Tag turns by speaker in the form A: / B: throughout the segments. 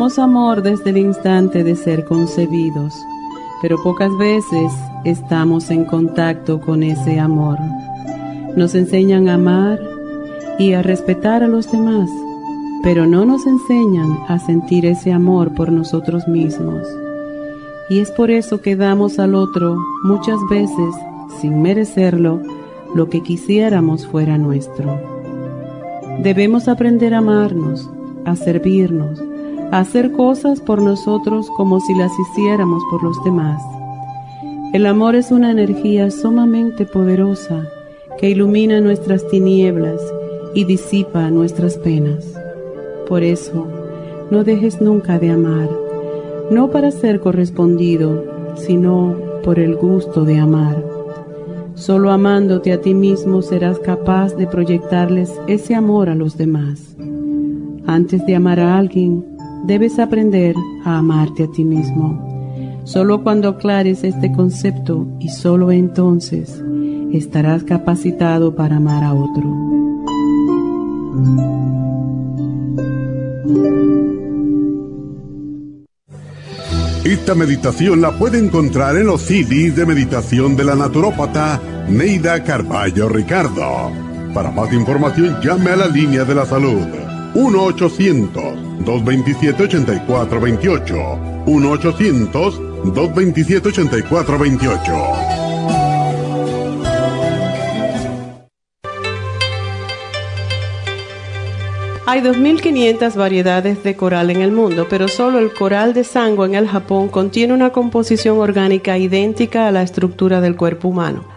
A: Amor desde el instante de ser concebidos, pero pocas veces estamos en contacto con ese amor. Nos enseñan a amar y a respetar a los demás, pero no nos enseñan a sentir ese amor por nosotros mismos. Y es por eso que damos al otro muchas veces, sin merecerlo, lo que quisiéramos fuera nuestro. Debemos aprender a amarnos, a servirnos, hacer cosas por nosotros como si las hiciéramos por los demás. El amor es una energía sumamente poderosa que ilumina nuestras tinieblas y disipa nuestras penas. Por eso, no dejes nunca de amar, no para ser correspondido, sino por el gusto de amar. Solo amándote a ti mismo serás capaz de proyectarles ese amor a los demás. Antes de amar a alguien, debes aprender a amarte a ti mismo. Solo cuando aclares este concepto y solo entonces estarás capacitado para amar a otro.
B: Esta meditación la puede encontrar en los CDs de meditación de la naturópata Neida Carballo Ricardo. Para más información llame a la línea de la salud 1 800 227-8428. 1-800-227-8428.
A: Hay 2.500 variedades de coral en el mundo, pero solo el coral de sangre en el Japón contiene una composición orgánica idéntica a la estructura del cuerpo humano.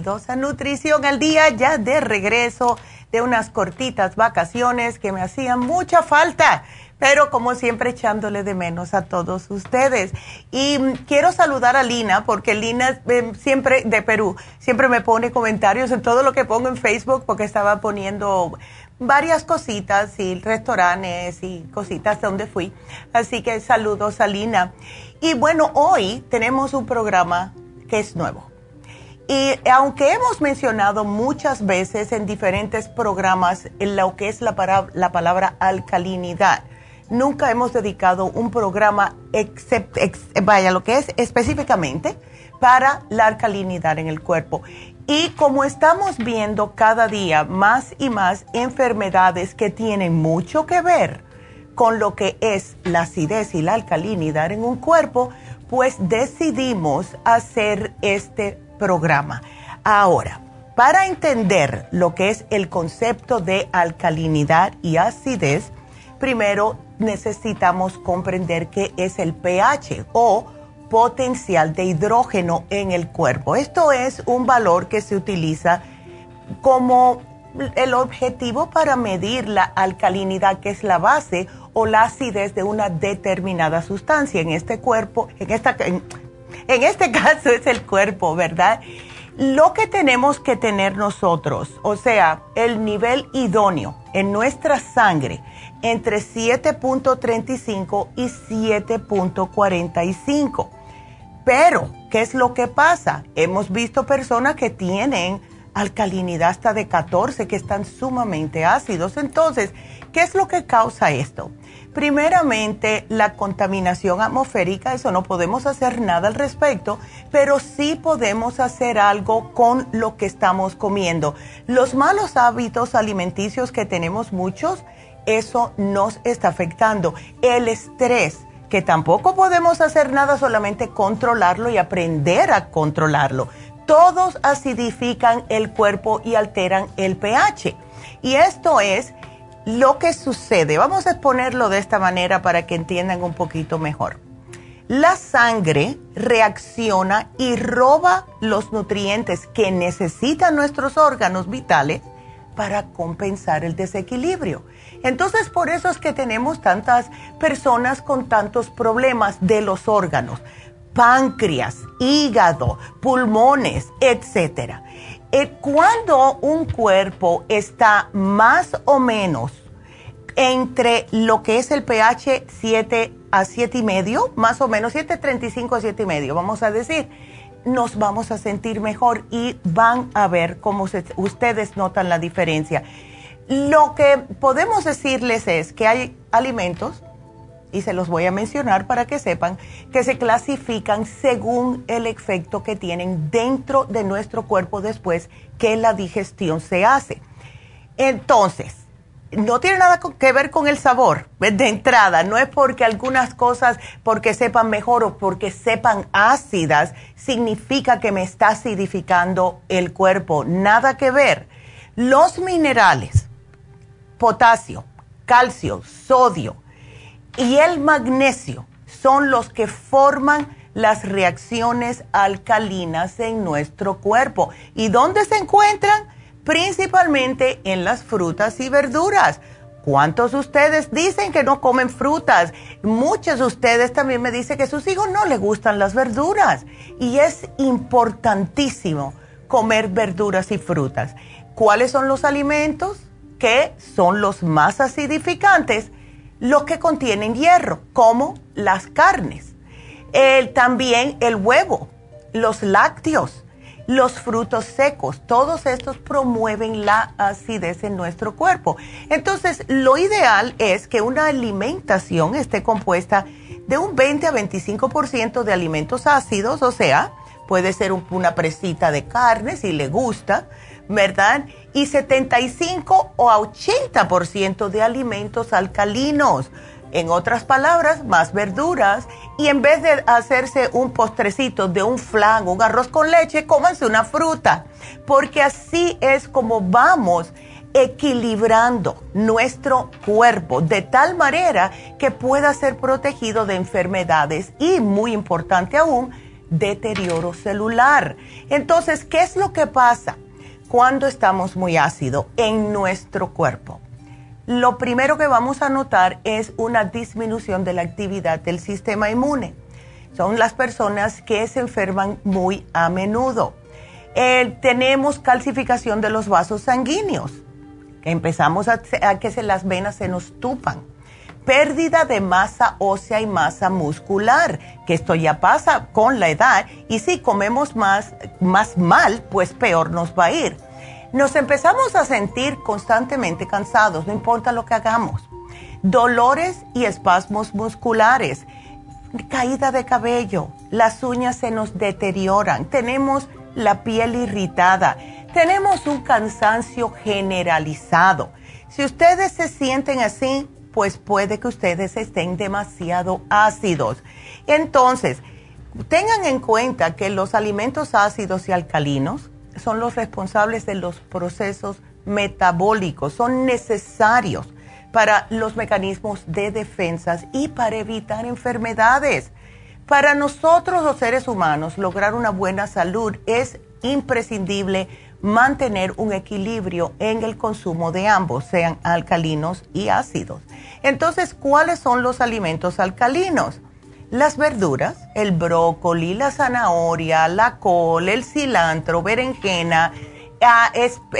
C: Bienvenidos a Nutrición al Día, ya de regreso de unas cortitas vacaciones que me hacían mucha falta, pero como siempre echándole de menos a todos ustedes. Y quiero saludar a Lina, porque Lina eh, siempre, de Perú, siempre me pone comentarios en todo lo que pongo en Facebook, porque estaba poniendo varias cositas y restaurantes y cositas donde fui. Así que saludos a Lina. Y bueno, hoy tenemos un programa que es nuevo y aunque hemos mencionado muchas veces en diferentes programas lo que es la, la palabra alcalinidad, nunca hemos dedicado un programa, vaya, lo que es específicamente para la alcalinidad en el cuerpo. Y como estamos viendo cada día más y más enfermedades que tienen mucho que ver con lo que es la acidez y la alcalinidad en un cuerpo, pues decidimos hacer este programa. Ahora, para entender lo que es el concepto de alcalinidad y acidez, primero necesitamos comprender qué es el pH o potencial de hidrógeno en el cuerpo. Esto es un valor que se utiliza como el objetivo para medir la alcalinidad, que es la base o la acidez de una determinada sustancia en este cuerpo, en esta, este caso es el cuerpo, ¿verdad? Lo que tenemos que tener nosotros, o sea, el nivel idóneo en nuestra sangre entre 7.35 y 7.45. Pero, ¿qué es lo que pasa? Hemos visto personas que tienen alcalinidad hasta de 14, que están sumamente ácidos. Entonces, ¿qué es lo que causa esto? Primeramente, la contaminación atmosférica, eso no podemos hacer nada al respecto, pero sí podemos hacer algo con lo que estamos comiendo. Los malos hábitos alimenticios que tenemos muchos, eso nos está afectando. El estrés, que tampoco podemos hacer nada, solamente controlarlo y aprender a controlarlo. Todos acidifican el cuerpo y alteran el pH. Y esto es lo que sucede, vamos a exponerlo de esta manera para que entiendan un poquito mejor. La sangre reacciona y roba los nutrientes que necesitan nuestros órganos vitales para compensar el desequilibrio. Entonces, por eso es que tenemos tantas personas con tantos problemas de los órganos, páncreas, hígado, pulmones, etc. Eh, cuando un cuerpo está más o menos entre lo que es el pH 7 a 7 y medio, más o menos 7.35 a 7 y medio, vamos a decir, nos vamos a sentir mejor y van a ver cómo ustedes notan la diferencia. Lo que podemos decirles es que hay alimentos, y se los voy a mencionar para que sepan, que se clasifican según el efecto que tienen dentro de nuestro cuerpo después que la digestión se hace. Entonces, no tiene nada que ver con el sabor de entrada, no es porque algunas cosas, porque sepan mejor o porque sepan ácidas, significa que me está acidificando el cuerpo, nada que ver. Los minerales, potasio, calcio, sodio y el magnesio son los que forman las reacciones alcalinas en nuestro cuerpo. ¿Y dónde se encuentran? principalmente en las frutas y verduras. ¿Cuántos de ustedes dicen que no comen frutas? Muchos de ustedes también me dicen que sus hijos no les gustan las verduras. Y es importantísimo comer verduras y frutas. ¿Cuáles son los alimentos que son los más acidificantes? Los que contienen hierro, como las carnes. también el huevo, los lácteos los frutos secos, todos estos promueven la acidez en nuestro cuerpo. Entonces, lo ideal es que una alimentación esté compuesta de un 20 a 25% de alimentos ácidos, o sea, puede ser una presita de carne si le gusta, ¿verdad? Y 75 o 80% de alimentos alcalinos en otras palabras, más verduras y en vez de hacerse un postrecito de un flan, un arroz con leche, cómanse una fruta, porque así es como vamos equilibrando nuestro cuerpo de tal manera que pueda ser protegido de enfermedades y, muy importante aún, deterioro celular. Entonces, ¿qué es lo que pasa cuando estamos muy ácidos en nuestro cuerpo? lo primero que vamos a notar es una disminución de la actividad del sistema inmune. Son las personas que se enferman muy a menudo. tenemos calcificación de los vasos sanguíneos, empezamos a, que se, las venas se nos tupan. Pérdida de masa ósea y masa muscular, que esto ya pasa con la edad y si comemos más, más mal, pues peor nos va a ir nos empezamos a sentir constantemente cansados, no importa lo que hagamos. Dolores y espasmos musculares, caída de cabello, las uñas se nos deterioran, tenemos la piel irritada, tenemos un cansancio generalizado. Si ustedes se sienten así, pues puede que ustedes estén demasiado ácidos. Entonces, tengan en cuenta que los alimentos ácidos y alcalinos son los responsables de los procesos metabólicos, son necesarios para los mecanismos de defensa y para evitar enfermedades. Para nosotros los seres humanos lograr una buena salud es imprescindible mantener un equilibrio en el consumo de ambos, sean alcalinos y ácidos. Entonces, ¿cuáles son los alimentos alcalinos? las verduras, el brócoli, la zanahoria, la col, el cilantro, berenjena, ah,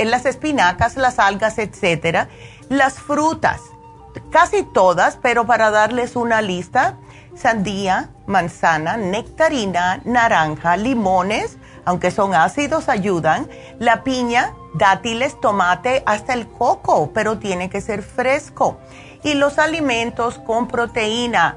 C: las espinacas, las algas, etcétera, las frutas, casi todas, pero para darles una lista, sandía, manzana, nectarina, naranja, limones, aunque son ácidos, ayudan, la piña, dátiles, tomate, hasta el coco, pero tiene que ser fresco. Y los alimentos con proteína,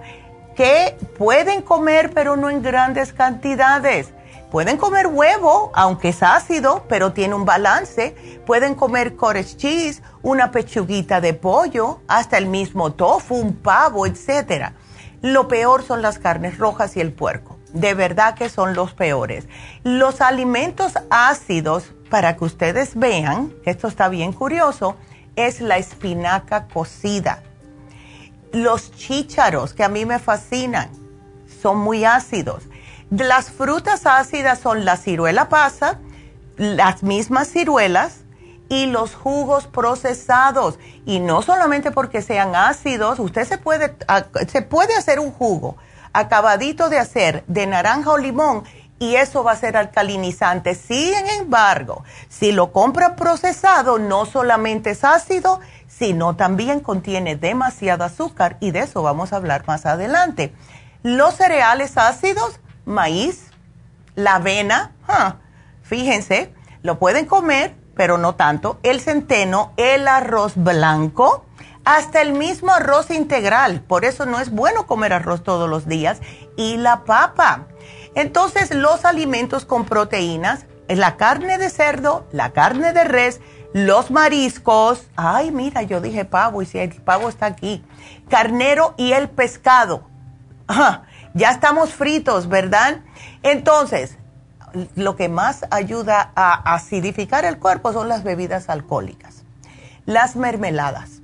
C: que pueden comer, pero no en grandes cantidades. Pueden comer huevo, aunque es ácido, pero tiene un balance. Pueden comer cottage cheese, una pechuguita de pollo, hasta el mismo tofu, un pavo, etc. Lo peor son las carnes rojas y el puerco. De verdad que son los peores. Los alimentos ácidos, para que ustedes vean, esto está bien curioso, es la espinaca cocida los chícharos, que a mí me fascinan, son muy ácidos. Las frutas ácidas son la ciruela pasa, las mismas ciruelas y los jugos procesados. Y no solamente porque sean ácidos, usted se puede, se puede hacer un jugo acabadito de hacer de naranja o limón y eso va a ser alcalinizante. Sin embargo, si lo compra procesado, no solamente es ácido, sino también contiene demasiado azúcar y de eso vamos a hablar más adelante. Los cereales ácidos, maíz, la avena, fíjense, lo pueden comer, pero no tanto, el centeno, el arroz blanco, hasta el mismo arroz integral, por eso no es bueno comer arroz todos los días, y la papa. Entonces los alimentos con proteínas, la carne de cerdo, la carne de res, los mariscos, ay, mira, yo dije pavo y si el pavo está aquí, carnero y el pescado. ya estamos fritos, ¿verdad? Entonces, lo que más ayuda a acidificar el cuerpo son las bebidas alcohólicas, las mermeladas,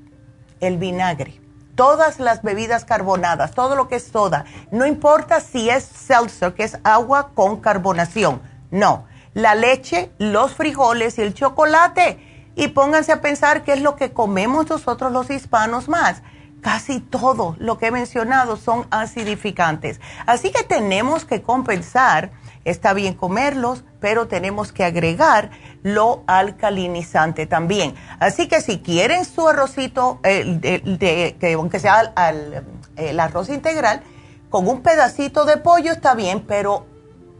C: el vinagre, todas las bebidas carbonadas, todo lo que es soda, no importa si es seltzer, que es agua con carbonación, no, la leche, los frijoles y el chocolate y pónganse a pensar qué es lo que comemos nosotros los hispanos más. Casi todo lo que he mencionado son acidificantes. Así que tenemos que compensar, está bien comerlos, pero tenemos que agregar lo alcalinizante también. Así que si quieren su arrocito, de, que aunque sea el arroz integral, con un pedacito de pollo está bien, pero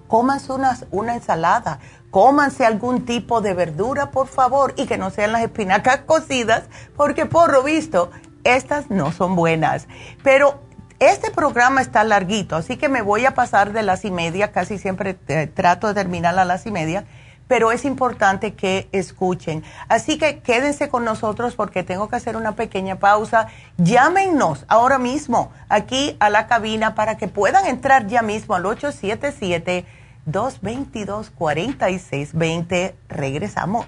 C: cómanse una ensalada cómanse algún tipo de verdura, por favor, y que no sean las espinacas cocidas, porque por lo visto, estas no son buenas. Pero este programa está larguito, así que me voy a pasar de las y media, casi siempre eh, trato de terminar a las y media, pero es importante que escuchen. Así que quédense con nosotros porque tengo que hacer una pequeña pausa. Llámenos ahora mismo aquí a la cabina para que puedan entrar ya mismo al 877 222-4620. Regresamos.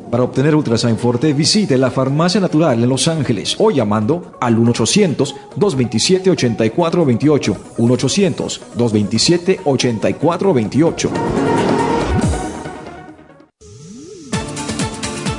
D: Para obtener Ultrasign Forte, visite la Farmacia Natural en Los Ángeles o llamando al 1-800-227-8428. 1-800-227-8428.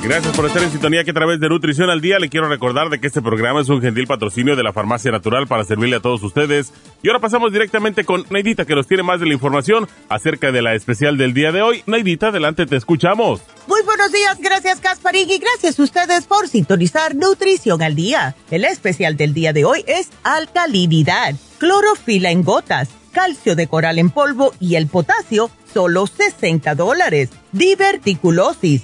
E: Gracias por estar en sintonía que a través de Nutrición al Día le quiero recordar de que este programa es un gentil patrocinio de la Farmacia Natural para servirle a todos ustedes. Y ahora pasamos directamente con Neidita que nos tiene más de la información acerca de la especial del día de hoy. Neidita, adelante, te escuchamos.
C: Muy buenos días, gracias Casparín y gracias a ustedes por sintonizar Nutrición al Día. El especial del día de hoy es alcalinidad, clorofila en gotas, calcio de coral en polvo y el potasio, solo 60 dólares. Diverticulosis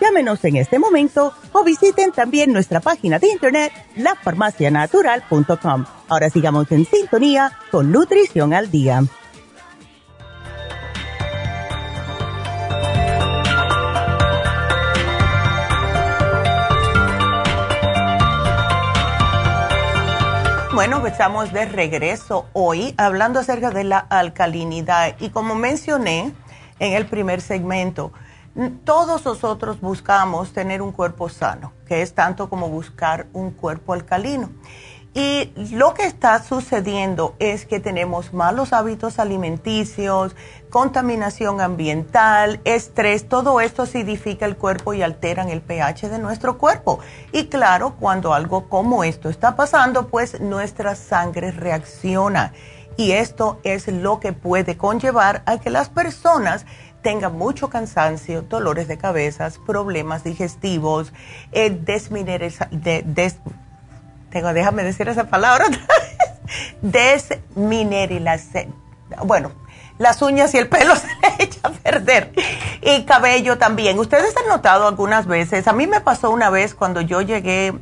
C: Llámenos en este momento o visiten también nuestra página de internet lafarmacianatural.com. Ahora sigamos en sintonía con Nutrición al Día. Bueno, estamos de regreso hoy hablando acerca de la alcalinidad y como mencioné en el primer segmento, todos nosotros buscamos tener un cuerpo sano, que es tanto como buscar un cuerpo alcalino. Y lo que está sucediendo es que tenemos malos hábitos alimenticios, contaminación ambiental, estrés, todo esto acidifica el cuerpo y alteran el pH de nuestro cuerpo. Y claro, cuando algo como esto está pasando, pues nuestra sangre reacciona. Y esto es lo que puede conllevar a que las personas tenga mucho cansancio, dolores de cabeza, problemas digestivos, eh, de, tengo, déjame decir esa palabra, desminerización. Bueno, las uñas y el pelo se le echa a perder. Y cabello también. Ustedes han notado algunas veces, a mí me pasó una vez cuando yo llegué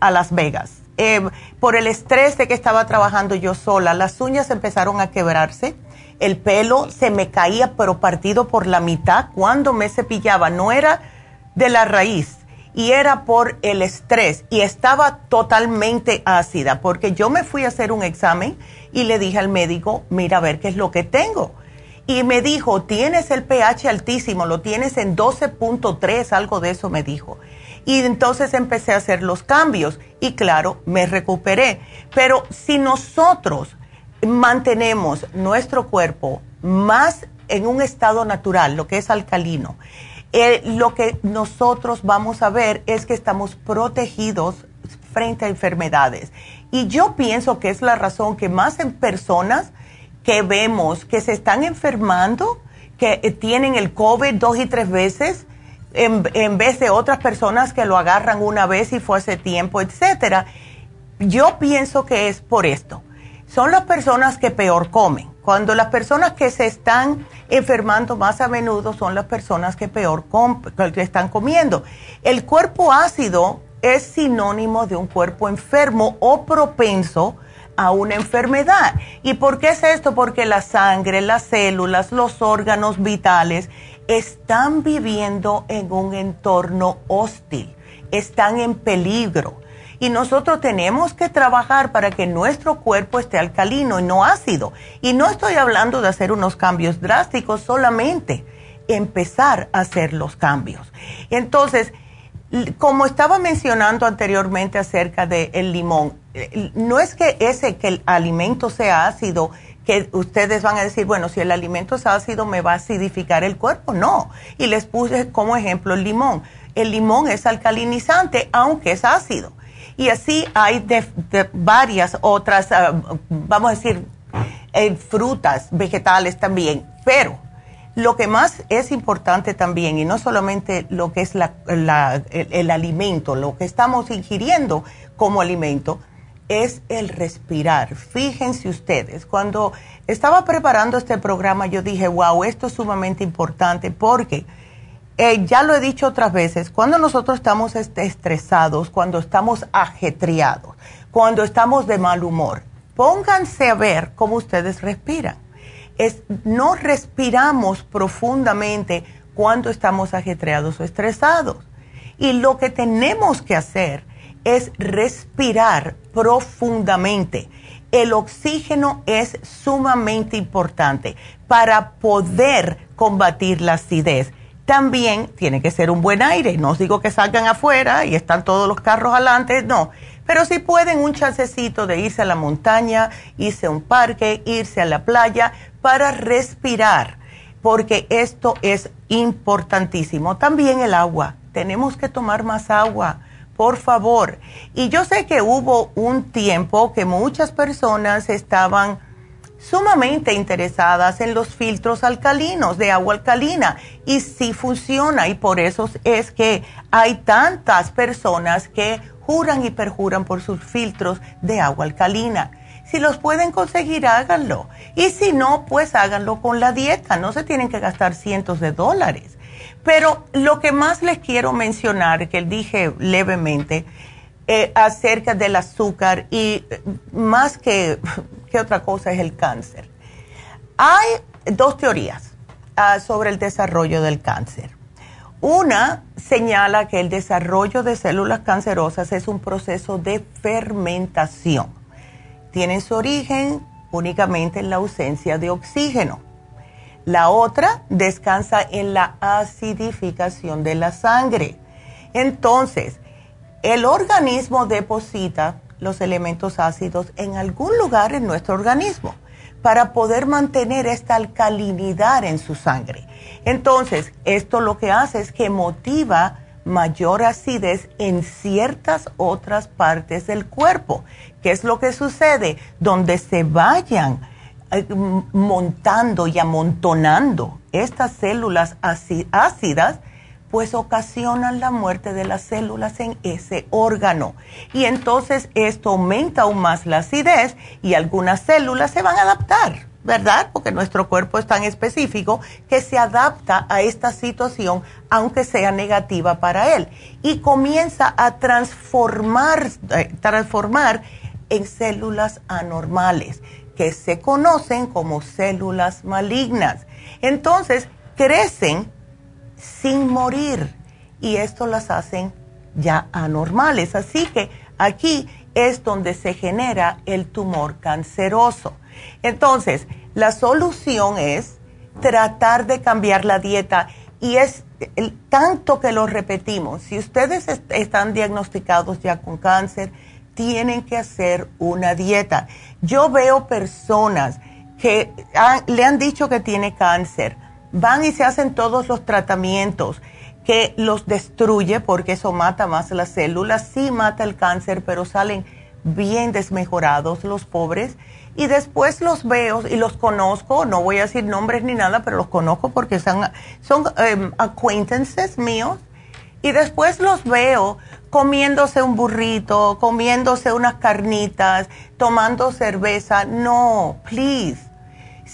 C: a Las Vegas. Eh, por el estrés de que estaba trabajando yo sola, las uñas empezaron a quebrarse el pelo se me caía pero partido por la mitad cuando me cepillaba, no era de la raíz y era por el estrés y estaba totalmente ácida porque yo me fui a hacer un examen y le dije al médico, mira a ver qué es lo que tengo. Y me dijo, tienes el pH altísimo, lo tienes en 12.3, algo de eso me dijo. Y entonces empecé a hacer los cambios y claro, me recuperé. Pero si nosotros mantenemos nuestro cuerpo más en un estado natural, lo que es alcalino, eh, lo que nosotros vamos a ver es que estamos protegidos frente a enfermedades. Y yo pienso que es la razón que más en personas que vemos que se están enfermando, que eh, tienen el COVID dos y tres veces, en, en, vez de otras personas que lo agarran una vez y fue hace tiempo, etcétera. Yo pienso que es por esto son las personas que peor comen. Cuando las personas que se están enfermando más a menudo son las personas que peor están comiendo. El cuerpo ácido es sinónimo de un cuerpo enfermo o propenso a una enfermedad. ¿Y por qué es esto? Porque la sangre, las células, los órganos vitales están viviendo en un entorno hostil, están en peligro y nosotros tenemos que trabajar para que nuestro cuerpo esté alcalino y no ácido. Y no estoy hablando de hacer unos cambios drásticos, solamente empezar a hacer los cambios. Entonces, como estaba mencionando anteriormente acerca del limón, no es que ese que el alimento sea ácido, que ustedes van a decir, bueno, si el alimento es ácido me va a acidificar el cuerpo. No. Y les puse como ejemplo el limón. El limón es alcalinizante, aunque es ácido. Y así hay de, varias otras, ah, vamos a decir, eh, frutas, vegetales también. Pero lo que más es importante también, y no solamente lo que es la, el, alimento, lo que estamos ingiriendo como alimento, es el respirar. Fíjense ustedes, cuando estaba preparando este programa yo dije, wow, esto es sumamente importante porque eh, ya lo he dicho otras veces, cuando nosotros estamos estresados, cuando estamos ajetreados, cuando estamos de mal humor, pónganse a ver cómo ustedes respiran. Es, no respiramos profundamente cuando estamos ajetreados o estresados. Y lo que tenemos que hacer es respirar profundamente. El oxígeno es sumamente importante para poder combatir la acidez también tiene que ser un buen aire. No os digo que salgan afuera y están todos los carros adelante, no. Pero si pueden un chancecito de irse a la montaña, irse a un parque, irse a la playa para respirar, porque esto es importantísimo. También el agua. tenemos que tomar más agua, por favor. Y yo sé que hubo un tiempo que muchas personas estaban sumamente interesadas en los filtros alcalinos de agua alcalina y sí funciona y por eso es que hay tantas personas que juran y perjuran por sus filtros de agua alcalina. Si los pueden conseguir, háganlo. Y si no, pues háganlo con la dieta. No se tienen que gastar cientos de dólares. Pero lo que más les quiero mencionar, que dije levemente, eh, acerca del azúcar y eh, más que, que, otra cosa es el cáncer. Hay dos teorías ah, sobre el desarrollo del cáncer. Una señala que el desarrollo de células cancerosas es un proceso de fermentación. Tiene su origen únicamente en la ausencia de oxígeno. La otra descansa en la acidificación de la sangre. Entonces, el organismo deposita los elementos ácidos en algún lugar en nuestro organismo para poder mantener esta alcalinidad en su sangre. Entonces, esto lo que hace es que motiva mayor acidez en ciertas otras partes del cuerpo. ¿Qué es lo que sucede? Donde se vayan eh, montando y amontonando estas células ácidas, pues ocasionan la muerte de las células en ese órgano. Y entonces esto aumenta aún más la acidez y algunas células se van a adaptar, ¿verdad? Porque nuestro cuerpo es tan específico que se adapta a esta situación aunque sea negativa para él. Y comienza a transformar, eh, transformar en células anormales que se conocen como células malignas. Entonces, crecen sin morir y esto las hacen ya anormales. Así que aquí es donde se genera el tumor canceroso. Entonces, la solución es tratar de cambiar la dieta y es el, tanto que lo repetimos. Si ustedes están diagnosticados ya con cáncer, tienen que hacer una dieta. Yo veo personas que le han dicho que tiene cáncer, van y se hacen todos los tratamientos que los destruye porque eso mata más las células, sí mata el cáncer, pero salen bien desmejorados los pobres. Y después los veo y los conozco, no voy a decir nombres ni nada, pero los conozco porque son, son em, acquaintances míos. Y después los veo comiéndose un burrito, comiéndose unas carnitas, tomando cerveza. No, please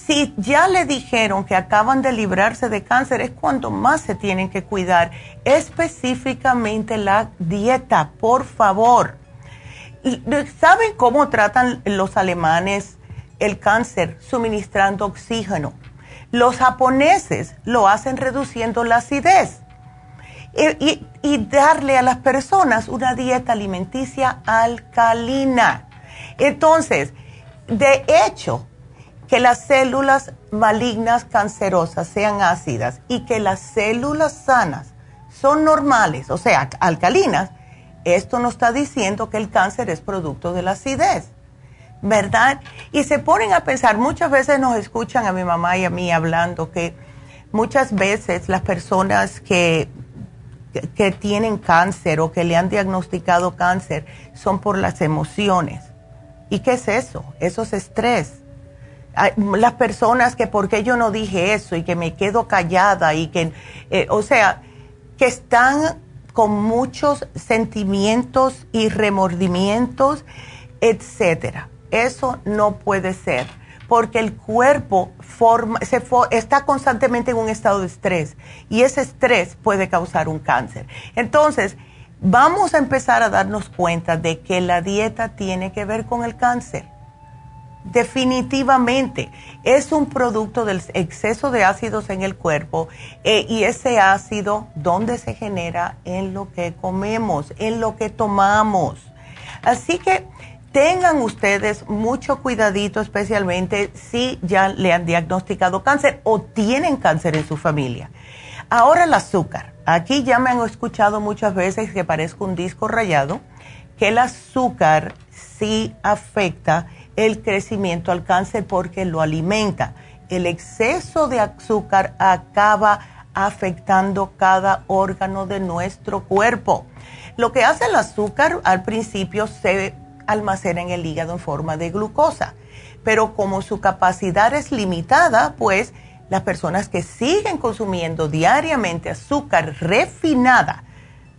C: si ya le dijeron que acaban de librarse de cáncer, es cuando más se tienen que cuidar, específicamente la dieta, por favor. ¿Saben cómo tratan los alemanes el cáncer? Suministrando oxígeno. Los japoneses lo hacen reduciendo la acidez. Y, y, darle a las personas una dieta alimenticia alcalina. Entonces, de hecho, que las células malignas cancerosas sean ácidas y que las células sanas son normales, o sea, alcalinas, esto nos está diciendo que el cáncer es producto de la acidez, ¿verdad? Y se ponen a pensar, muchas veces nos escuchan a mi mamá y a mí hablando que muchas veces las personas que, que, tienen cáncer o que le han diagnosticado cáncer son por las emociones. ¿Y qué es eso? Eso es estrés las personas que por qué yo no dije eso y que me quedo callada y que, eh, o sea, que están con muchos sentimientos y remordimientos, etcétera. Eso no puede ser, porque el cuerpo forma, se está constantemente en un estado de estrés y ese estrés puede causar un cáncer. Entonces, vamos a empezar a darnos cuenta de que la dieta tiene que ver con el cáncer definitivamente es un producto del exceso de ácidos en el cuerpo eh, y ese ácido, ¿dónde se genera? En lo que comemos, en lo que tomamos. Así que tengan ustedes mucho cuidadito, especialmente si ya le han diagnosticado cáncer o tienen cáncer en su familia. Ahora el azúcar. Aquí ya me han escuchado muchas veces que parezco un disco rayado, que el azúcar sí afecta el crecimiento al cáncer porque lo alimenta. El exceso de azúcar acaba afectando cada órgano de nuestro cuerpo. Lo que hace el azúcar al principio se almacena en el hígado en forma de glucosa, pero como su capacidad es limitada, pues las personas que siguen consumiendo diariamente azúcar refinada,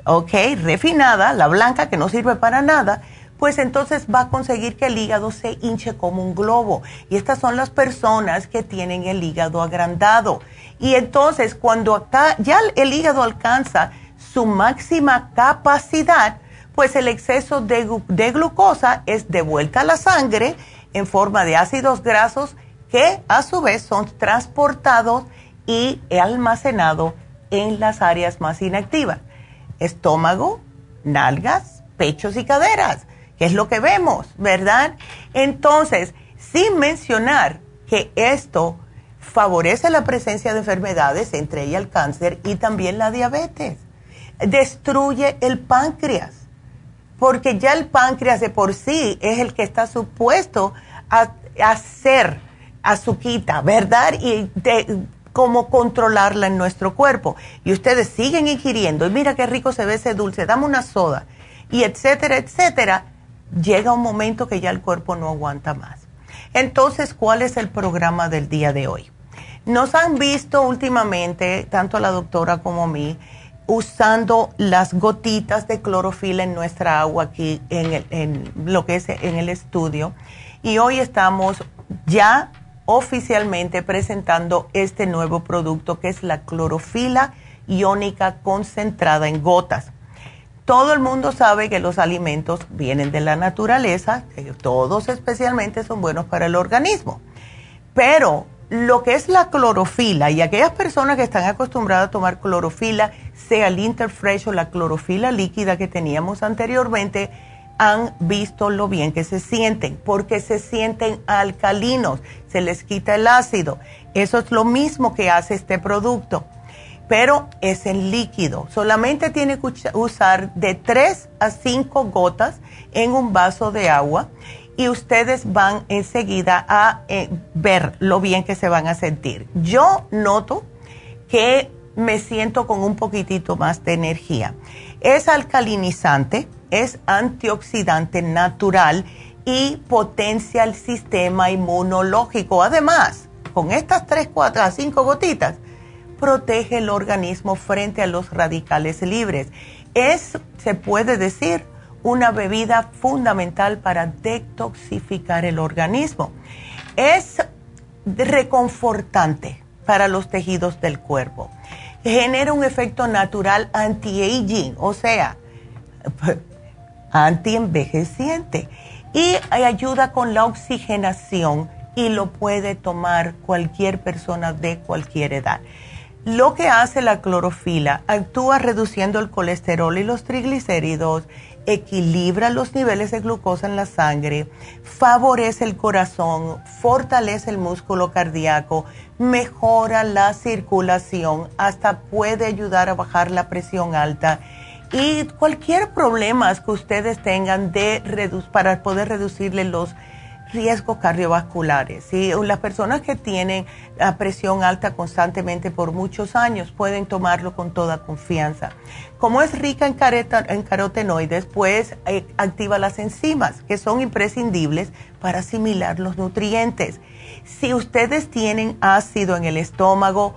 C: ¿ok? Refinada, la blanca que no sirve para nada, pues entonces va a conseguir que el hígado se hinche como un globo. Y estas son las personas que tienen el hígado agrandado. Y entonces cuando acá ya el hígado alcanza su máxima capacidad, pues el exceso de, de glucosa es devuelta a la sangre en forma de ácidos grasos que a su vez son transportados y almacenados en las áreas más inactivas. Estómago, nalgas, pechos y caderas que es lo que vemos, ¿verdad? Entonces, sin mencionar que esto favorece la presencia de enfermedades, entre ellas el cáncer y también la diabetes. Destruye el páncreas, porque ya el páncreas de por sí es el que está supuesto a, hacer azuquita, ¿verdad? Y cómo controlarla en nuestro cuerpo. Y ustedes siguen ingiriendo, y mira qué rico se ve ese dulce, dame una soda, y etcétera, etcétera llega un momento que ya el cuerpo no aguanta más. Entonces, ¿cuál es el programa del día de hoy? Nos han visto últimamente, tanto la doctora como a mí, usando las gotitas de clorofila en nuestra agua aquí en, en lo que es en el estudio. Y hoy estamos ya oficialmente presentando este nuevo producto que es la clorofila iónica concentrada en gotas todo el mundo sabe que los alimentos vienen de la naturaleza, todos especialmente son buenos para el organismo. Pero lo que es la clorofila y aquellas personas que están acostumbradas a tomar clorofila, sea el Interfresh o la clorofila líquida que teníamos anteriormente, han visto lo bien que se sienten, porque se sienten alcalinos, se les quita el ácido. Eso es lo mismo que hace este producto pero es en líquido. Solamente tiene que usar de 3 a 5 gotas en un vaso de agua y ustedes van enseguida a eh, ver lo bien que se van a sentir. Yo noto que me siento con un poquitito más de energía. Es alcalinizante, es antioxidante natural y potencia el sistema inmunológico. Además, con estas 3, 4 a 5 gotitas, protege el organismo frente a los radicales libres. Es, se puede decir, una bebida fundamental para detoxificar el organismo. Es reconfortante para los tejidos del cuerpo. Genera un efecto natural anti-aging, o sea, anti-envejeciente. Y ayuda con la oxigenación y lo puede tomar cualquier persona de cualquier edad. Lo que hace la clorofila, actúa reduciendo el colesterol y los triglicéridos, equilibra los niveles de glucosa en la sangre, favorece el corazón, fortalece el músculo cardíaco, mejora la circulación, hasta puede ayudar a bajar la presión alta. Y cualquier problema que ustedes tengan de para poder reducirle los riesgos cardiovasculares. y Las personas que tienen la presión alta constantemente por muchos años pueden tomarlo con toda confianza. Como es rica en, en carotenoides, pues eh, activa las enzimas que son imprescindibles para asimilar los nutrientes. Si ustedes tienen ácido en el estómago,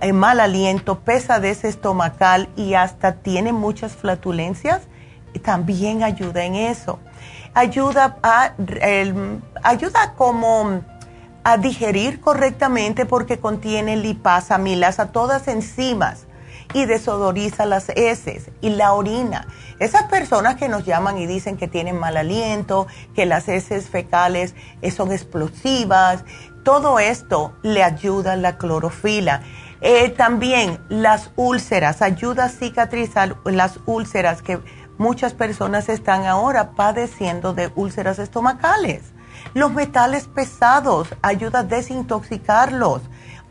C: eh, mal aliento, pesadez estomacal y hasta tienen muchas flatulencias, también ayuda en eso ayuda a, ayuda como a digerir correctamente porque contiene lipasa, milasa, todas enzimas y desodoriza las heces y la orina. Esas personas que nos llaman y dicen que tienen mal aliento, que las heces fecales eh, son explosivas, todo esto le ayuda la clorofila. Eh, también las úlceras, ayuda a cicatrizar las úlceras que Muchas personas están ahora padeciendo de úlceras estomacales. Los metales pesados ayuda a desintoxicarlos.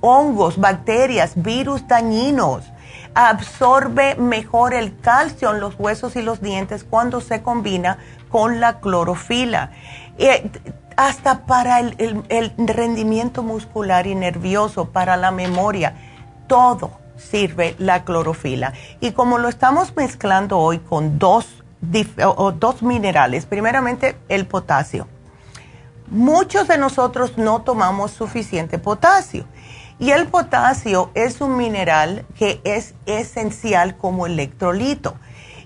C: Hongos, bacterias, virus dañinos. Absorbe mejor el calcio en los huesos y los dientes cuando se combina con la clorofila. Eh, hasta para el rendimiento muscular y nervioso, para la memoria. Todo sirve la clorofila. Y como lo estamos mezclando hoy con dos, dos minerales, primeramente el potasio. Muchos de nosotros no tomamos suficiente potasio. Y el potasio es un mineral que es esencial como electrolito.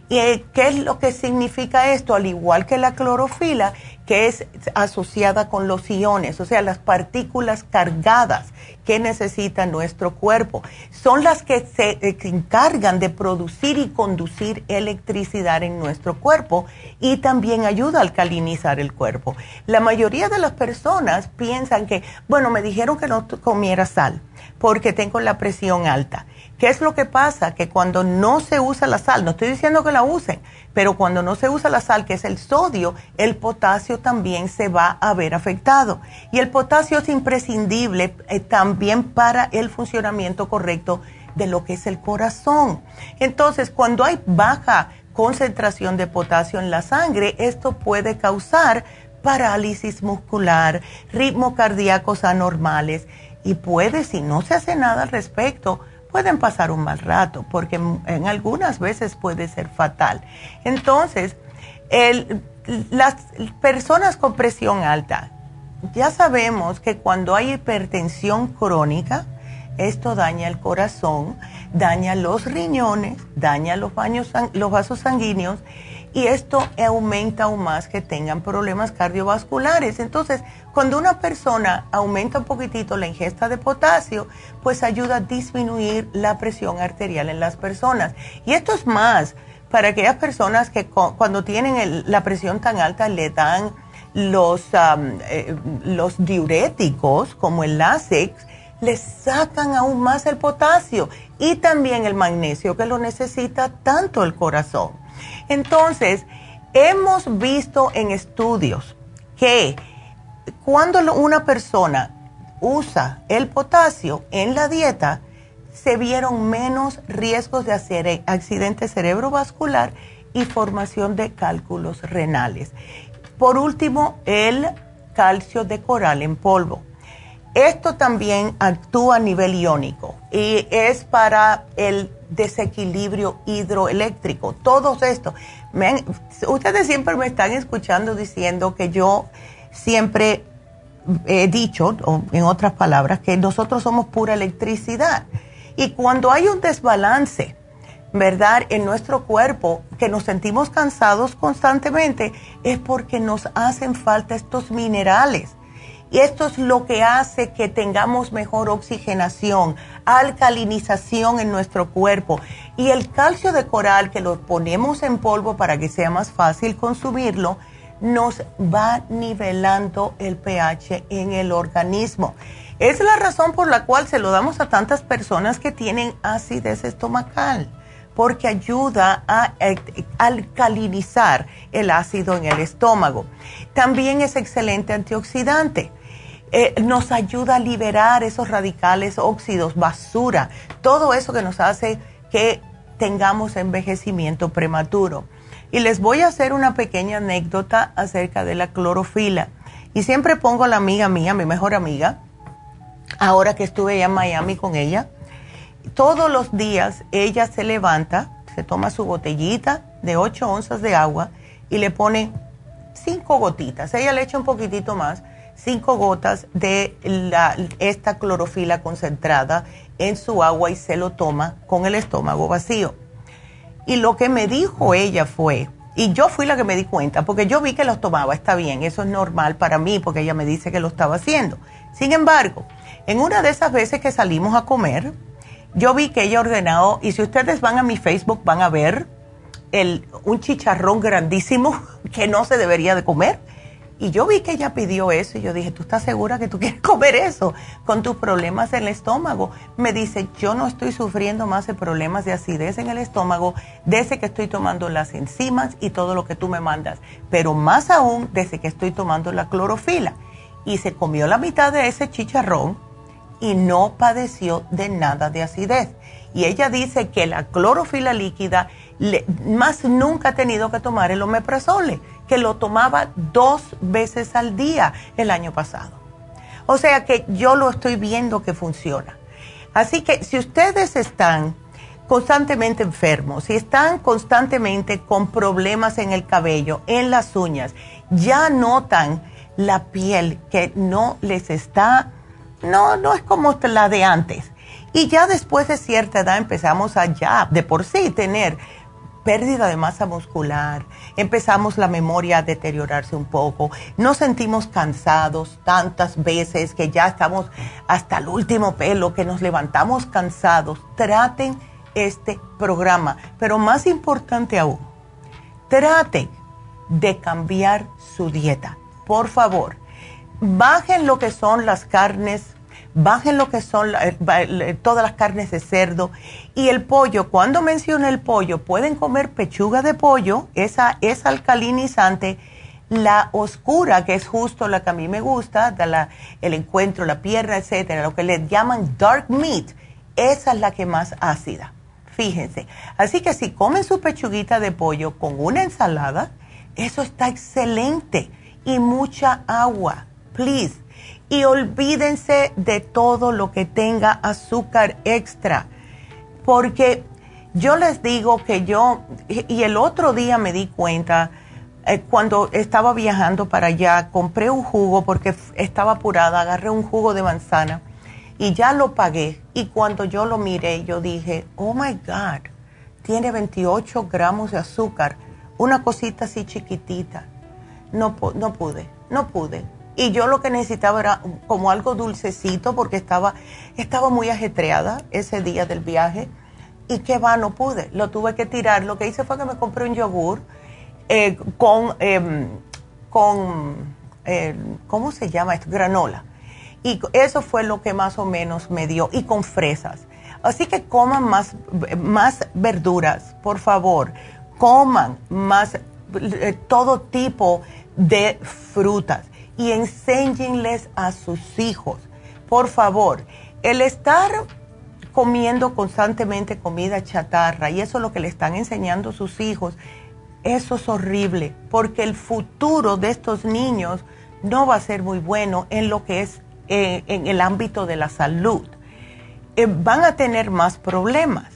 C: ¿Y qué es lo que significa esto? Al igual que la clorofila, que es asociada con los iones, o sea, las partículas cargadas que necesita nuestro cuerpo. Son las que se eh, encargan de producir y conducir electricidad en nuestro cuerpo y también ayuda a alcalinizar el cuerpo. La mayoría de las personas piensan que, bueno, me dijeron que no comiera sal porque tengo la presión alta. ¿Qué es lo que pasa? Que cuando no se usa la sal, no estoy diciendo que la usen, pero cuando no se usa la sal, que es el sodio, el potasio también se va a ver afectado. Y el potasio es imprescindible eh, también para el funcionamiento correcto de lo que es el corazón. Entonces, cuando hay baja concentración de potasio en la sangre, esto puede causar parálisis muscular, ritmos cardíacos anormales y puede, si no se hace nada al respecto, pueden pasar un mal rato, porque en algunas veces puede ser fatal. Entonces, las personas con presión alta, ya sabemos que cuando hay hipertensión crónica, esto daña el corazón, daña los riñones, daña los, los vasos sanguíneos y esto aumenta aún más que tengan problemas cardiovasculares. Entonces, cuando una persona aumenta un poquitito la ingesta de potasio, pues ayuda a disminuir la presión arterial en las personas. Y esto es más para aquellas personas que cuando tienen la presión tan alta le dan los, eh, los diuréticos como el Lasix, les sacan aún más el potasio y también el magnesio que lo necesita tanto el corazón. Entonces, hemos visto en estudios que cuando una persona usa el potasio en la dieta, se vieron menos riesgos de hacer accidente cerebrovascular y formación de cálculos renales. Por último, el calcio de coral en polvo. Esto también actúa a nivel iónico y es para el desequilibrio hidroeléctrico. Todos esto. ustedes siempre me están escuchando diciendo que yo siempre he dicho, o en otras palabras, que nosotros somos pura electricidad. Y cuando hay un desbalance, ¿verdad? En nuestro cuerpo, que nos sentimos cansados constantemente, es porque nos hacen falta estos minerales. Y esto es lo que hace que tengamos mejor oxigenación, alcalinización en nuestro cuerpo. Y el calcio de coral que lo ponemos en polvo para que sea más fácil consumirlo, nos va nivelando el pH en el organismo. Es la razón por la cual se lo damos a tantas personas que tienen acidez estomacal, porque ayuda a eh, alcalinizar el ácido en el estómago. También es excelente antioxidante eh, nos ayuda a liberar esos radicales óxidos, basura, todo eso que nos hace que tengamos envejecimiento prematuro. Y les voy a hacer una pequeña anécdota acerca de la clorofila. Y siempre pongo a la amiga mía, mi mejor amiga, ahora que estuve allá en Miami con ella, todos los días ella se levanta, se toma su botellita de 8 onzas de agua y le pone 5 gotitas. Ella le echa un poquitito más cinco gotas de esta clorofila concentrada en su agua y se lo toma con el estómago vacío. Y lo que me dijo ella fue, y yo fui la que me di cuenta, porque yo vi que los tomaba, está bien, eso es normal para mí, porque ella me dice que lo estaba haciendo. Sin embargo, en una de esas veces que salimos a comer, yo vi que ella ordenado, y si ustedes van a mi Facebook van a ver el, un chicharrón grandísimo que no se debería de comer y yo vi que ella pidió eso y yo dije, ¿tú estás segura que tú quieres comer eso con tus problemas en el estómago? Me dice, yo no estoy sufriendo más de problemas de acidez en el estómago desde que estoy tomando las enzimas y todo lo que tú me mandas, pero más aún desde que estoy tomando la clorofila. Y se comió la mitad de ese chicharrón y no padeció de nada de acidez. Y ella dice que la clorofila líquida más nunca ha tenido que tomar el omeprazole que lo tomaba dos veces al día el año pasado. O sea que yo lo estoy viendo que funciona. Así que si ustedes están constantemente enfermos, si están constantemente con problemas en el cabello, en las uñas, ya notan la piel que no les está, no, no es como la de antes. Y ya después de cierta edad empezamos a ya de por sí tener pérdida de masa muscular, empezamos la memoria a deteriorarse un poco, nos sentimos cansados tantas veces que ya estamos hasta el último pelo, que nos levantamos cansados. Traten este programa, pero más importante aún, traten de cambiar su dieta. Por favor, bajen lo que son las carnes bajen lo que son eh, todas las carnes de cerdo y el pollo. Cuando mencioné el pollo, pueden comer pechuga de pollo, esa es alcalinizante. La oscura, que es justo la que a mí me gusta, la, el encuentro, la pierna, etcétera, lo que le llaman dark meat, esa es la que más ácida. Fíjense. Así que si comen su pechuguita de pollo con una ensalada, eso está excelente. Y mucha agua, please y olvídense de todo lo que tenga azúcar extra, porque yo les digo que yo, y el otro día me di cuenta, eh, cuando estaba viajando para allá, compré un jugo porque estaba apurada, agarré un jugo de manzana y ya lo pagué. Y cuando yo lo miré, yo dije, oh my God, tiene 28 gramos de azúcar, una cosita así chiquitita. No, no pude, no pude y yo lo que necesitaba era como algo dulcecito porque estaba, estaba muy ajetreada ese día del viaje. Y qué va, no pude. Lo tuve que tirar. Lo que hice fue que me compré un yogur eh, con, em, con eh, ¿cómo se llama esto? Granola. Y eso fue lo que más o menos me dio. Y con fresas. Así que coman más, más verduras, por favor. Coman más eh, todo tipo de frutas y enséñenles a sus hijos. Por favor, el estar comiendo constantemente comida chatarra y eso es lo que le están enseñando sus hijos, eso es horrible, porque el futuro de estos niños no va a ser muy bueno en lo que es eh, en el ámbito de la salud. Eh, van a tener más problemas,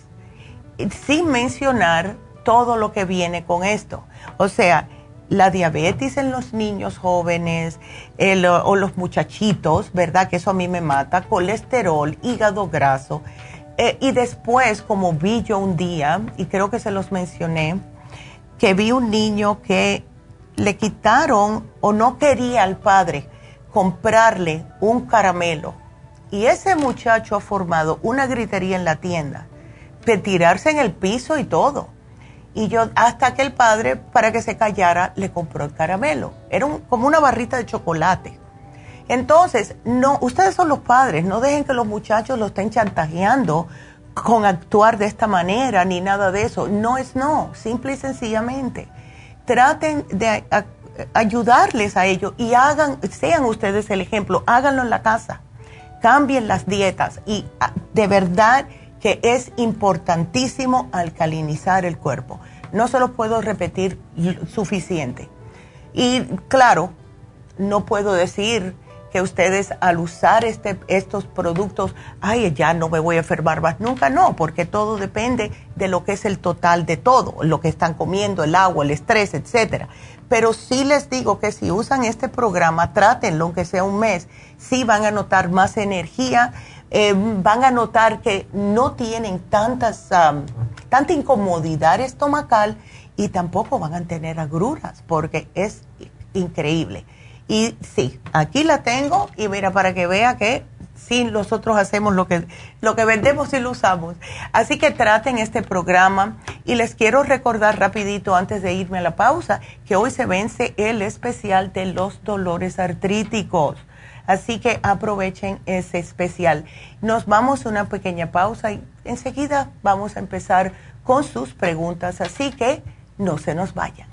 C: sin mencionar todo lo que viene con esto. O sea, la diabetes en los niños jóvenes o los muchachitos, ¿verdad? Que eso a mí me mata, colesterol, hígado graso. Eh, y después, como vi yo un día, y creo que se los mencioné, que vi un niño que le quitaron o no quería al padre comprarle un caramelo. Y ese muchacho ha formado una gritería en la tienda de tirarse en el piso y todo. Y yo, hasta que el padre, para que se callara, le compró el caramelo. Era como una barrita de chocolate. Entonces, no, ustedes son los padres, no dejen que los muchachos lo estén chantajeando con actuar de esta manera ni nada de eso. No es no, simple y sencillamente. Traten de ayudarles a ellos y hagan, sean ustedes el ejemplo, háganlo en la casa, cambien las dietas y de verdad que es importantísimo alcalinizar el cuerpo. No se lo puedo repetir suficiente. Y claro, no puedo decir que ustedes al usar este, estos productos, ay, ya no me voy a enfermar más nunca, no, porque todo depende de lo que es el total de todo, lo que están comiendo, el agua, el estrés, etcétera. Pero sí les digo que si usan este programa, trátenlo, aunque sea un mes, sí van a notar más energía, eh, van a notar que no tienen tantas, tanta incomodidad estomacal y tampoco van a tener agruras porque es increíble. Y sí, aquí la tengo y mira, para que vea que sí, nosotros hacemos lo que, lo que vendemos y lo usamos. Así que traten este programa y les quiero recordar rapidito antes de irme a la pausa que hoy se vence el especial de los dolores artríticos. Así que aprovechen ese especial. Nos vamos a una pequeña pausa y enseguida vamos a empezar con sus preguntas. Así que no se nos vayan.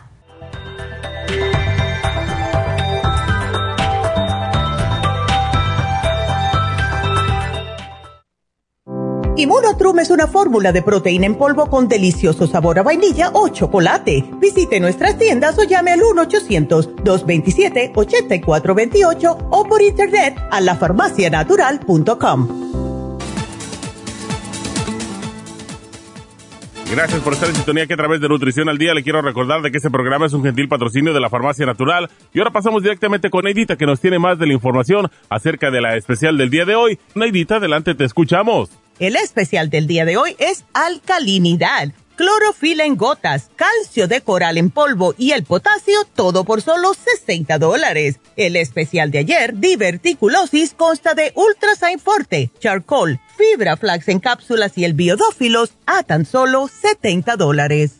F: Inmunotrum es una fórmula de proteína en polvo con delicioso sabor a vainilla o chocolate. Visite nuestras tiendas o llame al 1-800-227-8428 o por internet a lafarmacianatural.com.
E: Gracias por estar en sintonía que a través de Nutrición al Día le quiero recordar de que este programa es un gentil patrocinio de la Farmacia Natural. Y ahora pasamos directamente con Neidita que nos tiene más de la información acerca de la especial del día de hoy. Neidita, adelante, te escuchamos.
C: El especial del día de hoy es alcalinidad clorofila en gotas, calcio de coral en polvo y el potasio, todo por solo 60 dólares. El especial de ayer, diverticulosis, consta de Ultrasign Forte, charcoal, fibra flax en cápsulas y el biodófilos a tan solo 70 dólares.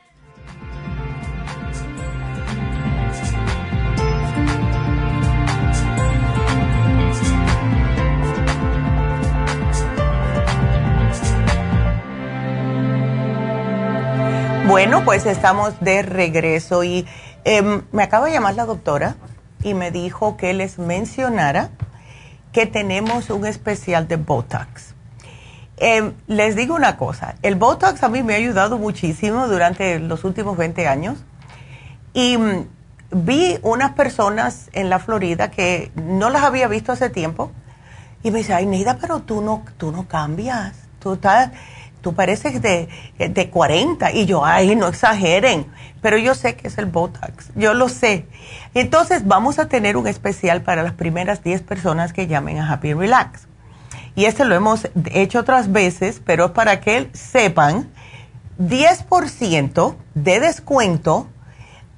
C: Bueno, pues estamos de regreso y em, me acaba de llamar la doctora y me dijo que les mencionara que tenemos un especial de Botox. Em, les digo una cosa, el Botox a mí me ha ayudado muchísimo durante los últimos 20 años y mm, vi unas personas en la Florida que no las había visto hace tiempo y me dice, ay Neida, pero tú no, tú no cambias, tú estás tú pareces de, de 40 y yo, ay, no exageren, pero yo sé que es el Botox, yo lo sé. Entonces vamos a tener un especial para las primeras 10 personas que llamen a Happy Relax. Y este lo hemos hecho otras veces, pero es para que sepan, 10% de descuento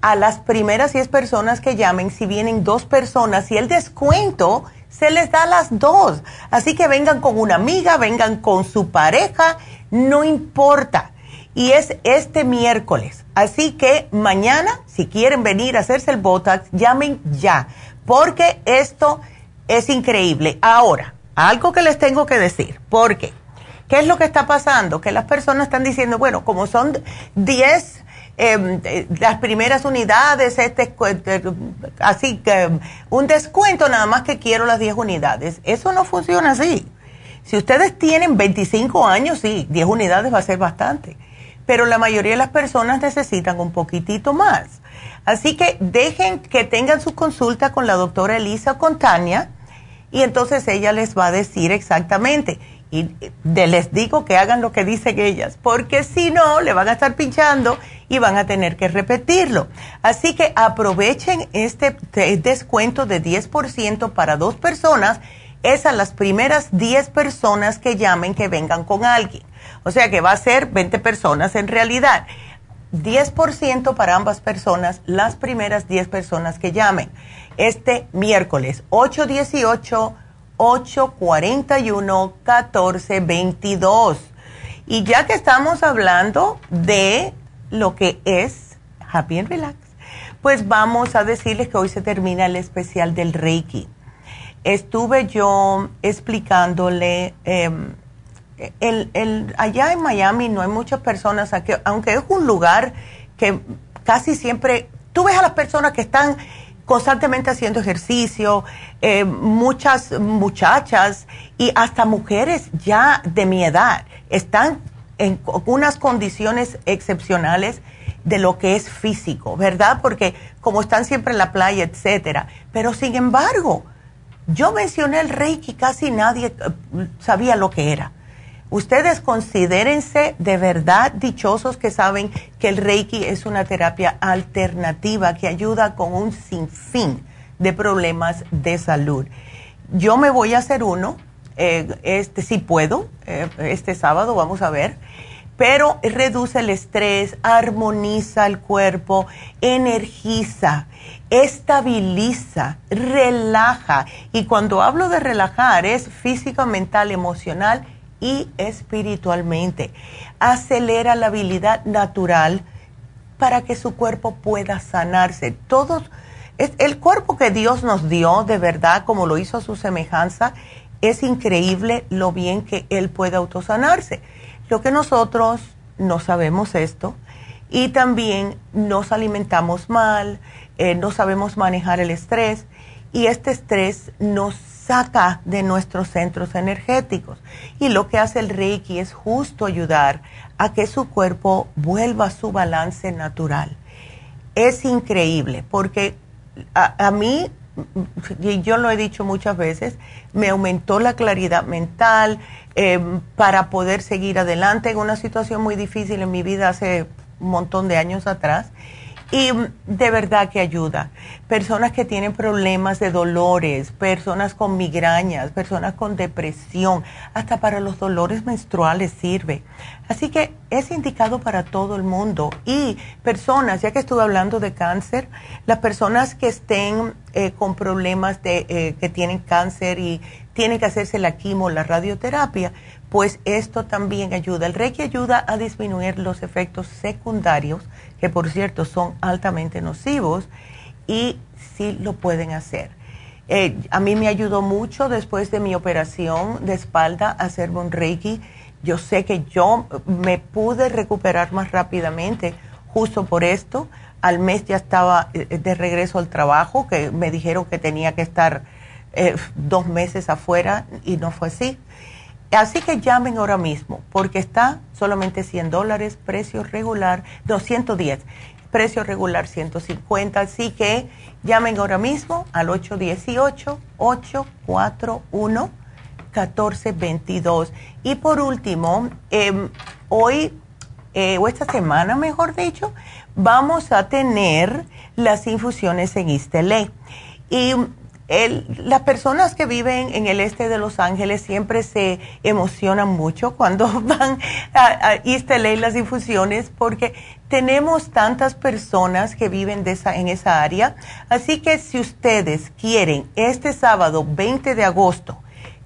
C: a las primeras 10 personas que llamen si vienen dos personas y el descuento se les da a las dos. Así que vengan con una amiga, vengan con su pareja no importa. Y es este miércoles. Así que mañana, si quieren venir a hacerse el Botox, llamen ya, porque esto es increíble. Ahora, algo que les tengo que decir, porque, ¿qué es lo que está pasando? Que las personas están diciendo, bueno, como son 10 em, las primeras unidades, este, así que un descuento nada más que quiero las 10 unidades. Eso no funciona así. Si ustedes tienen 25 años, sí, 10 unidades va a ser bastante. Pero la mayoría de las personas necesitan un poquitito más. Así que dejen que tengan su consulta con la doctora Elisa Contania y entonces ella les va a decir exactamente. Y les digo que hagan lo que dicen ellas, porque si no, le van a estar pinchando y van a tener que repetirlo. Así que aprovechen este descuento de 10% para dos personas es a las primeras 10 personas que llamen que vengan con alguien. O sea que va a ser 20 personas en realidad. 10% para ambas personas, las primeras 10 personas que llamen. Este miércoles 818-841-1422. Y ya que estamos hablando de lo que es Happy and Relax, pues vamos a decirles que hoy se termina el especial del Reiki estuve yo explicándole, em, el, allá en Miami no hay muchas personas, aunque es un lugar que casi siempre, tú ves a las personas que están constantemente haciendo ejercicio, eh, muchas muchachas y hasta mujeres ya de mi edad están en unas condiciones excepcionales de lo que es físico, ¿verdad? Porque como están siempre en la playa, etcétera. Pero sin embargo, yo mencioné el Reiki, casi nadie eh, sabía lo que era. Ustedes considérense de verdad dichosos que saben que el Reiki es una terapia alternativa que ayuda con un sinfín de problemas de salud. Yo me voy a hacer uno, eh, este si puedo, eh, este sábado vamos a ver pero reduce el estrés, armoniza el cuerpo, energiza, estabiliza, relaja. Y cuando hablo de relajar es física, mental, emocional y espiritualmente. Acelera la habilidad natural para que su cuerpo pueda sanarse. Todos, el cuerpo que Dios nos dio, de verdad, como lo hizo a su semejanza, es increíble lo bien que Él puede autosanarse lo que nosotros no sabemos esto y también nos alimentamos mal, eh, no sabemos manejar el estrés y este estrés nos saca de nuestros centros energéticos. Y lo que hace el Reiki es justo ayudar a que su cuerpo vuelva a su balance natural. Es increíble porque a, mí, y yo lo he dicho muchas veces, me aumentó la claridad mental eh, para poder seguir adelante en una situación muy difícil en mi vida hace un montón de años atrás y de verdad que ayuda. Personas que tienen problemas de dolores, personas con migrañas, personas con depresión, hasta para los dolores menstruales sirve. Así que es indicado para todo el mundo. Y personas, ya que estuve hablando de cáncer, las personas que estén eh, con problemas de eh, que tienen cáncer y tienen que hacerse la quimo, la radioterapia, pues esto también ayuda. El Reiki ayuda a disminuir los efectos secundarios que por cierto son altamente nocivos, y sí lo pueden hacer. Eh, a mí me ayudó mucho después de mi operación de espalda hacer un Reiki. Yo sé que yo me pude recuperar más rápidamente justo por esto. Al mes ya estaba eh, de regreso al trabajo, que me dijeron que tenía que estar eh, dos meses afuera y no fue así. Así que llamen ahora mismo, porque está solamente 100 dólares, precio regular, 210, precio regular 150. Así que llamen ahora mismo al 818-841-1422. Y por último, em, hoy, eh, o esta semana, mejor dicho, vamos a tener las infusiones en Istelé. Y las personas que viven en el este de Los Ángeles siempre se emocionan mucho cuando van a, a East las infusiones porque tenemos tantas personas que viven de esa, en esa área. Así que si ustedes quieren este sábado 20 de agosto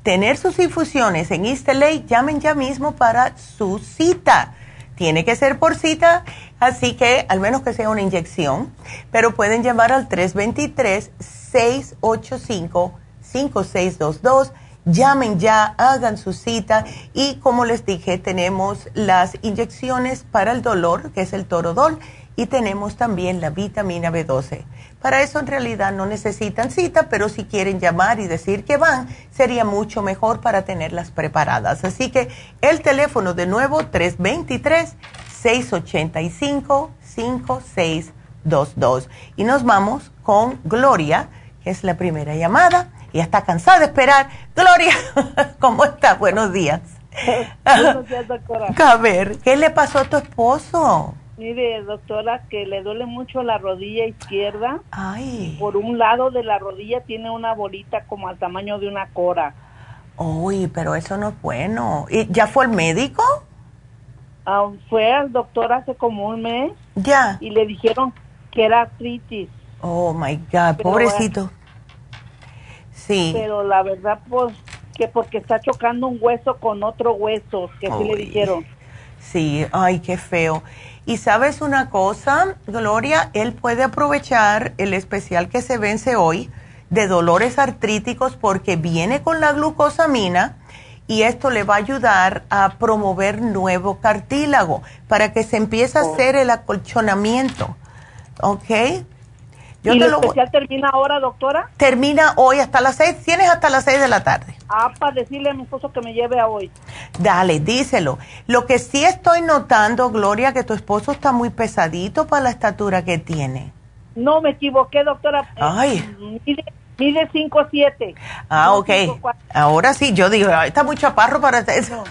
C: tener sus infusiones en East llamen ya mismo para su cita. Tiene que ser por cita Así que, al menos que sea una inyección, pero pueden llamar al 323-685-5622. Llamen ya, hagan su cita y como les dije, tenemos las inyecciones para el dolor, que es el torodol, y tenemos también la vitamina B12. Para eso en realidad no necesitan cita, pero si quieren llamar y decir que van, sería mucho mejor para tenerlas preparadas. Así que el teléfono de nuevo 323 685-5622. Y nos vamos con Gloria, que es la primera llamada. Y está cansada de esperar. Gloria, ¿cómo estás? Buenos días.
G: Buenos días, doctora.
C: A ver, ¿qué le pasó a tu esposo?
G: Mire, doctora, que le duele mucho la rodilla izquierda.
C: Ay.
G: Por un lado de la rodilla tiene una bolita como al tamaño de una cora.
C: Uy, pero eso no es bueno. ¿Y ya fue el médico?
G: Ah, fue al doctor hace como un mes.
C: Ya.
G: Y le dijeron que era artritis.
C: Oh, my God, pobrecito. Sí.
G: Pero la verdad, pues, que porque está chocando un hueso con otro hueso, que sí le dijeron.
C: Sí, ay, qué feo. Y sabes una cosa, Gloria, él puede aprovechar el especial que se vence hoy de dolores artríticos porque viene con la glucosamina y esto le va a ayudar a promover nuevo cartílago para que se empiece a oh. hacer el acolchonamiento. ¿Ok?
G: Yo ¿Y el especial termina ahora, doctora?
C: Termina hoy hasta las seis. Tienes hasta las seis de la tarde.
G: Ah, para decirle a mi esposo que me lleve a hoy.
C: Dale, díselo. Lo que sí estoy notando, Gloria, que tu esposo está muy pesadito para la estatura que tiene.
G: No me equivoqué, doctora.
C: Ay.
G: Mide 5 7.
C: Ah, ok. Ahora sí, yo digo, está muy chaparro para eso.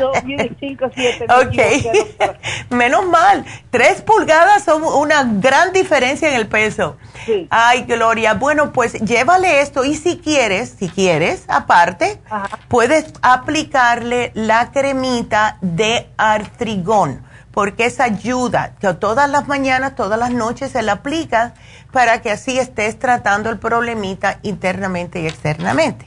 G: No, mide 5 7.
C: Ok. Menos mal. 3 pulgadas son una gran diferencia en el peso.
G: Sí.
C: Ay, Gloria. Bueno, pues llévale esto y si quieres, si quieres, aparte, puedes aplicarle la cremita de artrigón porque esa ayuda que todas las mañanas, todas las noches se la aplica para que así estés tratando el problemita internamente y externamente.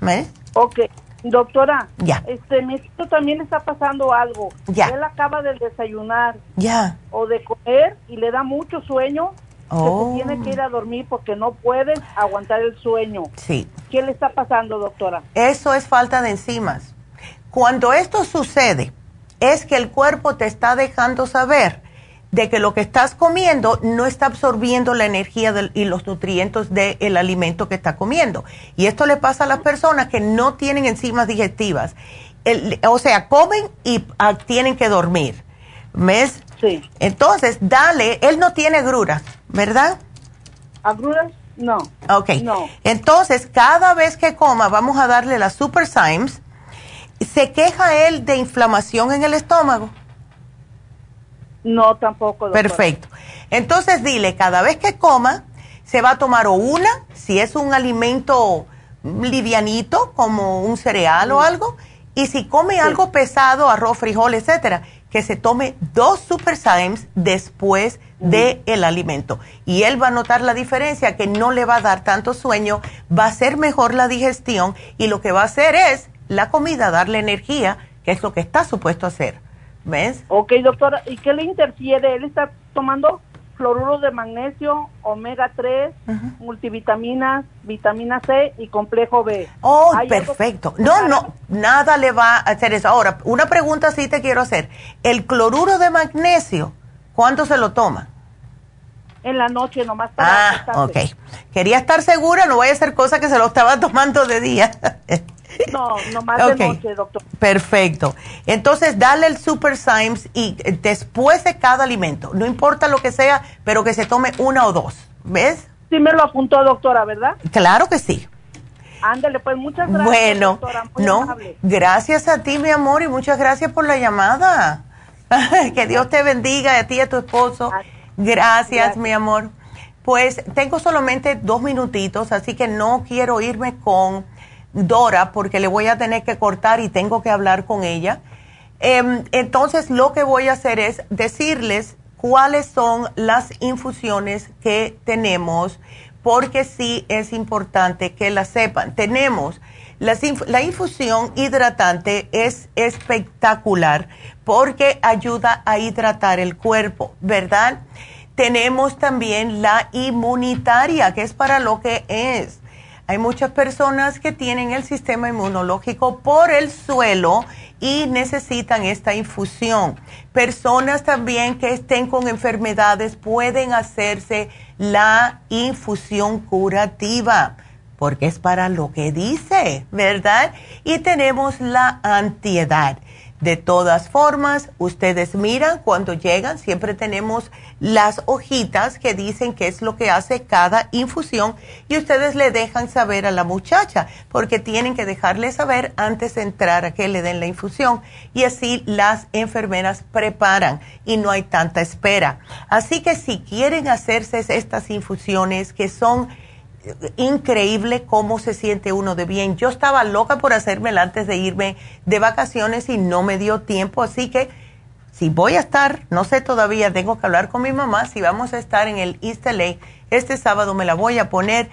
C: ¿Ves?
G: Ok. Doctora,
C: ya.
G: este, esto también está pasando algo.
C: Ya.
G: Él acaba de desayunar.
C: Ya.
G: O de comer y le da mucho sueño.
C: Oh.
G: Que se tiene que ir a dormir porque no puede aguantar el sueño.
C: Sí.
G: ¿Qué le está pasando, doctora?
C: Eso es falta de enzimas. Cuando esto sucede, es que el cuerpo te está dejando saber de que lo que estás comiendo no está absorbiendo la energía y los nutrientes del alimento que está comiendo. Y esto le pasa a las personas que no tienen enzimas digestivas. o sea, comen y ah, tienen que dormir. ¿Ves?
G: Sí.
C: Entonces, dale, él no tiene gruras, ¿verdad?
G: ¿Agruras? No.
C: Ok. No. Entonces, cada vez que coma, vamos a darle la Super Symes. ¿Se queja él de inflamación en el estómago?
G: No, tampoco.
C: Perfecto. Entonces, dile, cada vez que coma, se va a tomar o una, si es un alimento livianito, como un cereal o algo, y si come algo pesado, arroz, frijol, etcétera, que se tome dos Super Symes después del el alimento. Y él va a notar la diferencia, que no le va a dar tanto sueño, va a ser mejor la digestión y lo que va a hacer es la comida, darle energía, que es lo que está supuesto hacer. ¿Ves?
G: Ok, doctora, ¿y qué le interfiere? ¿Él está tomando fluoruro de magnesio, omega 3, multivitaminas, vitamina C y complejo B.
C: Oh, perfecto. No, no, nada le va a hacer eso. Ahora, una pregunta sí te quiero hacer. ¿El cloruro de magnesio, cuándo se lo toma?
G: En la noche, nomás para
C: Ah, ok. Quería estar segura, no voy a hacer cosa que se lo estaba tomando de día.
G: No, nomás de noche, doctor.
C: Perfecto. Entonces, dale el Super Symes y después de cada alimento, no importa lo que sea, pero que se tome una o dos. ¿Ves?
G: Sí, me lo apuntó, doctora, ¿verdad?
C: Claro que sí.
G: Ándale, pues muchas gracias.
C: Bueno, no, gracias a ti, mi amor, y muchas gracias por la llamada. que Dios te bendiga a ti y a tu esposo. Gracias, mi amor. Pues tengo solamente dos minutitos, así que no quiero irme con Dora porque le voy a tener que cortar y tengo que hablar con ella. Em, entonces lo que voy a hacer es decirles cuáles son las infusiones que tenemos porque sí es importante que la sepan. Tenemos la infusión hidratante es espectacular porque ayuda a hidratar el cuerpo, ¿verdad? Tenemos también la inmunitaria, que es para lo que es. Hay muchas personas que tienen el sistema inmunológico por el suelo y necesitan esta infusión. Personas también que estén con enfermedades pueden hacerse la infusión curativa, porque es para lo que dice, ¿verdad? Y tenemos la antiedad. De todas formas, ustedes miran cuando llegan, siempre tenemos las hojitas que dicen qué es lo que hace cada infusión y ustedes le dejan saber a la muchacha, porque tienen que dejarle saber antes de entrar a que le den la infusión y así las enfermeras preparan y no hay tanta espera. Así que si quieren hacerse estas infusiones que son increíble cómo se siente uno de bien. Yo estaba loca por hacérmela antes de irme de vacaciones y no me dio tiempo, así que si voy a estar, no sé todavía, tengo que hablar con mi mamá, si vamos a estar en el East LA, este sábado me la voy a poner,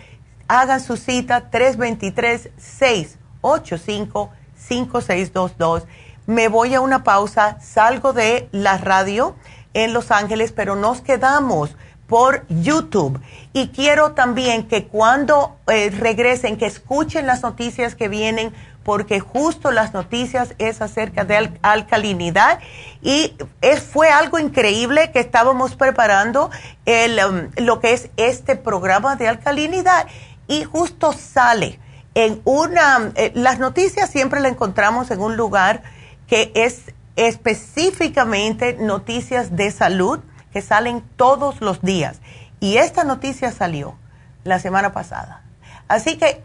C: hagan su cita 323-685-5622. Me voy a una pausa, salgo de la radio en Los Ángeles, pero nos quedamos por YouTube. Y quiero también que cuando eh, regresen, que escuchen las noticias que vienen, porque justo las noticias es acerca de alcalinidad. Y es, fue algo increíble que estábamos preparando el, um, lo que es este programa de alcalinidad. Y justo sale en una, eh, las noticias siempre las encontramos en un lugar que es específicamente noticias de salud que salen todos los días. Y esta noticia salió la semana pasada. Así que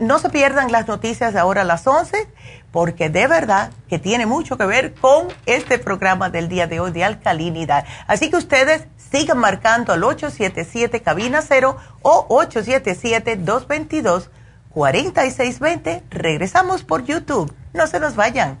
C: no se pierdan las noticias ahora a las 11, porque de verdad que tiene mucho que ver con este programa del día de hoy de alcalinidad. Así que ustedes sigan marcando al 877 cabina 0 o 877 222 4620. Regresamos por YouTube. No se nos vayan.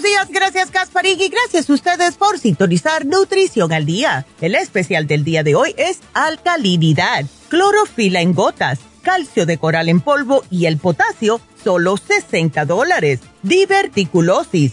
C: buenos días, gracias Gasparín y gracias a ustedes por sintonizar Nutrición al Día. El especial del día de hoy es alcalinidad, clorofila en gotas, calcio de coral en polvo y el potasio, solo 60 dólares. Diverticulosis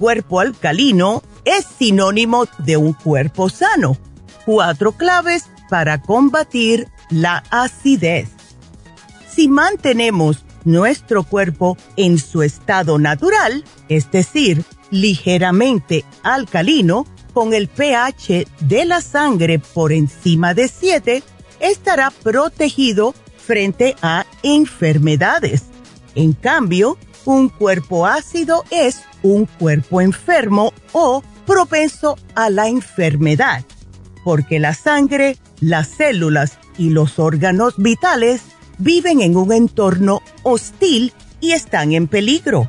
C: Cuerpo alcalino es sinónimo de un cuerpo sano. Cuatro claves para combatir la acidez. Si mantenemos nuestro cuerpo en su estado natural, es decir, ligeramente alcalino, con el pH de la sangre por encima de 7, estará protegido frente a enfermedades. En cambio, un cuerpo ácido es un cuerpo enfermo o propenso a la enfermedad, porque la sangre, las células y los órganos vitales viven en un entorno hostil y están en peligro.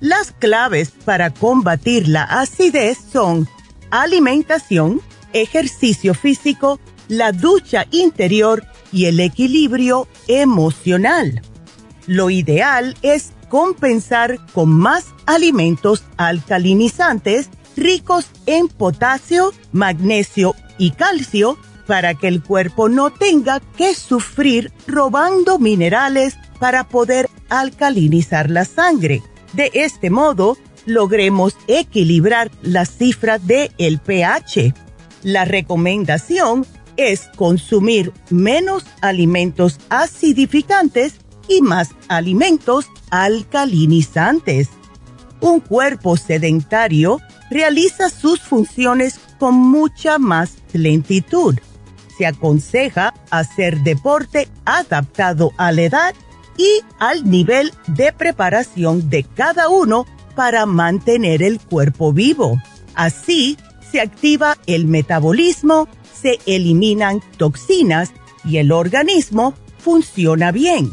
C: Las claves para combatir la acidez son alimentación, ejercicio físico, la ducha interior y el equilibrio emocional. Lo ideal es compensar con más alimentos alcalinizantes ricos en potasio, magnesio y calcio para que el cuerpo no tenga que sufrir robando minerales para poder alcalinizar la sangre. De este modo, logremos equilibrar la cifra de el pH. La recomendación es consumir menos alimentos acidificantes y más alimentos alcalinizantes. Un cuerpo sedentario realiza sus funciones con mucha más lentitud. Se aconseja hacer deporte adaptado a la edad y al nivel de preparación de cada uno para mantener el cuerpo vivo. Así se activa el metabolismo, se eliminan toxinas y el organismo funciona bien.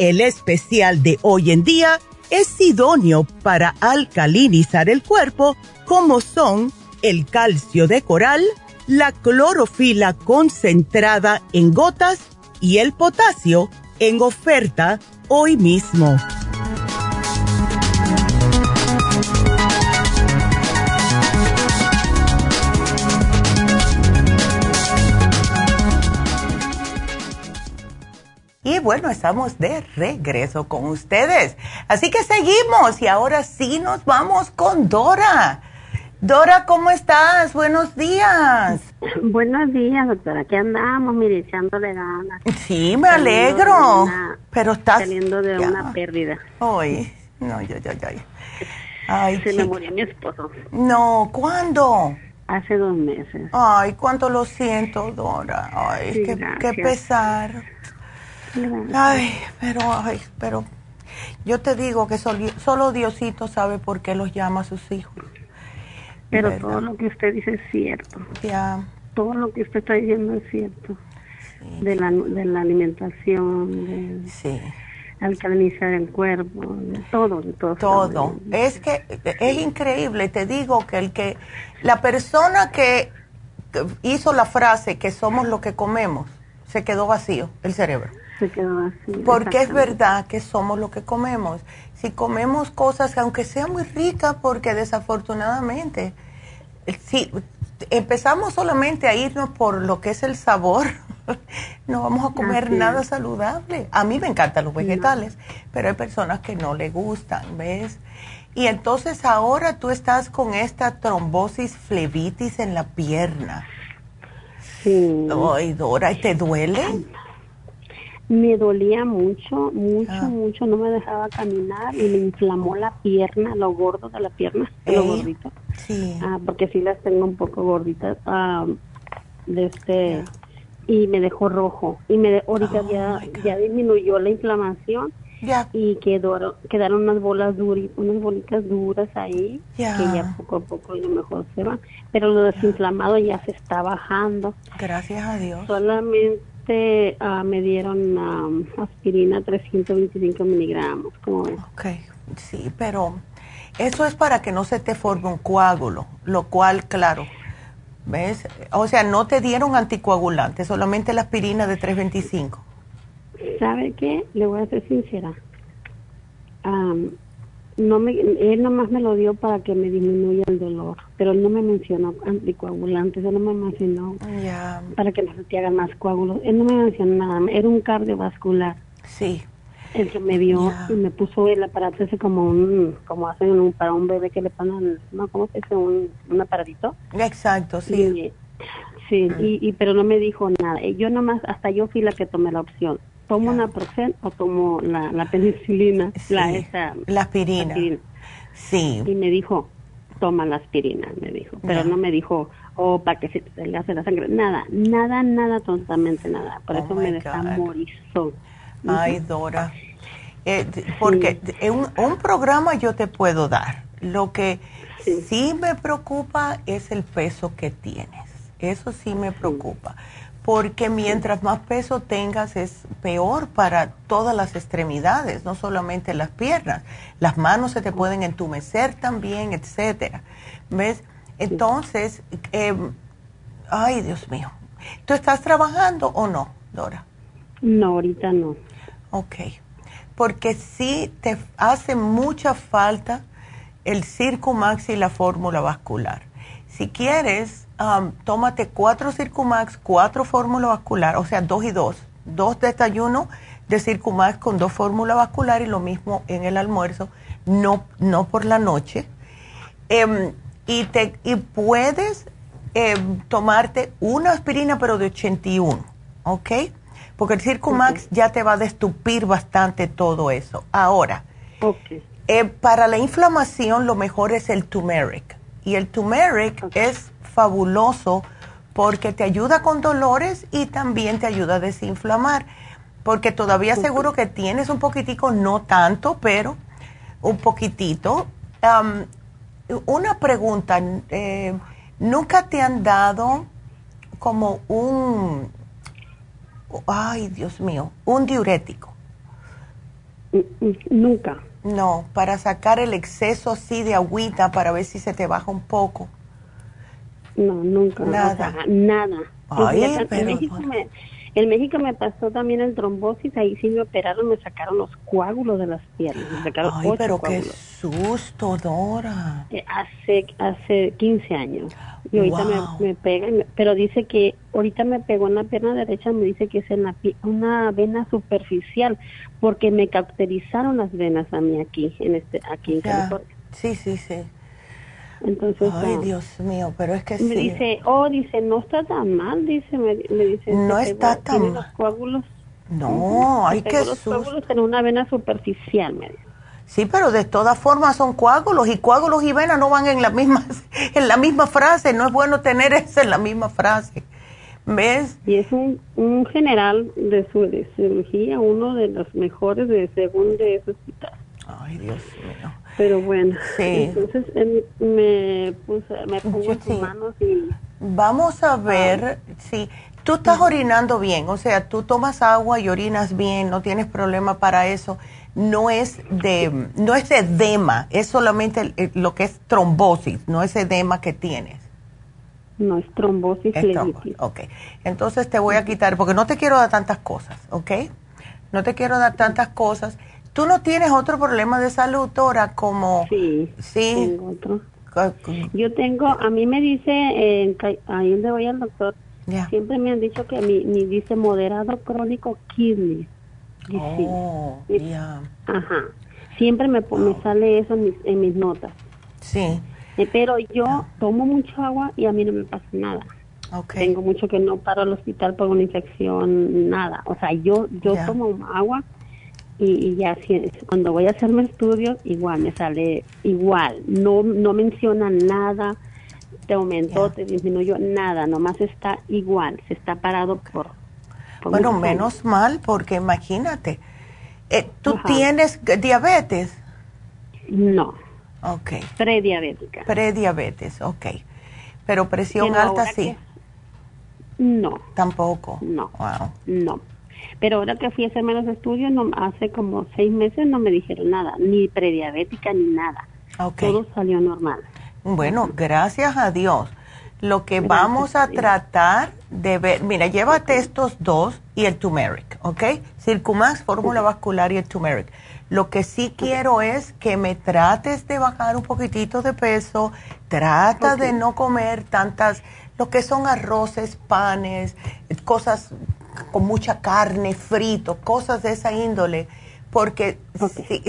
C: El especial de hoy en día es idóneo para alcalinizar el cuerpo como son el calcio de coral, la clorofila concentrada en gotas y el potasio en oferta hoy mismo. Y bueno, estamos de regreso con ustedes. Así que seguimos y ahora sí nos vamos con Dora. Dora, ¿cómo estás? Buenos días.
H: Buenos días, doctora. Aquí andamos, mire, echándole ganas.
C: Sí, me alegro. pero estás...
H: Saliendo de una pérdida.
C: Ay, no, ya, ya, ya.
H: Ay, Se me murió mi esposo.
C: No, ¿cuándo?
H: Hace dos meses.
C: Ay, cuánto lo siento, Dora. Ay, qué, qué, pesar. Ay, pero, ay, pero yo te digo que solo Diosito sabe por qué los llama a sus hijos.
H: Pero todo lo que usted dice es cierto.
C: Ya.
H: Todo lo que usted está diciendo es cierto. De, la, de la alimentación, de
C: sí.
H: alcalinizar el cuerpo, de todo, de todo.
C: Todo. Es que es increíble, te digo que el que la persona que hizo la frase que somos lo que comemos, se quedó vacío el cerebro.
H: Se quedó vacío.
C: Porque es verdad que somos lo que comemos si comemos cosas que aunque sean muy ricas, porque desafortunadamente, si empezamos solamente a irnos por lo que es el sabor, no vamos a comer nada saludable. A mí me encantan los vegetales, pero hay personas que no le gustan, ¿ves? Y entonces ahora tú estás con esta trombosis flebitis en la pierna.
H: Sí.
C: Ay, Dora, ¿te duele?
H: Me dolía mucho, mucho, ah. mucho, no me dejaba caminar y me inflamó la pierna, lo gordo de la pierna, lo gordito.
C: Sí.
H: Ah, porque sí las tengo un poco gorditas. Ah, de este y me dejó rojo y me ahorita oh, ya ya disminuyó la inflamación y quedó, quedaron unas bolas duras unas bolitas duras ahí que ya poco a poco a lo mejor se van pero lo desinflamado ya se está bajando
C: gracias a Dios
H: solamente Ah, me dieron aspirina 325 miligramos. como
C: Ok, sí, pero eso es para que no se te forme un coágulo, lo cual, claro, ¿ves? O sea, no te dieron anticoagulante, solamente la aspirina de 325.
H: ¿Sabe qué? Le voy a ser sincera no me, él nomás me lo dio para que me disminuya el dolor, pero él no me mencionó anticoagulantes, él no me mencionó para que no se te hagan más coágulos, él no me mencionó nada, era un cardiovascular.
C: Sí.
H: El que me dio y me puso el aparato ese como un, como hacen un, para un bebé que le ponen, no, ¿cómo se dice? Un, un aparatito.
C: Exacto, sí.
H: sí, y, y, pero no me dijo nada. Yo nomás, hasta yo fui la que tomé la opción ¿Tomo una Naproxen o tomo la, la penicilina? La, esa,
C: la aspirina. Sí.
H: Y me dijo, toma la aspirina, me dijo. Pero no me dijo, oh, para que se le hace la sangre. Nada, nada, nada, totalmente nada. Por oh eso me desamorizó.
C: Ay, Dora. Eh, porque en un, un, programa yo te puedo dar. Lo que sí. me preocupa es el peso que tienes. Eso sí me preocupa porque mientras más peso tengas es peor para todas las extremidades, no solamente las piernas. Las manos se te pueden entumecer también, etcétera. ¿Ves? Entonces, em, ay Dios mío, ¿tú estás trabajando o no, Dora?
H: No, ahorita no.
C: Ok, porque sí te hace mucha falta el Circumax y la fórmula vascular. Si quieres, um, tómate cuatro Circumax, cuatro fórmula vascular, o sea, dos y dos. Dos desayunos de Circumax con dos fórmula vascular y lo mismo en el almuerzo, no, no por la noche. Em, y, te, y puedes em, tomarte una aspirina, pero de 81, ¿ok? Porque el Circumax ya te va a destupir bastante todo eso. Ahora, eh, para la inflamación lo mejor es el turmeric. Y el turmeric es fabuloso porque te ayuda con dolores y también te ayuda a desinflamar. Porque todavía seguro que tienes un poquitico, no tanto, pero un poquitito. una pregunta, eh, ¿nunca te han dado como un, ay Dios mío, un diurético?
H: Nunca.
C: No, para sacar el exceso así de agüita para ver si se te baja un poco.
H: No, nunca.
C: Nada.
H: nada.
C: Ay, pero...
H: en, México me, pasó también el trombosis, ahí sí me operaron, me sacaron los coágulos de las piernas.
C: Ay, pero qué susto, Dora.
H: Eh, hace, hace 15 años. Y ahorita me, me pega, pero dice que ahorita me pegó en la pierna derecha, me dice que es en la, una vena superficial, porque me cauterizaron las venas a mí aquí, en este, aquí en California.
C: Sí, sí, sí.
H: Entonces,
C: Ay, Dios mío, pero es que me
H: dice, oh, dice, no está tan mal, dice, me, dice.
C: No está tan mal.
H: coágulos.
C: No, hay que...
H: Los coágulos en una vena superficial, me dice.
C: Sí, pero de todas formas son coágulos y coágulos y venas no van en la misma en la misma frase, no es bueno tener eso en la misma frase. ¿Ves?
H: Y es un, un general de su de cirugía, uno de los mejores de según de ese hospital.
C: Ay, Dios mío.
H: Pero bueno, sí. entonces me puse, me pongo manos y...
C: Vamos a ver si tú estás orinando bien, o sea, tú tomas agua y orinas bien, no tienes problema para eso. No es de, no es edema, es solamente lo que es trombosis, no es edema que tienes.
H: No es trombosis, es trombosis.
C: Ok, entonces te voy a quitar, porque no te quiero dar tantas cosas, ¿ok? No te quiero dar tantas cosas ¿Tú no tienes otro problema de salud, Tora, como...
H: Sí, sí. Tengo otro. Yo tengo, a mí me dice, eh, ahí donde voy al doctor, siempre me han dicho que mi, mi dice moderado crónico kidney.
C: Oh, ya.
H: Ajá. Siempre me, me sale eso en mis, en mis notas.
C: Sí.
H: Eh, pero yo tomo mucho agua y a mí no me pasa nada.
C: Okay.
H: Tengo mucho que no paro al hospital por una infección, nada. O sea, yo yo tomo agua y, ya cuando voy a hacerme estudios igual me sale igual. No no menciona nada te aumentó te disminuyó nada nomás está igual se está parado por,
C: bueno menos mal porque imagínate eh, tú tienes diabetes
H: no.
C: Ok.
H: prediabética.
C: Prediabetes ok. Pero presión alta sí.
H: no.
C: Tampoco.
H: No. Wow. no pero ahora que fui a hacerme los estudios, no, hace como seis meses no me dijeron nada, ni prediabética ni nada. Todo salió normal.
C: Bueno, gracias a Dios. Lo que vamos a tratar de ver, mira, llévate estos dos y el turmeric, ¿ok? Circumax, fórmula vascular y el turmeric. Lo que sí quiero es que me trates de bajar un poquitito de peso, trata de no comer tantas, lo que son arroces, panes, cosas con mucha carne, frito, cosas de esa índole, porque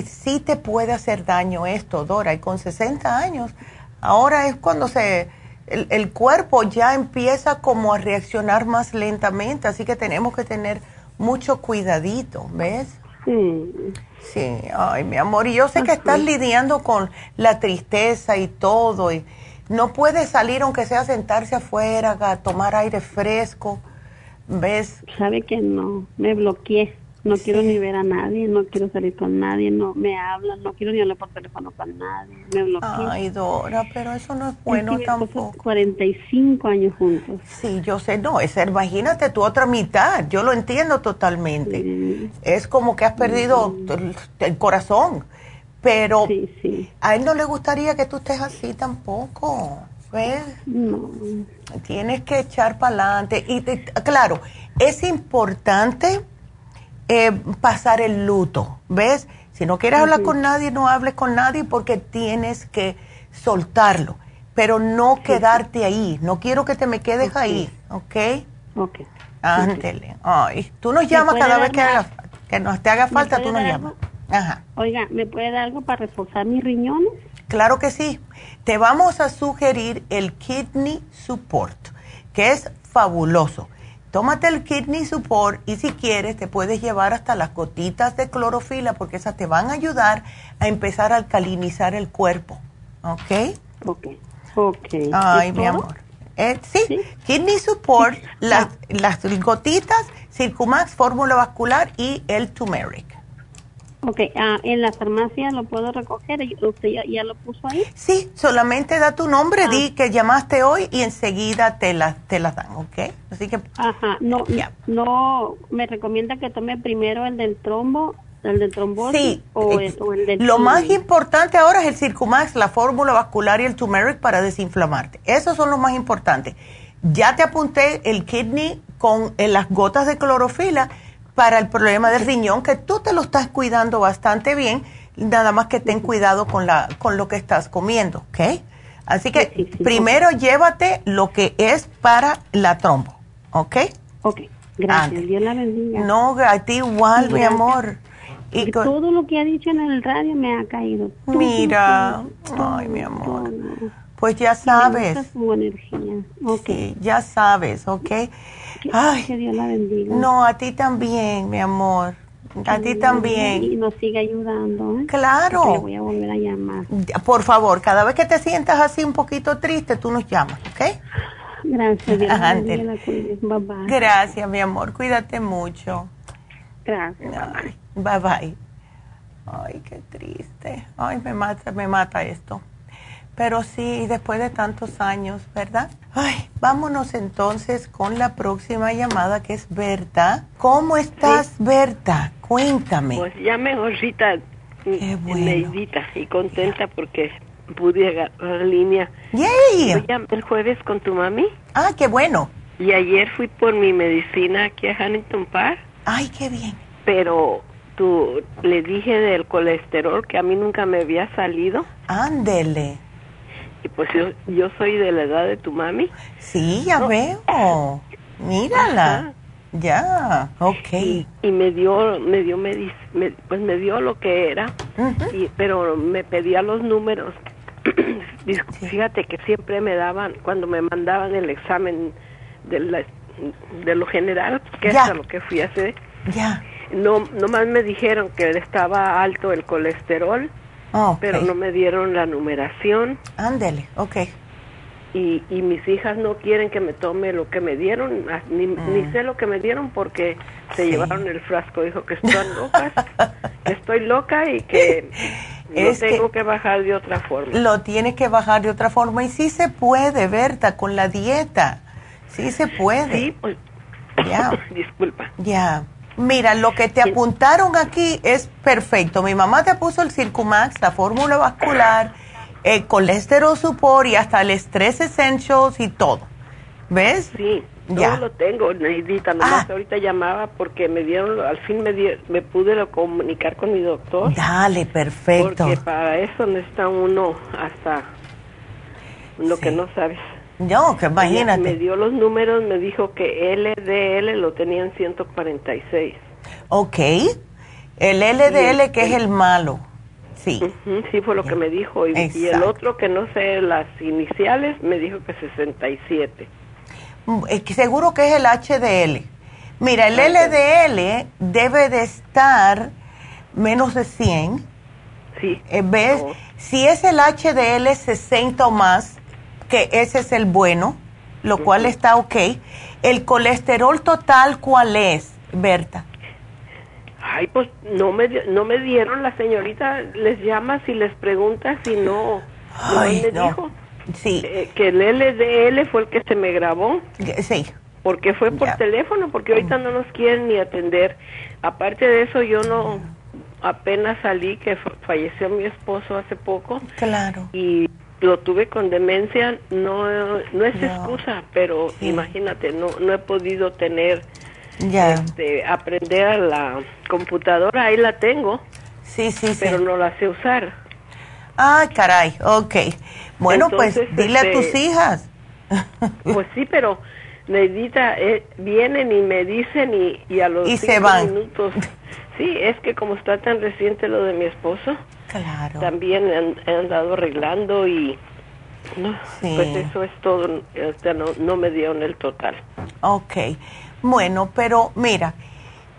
C: sí, te puede hacer daño esto, Dora, y con 60 años, ahora es cuando se, el, cuerpo ya empieza como a reaccionar más lentamente, así que tenemos que tener mucho cuidadito, ¿ves?
H: Sí.
C: Sí, ay, mi amor, y yo sé que estás lidiando con la tristeza y todo, y no puedes salir aunque sea sentarse afuera, a tomar aire fresco ¿Ves?
H: Sabe que no, me bloqueé. No quiero ni ver a nadie, no quiero salir con nadie, no me hablan, no quiero ni hablar por teléfono con nadie, me bloqueé.
C: Ay, Dora, pero eso no es bueno tampoco.
H: 45 años juntos.
C: Sí, yo sé, no, es, imagínate tu otra mitad, yo lo entiendo totalmente. Es como que has perdido el, corazón, pero a él no le gustaría que tú estés así tampoco. ¿Ves?
H: No.
C: Tienes que echar para adelante. Y claro, es importante eh, pasar el luto. ¿Ves? Si no quieres hablar con nadie, no hables con nadie porque tienes que soltarlo. Pero no quedarte ahí. No quiero que te me quedes ahí. ¿Ok?
H: Ok.
C: Ándele. Ay, tú nos llamas cada vez que, que nos te haga falta, tú nos llamas. Ajá.
H: Oiga, ¿me puede dar algo para reforzar mis riñones?
C: Claro que sí. Te vamos a sugerir el Kidney Support, que es fabuloso. Tómate el Kidney Support y si quieres te puedes llevar hasta las gotitas de clorofila porque esas te van a ayudar a empezar a alcalinizar el cuerpo. ¿Ok?
H: Ok. Ok.
C: Ay, mi amor. Eh, sí, Kidney Support, las, las gotitas, Circumax, fórmula vascular y el turmeric.
H: Ok, ah, ¿en la farmacia lo puedo recoger? ¿Usted ya, lo puso ahí?
C: Sí, solamente da tu nombre, di ah. que llamaste hoy y enseguida te las te la dan, ¿ok? Así que...
H: Ajá, no, no, me recomienda que tome primero el del trombo, el del trombosis sí, o, el, del...
C: Lo más importante ahora es el Circumax, la fórmula vascular y el turmeric para desinflamarte. Esos son los más importantes. Ya te apunté el kidney con eh, las gotas de clorofila para el problema del riñón, que tú te lo estás cuidando bastante bien, nada más que ten cuidado con, la, con lo que estás comiendo, ¿ok? Así que primero llévate lo que es para la trombo, ¿ok?
H: Ok, gracias, Dios la bendiga.
C: No, a ti igual, mi amor.
H: Y todo lo que ha dicho en el radio me ha caído.
C: Mira, ay, mi amor. Pues ya sabes.
H: su energía.
C: Okay. ya sabes, ¿ok?
H: Ay, que Dios la bendiga.
C: No, a ti también, mi amor. A ti también.
H: Y nos sigue ayudando. ¿eh?
C: Claro.
H: voy a volver a llamar.
C: Por favor, cada vez que te sientas así un poquito triste, tú nos llamas, ¿ok?
H: Gracias. Dios
C: bye bye. Gracias, mi amor. Cuídate mucho.
H: Gracias.
C: bye bye. Ay, qué triste. Ay, me mata, me mata esto. Pero sí, después de tantos años, ¿verdad? Ay, vámonos entonces con la próxima llamada que es Berta. ¿Cómo estás, Berta? Cuéntame.
I: Pues ya mejorcita, Qué bueno. y contenta porque pude agarrar línea.
C: ¡Yay!
I: El jueves con tu mami.
C: Ah, qué bueno.
I: Y ayer fui por mi medicina aquí a Huntington Park.
C: Ay, qué bien.
I: Pero tú le dije del colesterol que a mí nunca me había salido.
C: Ándele.
I: Y pues yo, yo soy de la edad de tu mami.
C: Sí, ya veo. Mírala. Ya, ok.
I: Y, me dio, me dio, pues me dio lo que era, y, pero me pedía los números. Fíjate que siempre me daban, cuando me mandaban el examen de, la, de lo general, que es a lo que fui a hacer.
C: Ya.
I: No, nomás me dijeron que estaba alto el colesterol Ah, pero no me dieron la numeración.
C: Ándele, ok.
I: Y, y mis hijas no quieren que me tome lo que me dieron, ni, mm. sé lo que me dieron porque se llevaron el frasco. Dijo que estoy loca, que estoy loca y que lo tengo que, bajar de otra forma.
C: Lo tiene que bajar de otra forma y sí se puede, Berta, con la dieta. Sí se puede.
I: Sí, pues.
C: Ya.
I: Disculpa.
C: Ya. Mira, lo que te apuntaron aquí es perfecto. Mi mamá te puso el Circumax, la fórmula vascular, el colesterol support y hasta el estrés essentials y todo. ¿Ves?
I: Sí, ya. lo tengo, Neidita. Nomás ah. ahorita llamaba porque me dieron, al fin me, me pude comunicar con mi doctor.
C: Dale, perfecto.
I: Porque para eso necesita uno hasta lo que no sabes.
C: No, que imagínate.
I: Me dio los números, me dijo que LDL lo tenía en 146.
C: Ok. El LDL que es el malo. Sí.
I: sí, fue lo que me dijo. Y, el otro que no sé las iniciales me dijo que 67.
C: Mm, seguro que es el HDL. Mira, el LDL debe de estar menos de 100.
I: Sí.
C: Eh, ¿Ves? Si es el HDL 60 o más, que ese es el bueno, lo cual está ok. ¿El colesterol total cuál es, Berta?
I: Ay, pues no me, no me dieron, la señorita les llama si les pregunta si no,
C: Ay,
I: me dijo.
C: Sí.
I: Eh, que el LDL fue el que se me grabó.
C: Sí.
I: Porque fue por teléfono, porque ahorita no nos quieren ni atender. Aparte de eso, yo no, apenas salí, que falleció mi esposo hace poco.
C: Claro.
I: Y lo tuve con demencia, no, no es excusa, pero imagínate, no, no he podido tener,
C: ya.
I: Este, aprender a la computadora, ahí la tengo,
C: sí, sí,
I: pero no la sé usar.
C: Ah, caray, ok. Bueno, pues dile a tus este, hijas.
I: Pues sí, pero Neidita, eh, vienen y me dicen y, y a los
C: y se van.
I: minutos. Sí, es que como está tan reciente lo de mi esposo,
C: Claro.
I: También he andado arreglando y no, pues eso es todo, no, no me dieron el total.
C: Ok, bueno, pero mira,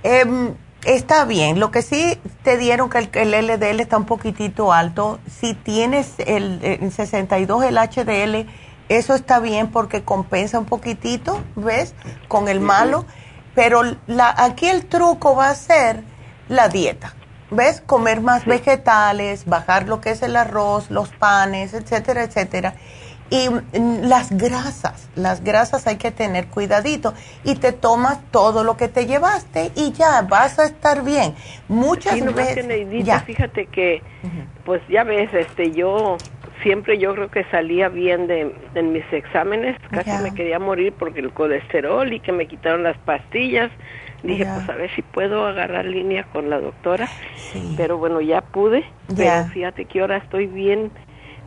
C: em, está bien, lo que sí te dieron que el, LDL está un poquitito alto, si tienes el, el 62 el HDL, eso está bien porque compensa un poquitito, ¿ves? Con el malo, pero la, aquí el truco va a ser la dieta. ¿Ves? Comer más vegetales, bajar lo que es el arroz, los panes, etcétera, etcétera. Y mm, las grasas, las grasas hay que tener cuidadito. Y te tomas todo lo que te llevaste y ya vas a estar bien. Muchas veces.
I: ya. Fíjate que, pues ya ves, este, yo siempre yo creo que salía bien de, mis exámenes. Casi me quería morir porque el colesterol y que me quitaron las pastillas Dije, pues a ver si puedo agarrar línea con la doctora. Pero bueno, ya pude. Pero fíjate que ahora estoy bien,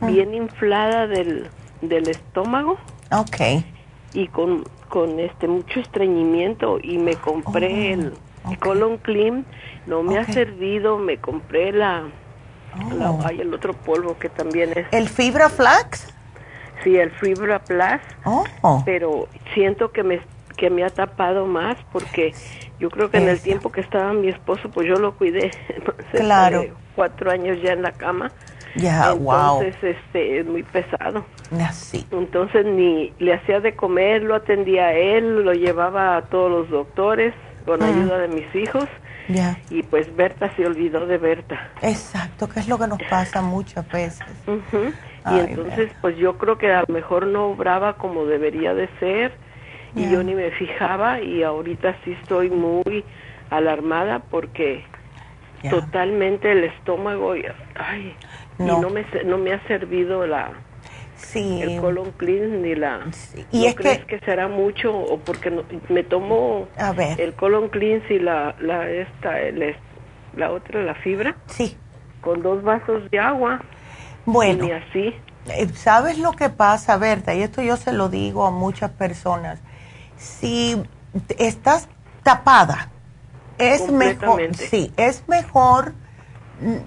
I: ah. bien inflada del, del estómago.
C: Ok.
I: Y con, con este mucho estreñimiento y me compré el colon clean. No me ha servido, me compré la, la el otro polvo que también es.
C: ¿El fibra flax?
I: Sí, el Fibra Plus. Oh. Pero siento que me que me ha tapado más porque yo creo que en el tiempo que estaba mi esposo, pues yo lo cuidé. claro. Cuatro años ya en la cama. Ya, Entonces, este, es muy pesado. Así. Entonces, ni le hacía de comer, lo atendía a él, lo llevaba a todos los doctores con ah. ayuda de mis hijos. Ya. Y pues Berta se olvidó de Berta.
C: Exacto, que es lo que nos pasa muchas veces.
I: y entonces, pues yo creo que a lo mejor no obraba como debería de ser y yo ni me fijaba y ahorita sí estoy muy alarmada porque totalmente el estómago y, ay, no. no me no me ha servido la sí. el colon clean ni la ¿Y es crees que... será mucho o porque me tomo el colon clean y la la esta la otra la fibra sí. Con dos vasos de agua.
C: Bueno. Y así. Eh, sabes lo que pasa Berta y esto yo se lo digo a muchas personas si estás tapada, es mejor, sí, es mejor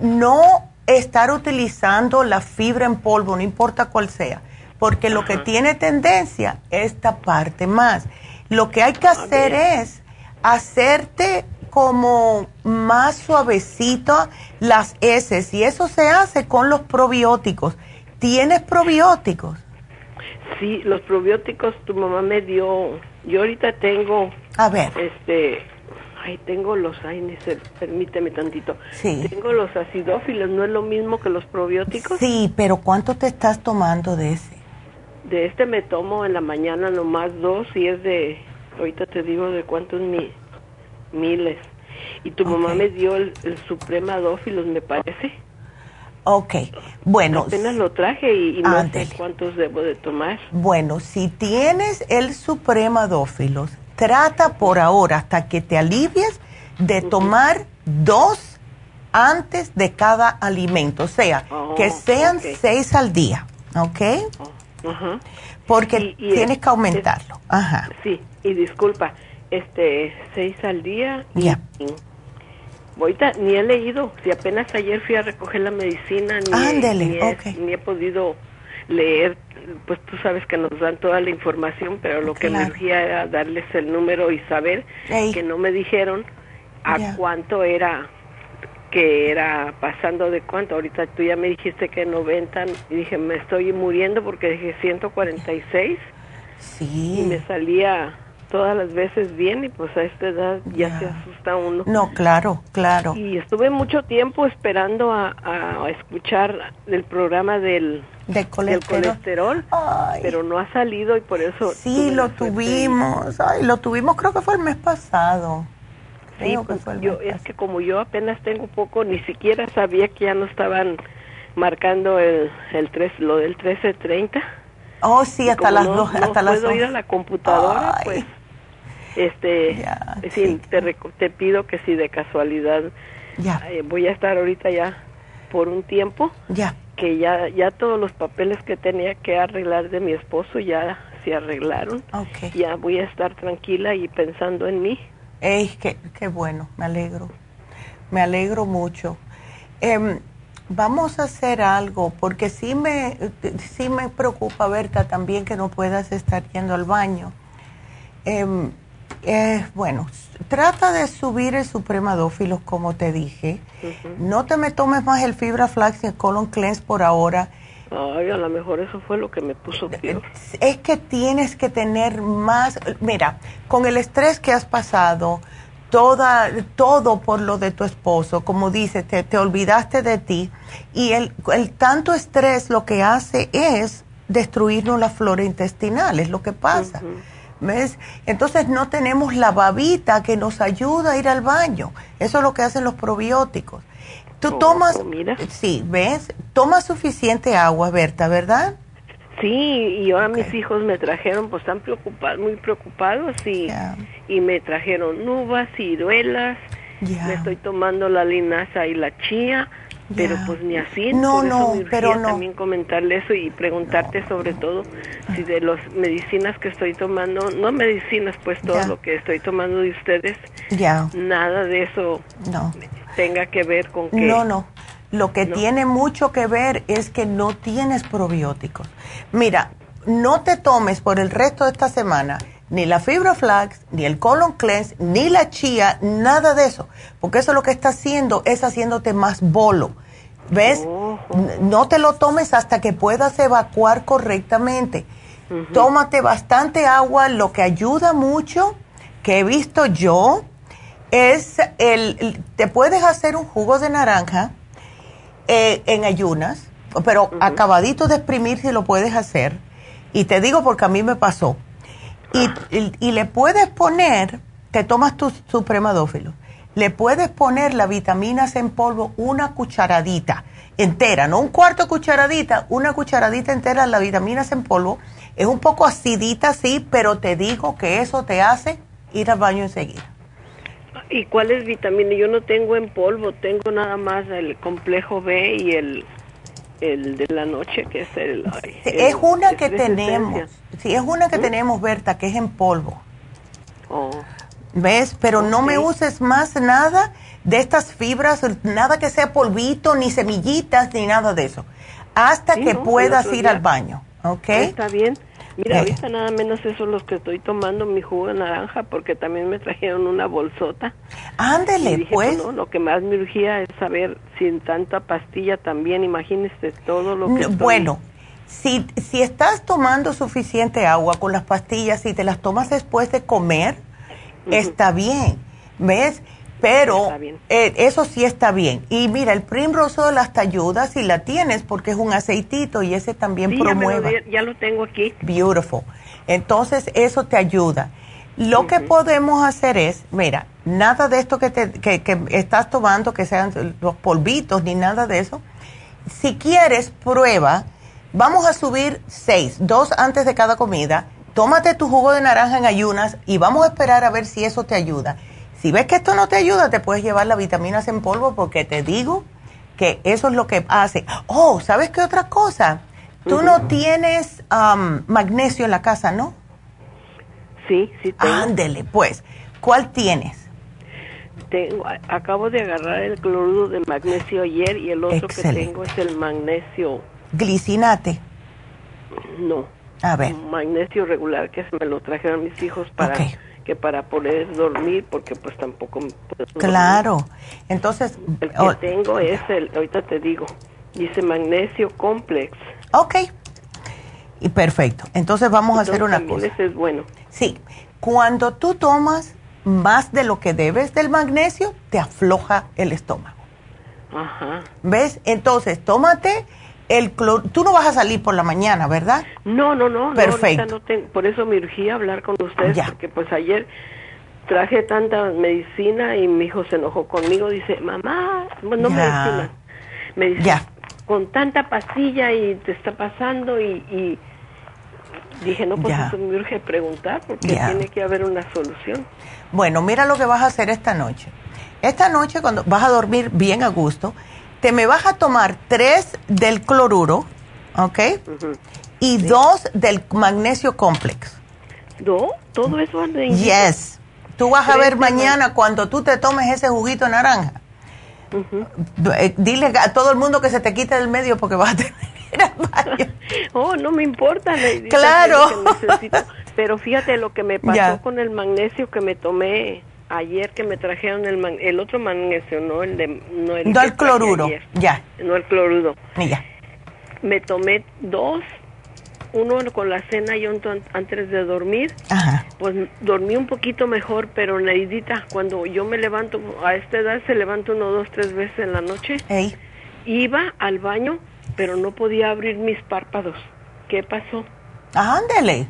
C: no estar utilizando la fibra en polvo, no importa cuál sea, porque lo que tiene tendencia es taparte más. Lo que hay que hacer es hacerte como más suavecito las heces y eso se hace con los probióticos. ¿Tienes probióticos?
I: Sí, los probióticos tu mamá me dio yo ahorita tengo. A ver. Este. Ay, tengo los. Ay, permíteme tantito. Sí. Tengo los acidófilos, ¿no es lo mismo que los probióticos?
C: Sí, pero ¿cuánto te estás tomando de ese?
I: De este me tomo en la mañana nomás dos y es de. Ahorita te digo de cuántos miles. Y tu mamá me dio el, el Supremadófilos, me parece.
C: Ok, bueno.
I: Apenas lo traje y, no sé cuántos debo de tomar.
C: Bueno, si tienes el supremadófilos, trata por ahora, hasta que te alivies, de tomar dos antes de cada alimento. O sea, oh, que sean seis al día, ¿ok? Oh, Porque tienes que aumentarlo. Ajá.
I: Sí, y disculpa, este, seis al día. Ya. Ahorita ni he leído, si apenas ayer fui a recoger la medicina, ni, ni, he, podido leer, pues tú sabes que nos dan toda la información, pero lo que me urgía era darles el número y saber que no me dijeron a cuánto era, que era pasando de cuánto. Ahorita tú ya me dijiste que 90 y dije, me estoy muriendo porque dije 146 sí. y me salía todas las veces bien y pues a esta edad ya, se asusta uno.
C: No, claro, claro.
I: Y estuve mucho tiempo esperando a, escuchar el programa del, colesterol, pero no ha salido y por eso...
C: Sí, lo tuvimos, ay, lo tuvimos creo que fue el mes pasado.
I: Sí, pues, yo, es que como yo apenas tengo poco, ni siquiera sabía que ya no estaban marcando el, el tres, lo del 1330.
C: Oh, sí, hasta las dos. hasta
I: las puedo ir a la computadora, pues este sí, te, te, pido que si de casualidad ya. Eh, voy a estar ahorita ya por un tiempo ya. que ya ya todos los papeles que tenía que arreglar de mi esposo ya se arreglaron. Ya voy a estar tranquila y pensando en mí.
C: Ey, qué, qué bueno me alegro. Me alegro mucho. Em, vamos a hacer algo porque sí me sí me preocupa Berta también que no puedas estar yendo al baño. Eh, eh, bueno, trata de subir el supremadófilos como te dije. No te me tomes más el fibra flax y el colon cleanse por ahora.
I: Ay, a lo mejor eso fue lo que me puso peor.
C: Es que tienes que tener más, mira, con el estrés que has pasado, toda, todo por lo de tu esposo, como dices, te, te olvidaste de ti y el, el, tanto estrés lo que hace es destruirnos la flora intestinal, es lo que pasa. ¿Ves? Entonces no tenemos la babita que nos ayuda a ir al baño. Eso es lo que hacen los probióticos. Tú oh, tomas, oh, sí, ¿ves? Tomas suficiente agua, Berta, ¿verdad?
I: Sí, y ahora mis hijos me trajeron, pues están preocupados, muy preocupados y, y me trajeron uvas, ciruelas, me estoy tomando la linaza y la chía pero pues ni así. No, no, pero no. También comentarle eso y preguntarte sobre todo si de las medicinas que estoy tomando, no medicinas, pues todo lo que estoy tomando de ustedes, ya. nada de eso no. tenga que ver con que...
C: No, no. Lo que tiene mucho que ver es que no tienes probióticos. Mira, no te tomes por el resto de esta semana ni la fibra flax, ni el colon cleanse, ni la chía, nada de eso, porque eso lo que está haciendo es haciéndote más bolo. ¿Ves? No te lo tomes hasta que puedas evacuar correctamente. Tómate bastante agua, lo que ayuda mucho, que he visto yo, es el, te puedes hacer un jugo de naranja eh, en ayunas, pero acabadito de exprimir si lo puedes hacer. Y te digo porque a mí me pasó y, le puedes poner, te tomas tu supremadófilo, le puedes poner la vitaminas en polvo una cucharadita entera, no un cuarto de cucharadita, una cucharadita entera de la vitaminas en polvo. Es un poco acidita, sí, pero te digo que eso te hace ir al baño enseguida.
I: ¿Y cuáles vitaminas? Yo no tengo en polvo, tengo nada más el complejo B y el el de la noche, que es el...
C: es una que tenemos, sí, es una que ¿Mm? tenemos, Berta, que es en polvo. Oh. ¿Ves? Pero no me uses más nada de estas fibras, nada que sea polvito, ni semillitas, ni nada de eso, hasta que puedas ir al baño, ¿ok?
I: Está bien. Mira, ahorita nada menos eso es lo que estoy tomando, mi jugo de naranja, porque también me trajeron una bolsota.
C: Ándele, pues.
I: pues lo que más me urgía es saber sin tanta pastilla también, imagínese todo lo que...
C: Bueno, si, si estás tomando suficiente agua con las pastillas, si te las tomas después de comer, está bien, ¿ves? Pero eh, eso sí está bien. Y mira, el Primrose hasta ayuda si la tienes porque es un aceitito y ese también promueve.
I: Ya, lo tengo aquí.
C: Beautiful. Entonces eso te ayuda. Lo que podemos hacer es, mira, nada de esto que, te, que, que estás tomando, que sean los polvitos ni nada de eso. Si quieres, prueba. Vamos a subir seis, dos antes de cada comida. Tómate tu jugo de naranja en ayunas y vamos a esperar a ver si eso te ayuda si ves que esto no te ayuda, te puedes llevar las vitaminas en polvo porque te digo que eso es lo que hace. Oh, ¿sabes qué otra cosa? Tú no tienes magnesio en la casa, ¿no?
I: Sí, sí tengo.
C: Ándele, pues. ¿Cuál tienes?
I: Tengo, acabo de agarrar el cloruro de magnesio ayer y el otro que tengo es el magnesio.
C: ¿Glicinate?
I: No.
C: A ver.
I: Magnesio regular que me lo trajeron mis hijos para que para poder dormir, porque pues tampoco puedo
C: Claro, entonces...
I: El que tengo es el, ahorita te digo, dice magnesio complex.
C: Ok, y perfecto. Entonces vamos a hacer una cosa.
I: Ese es bueno.
C: Sí, cuando tú tomas más de lo que debes del magnesio, te afloja el estómago.
I: Ajá.
C: ¿Ves? Entonces, tómate el tú no vas a salir por la mañana, ¿verdad?
I: No, no, no.
C: Perfecto.
I: No, por eso me urgía hablar con ustedes, porque pues ayer traje tanta medicina y mi hijo se enojó conmigo, dice, mamá, no medicina, me dice, con tanta pastilla y te está pasando y, dije, no, pues eso me urge preguntar porque tiene que haber una solución.
C: Bueno, mira lo que vas a hacer esta noche. Esta noche cuando vas a dormir bien a gusto, te me vas a tomar tres del cloruro, ¿ok? Y dos del magnesio complex.
I: ¿Dos? ¿Todo eso de
C: Yes. Tú vas a ver mañana cuando tú te tomes ese juguito naranja. Eh, dile a todo el mundo que se te quite del medio porque vas a tener
I: oh, no me importa.
C: Claro.
I: Pero fíjate lo que me pasó con el magnesio que me tomé ayer que me trajeron el, el otro magnesio, no el de no el,
C: no el cloruro, ya.
I: No el cloruro.
C: Ya.
I: Me tomé dos, uno con la cena y otro antes de dormir.
C: Ajá.
I: Pues dormí un poquito mejor, pero Neidita, cuando yo me levanto, a esta edad se levanta uno, dos, tres veces en la noche. Iba al baño, pero no podía abrir mis párpados. ¿Qué pasó?
C: Ándele.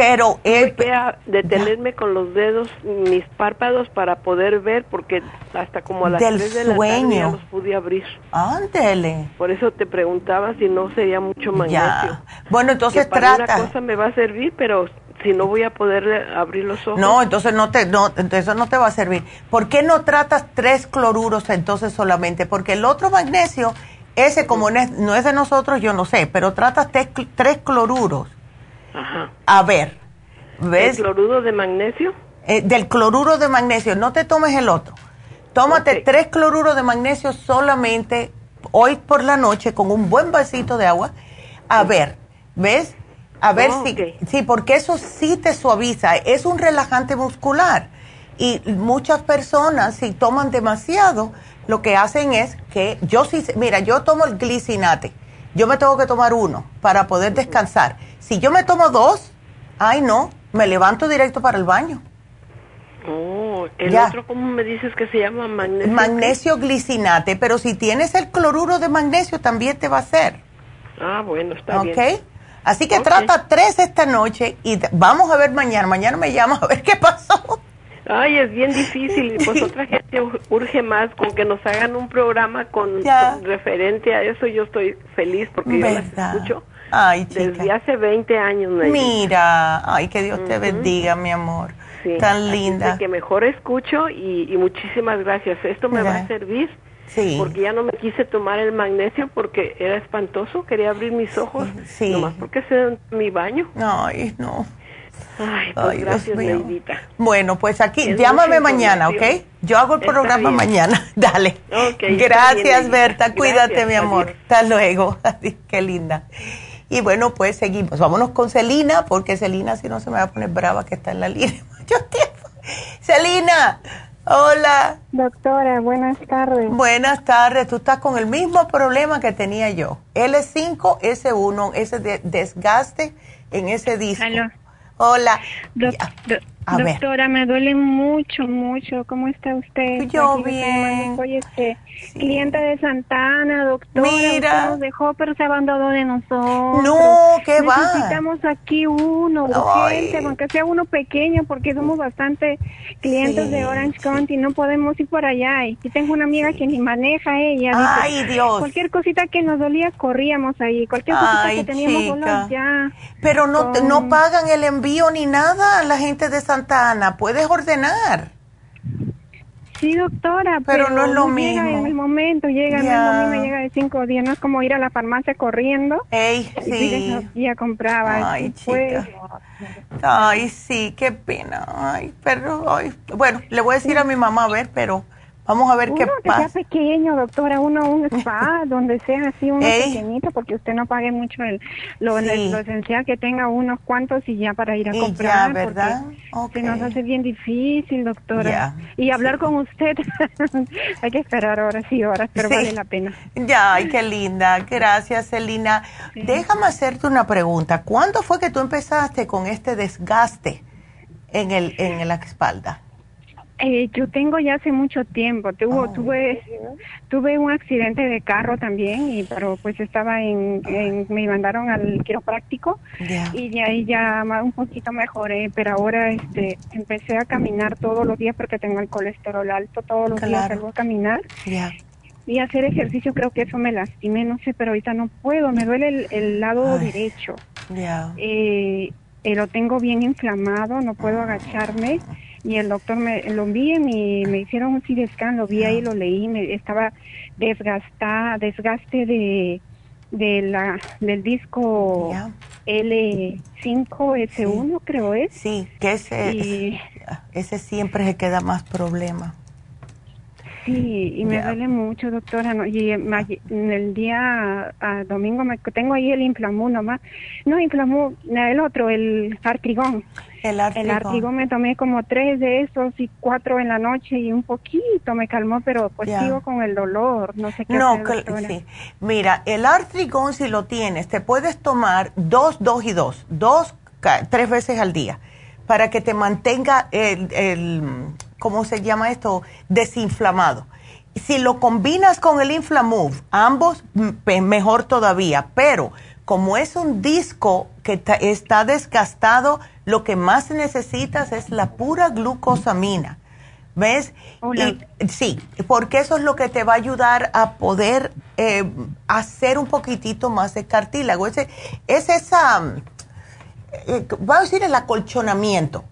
C: Pero él...
I: a detenerme con los dedos, mis párpados para poder ver, porque hasta como a las
C: Del
I: 3 de la tarde ya los pude abrir.
C: Ándele.
I: Por eso te preguntaba si no sería mucho magnesio.
C: Bueno, entonces
I: que para
C: trata.
I: Una cosa me va a servir, pero si no voy a poder abrir los ojos.
C: No, entonces no te, no, eso no te va a servir. ¿Por qué no tratas tres cloruros entonces solamente? Porque el otro magnesio, ese como no es de nosotros, yo no sé, pero tratas tres cloruros
I: Ajá.
C: A ver, ¿ves?
I: ¿El cloruro de magnesio?
C: Eh, del cloruro de magnesio, no te tomes el otro. Tómate tres cloruros de magnesio solamente hoy por la noche con un buen vasito de agua. A ver, ¿ves? A ver si, sí, porque eso sí te suaviza, es un relajante muscular. Y muchas personas, si toman demasiado, lo que hacen es que yo sí, mira, yo tomo el glicinate, yo me tengo que tomar uno para poder descansar. Si yo me tomo dos, ay no, me levanto directo para el baño.
I: Oh, el otro, ¿cómo me dices que se llama magnesio?
C: Magnesio glicinate, pero si tienes el cloruro de magnesio también te va a hacer.
I: Ah, bueno, está bien.
C: ¿Ok? Así que trata tres esta noche y vamos a ver mañana. Mañana me llamas a ver qué pasó.
I: Ay, es bien difícil. Pues otra gente urge más con que nos hagan un programa con, referente a eso. Yo estoy feliz porque yo las escucho
C: ay,
I: desde hace 20 años.
C: Mira, ay, que Dios te bendiga, mi amor. Sí. Tan linda.
I: que mejor escucho y, muchísimas gracias. Esto me va a servir. Sí. Porque ya no me quise tomar el magnesio porque era espantoso. Quería abrir mis ojos. Sí. Nomás porque se mi baño.
C: Ay, no.
I: Ay, pues gracias, Neidita.
C: Bueno, pues aquí, llámame mañana, ¿ok? Yo hago el programa mañana. Dale. gracias, Berta. Cuídate, mi amor. Hasta luego. Qué linda. Y bueno, pues seguimos. Vámonos con Celina, porque Celina, si no se me va a poner brava que está en la línea mucho tiempo. Celina, hola.
J: Doctora, buenas tardes.
C: Buenas tardes. Tú estás con el mismo problema que tenía yo. L5, S1, ese desgaste en ese disco. Hola.
J: Doctora, me duele mucho, mucho. ¿Cómo está usted?
C: Yo bien.
J: Soy este cliente de Santana, doctora. Mira. nos dejó, pero se abandonó de nosotros.
C: No, ¿qué va?
J: Necesitamos aquí uno, urgente, aunque sea uno pequeño, porque somos bastante clientes de Orange County. No podemos ir por allá. Y tengo una amiga que ni maneja ella.
C: Ay, Dios.
J: Cualquier cosita que nos dolía, corríamos ahí. Cualquier cosita que teníamos dolor, ya.
C: Pero no, no pagan el envío ni nada la gente de Santana Santa Ana, puedes ordenar.
J: Sí, doctora, pero, no es lo mismo. Llega en el momento, llega, no es lo llega de cinco días, no es como ir a la farmacia corriendo.
C: Ey, sí.
J: Y ya compraba.
C: Ay, chica. Ay, sí, qué pena. Ay, pero, ay. Bueno, le voy a decir a mi mamá a ver, pero Vamos a ver qué
J: que
C: pasa.
J: sea pequeño, doctora, uno un spa, donde sea así uno pequeñito, porque usted no pague mucho el, lo, esencial, que tenga unos cuantos y ya para ir a comprar.
C: Ya, ¿verdad?
J: Se nos hace bien difícil, doctora. Y hablar con usted, hay que esperar horas y horas, pero vale la pena.
C: Ya, ay, qué linda. Gracias, Celina. Déjame hacerte una pregunta. ¿Cuándo fue que tú empezaste con este desgaste en, el, en la espalda?
J: Eh, yo tengo ya hace mucho tiempo. Tuvo, oh. tuve, tuve un accidente de carro también, y pero pues estaba en, me mandaron al quiropráctico y de ahí ya un poquito mejoré, pero ahora este empecé a caminar todos los días porque tengo el colesterol alto, todos los días salgo a caminar. Y hacer ejercicio creo que eso me lastimé, no sé, pero ahorita no puedo, me duele el, lado derecho. Eh, eh, lo tengo bien inflamado, no puedo agacharme y el doctor me lo vi y me hicieron un CT scan, lo vi ahí, lo leí, me estaba desgastada, desgaste de, de la del disco L5S1 creo es.
C: Sí, que ese, ese siempre se queda más problema.
J: Sí, y me duele mucho, doctora. No, y en el día a, domingo me tengo ahí el inflamú nomás. No, inflamú, el otro, el artrigón.
C: El artrigón.
J: El me tomé como tres de esos y cuatro en la noche y un poquito me calmó, pero pues sigo con el dolor. No sé qué
C: No, sí. Mira, el artrigón si lo tienes, te puedes tomar dos, dos y dos. Dos, tres veces al día para que te mantenga el, el ¿cómo se llama esto? Desinflamado. Si lo combinas con el Inflamove, ambos mejor todavía, pero como es un disco que está desgastado, lo que más necesitas es la pura glucosamina. ¿Ves? sí, porque eso es lo que te va a ayudar a poder eh, hacer un poquitito más de cartílago. Es, es esa, eh, voy a decir el acolchonamiento,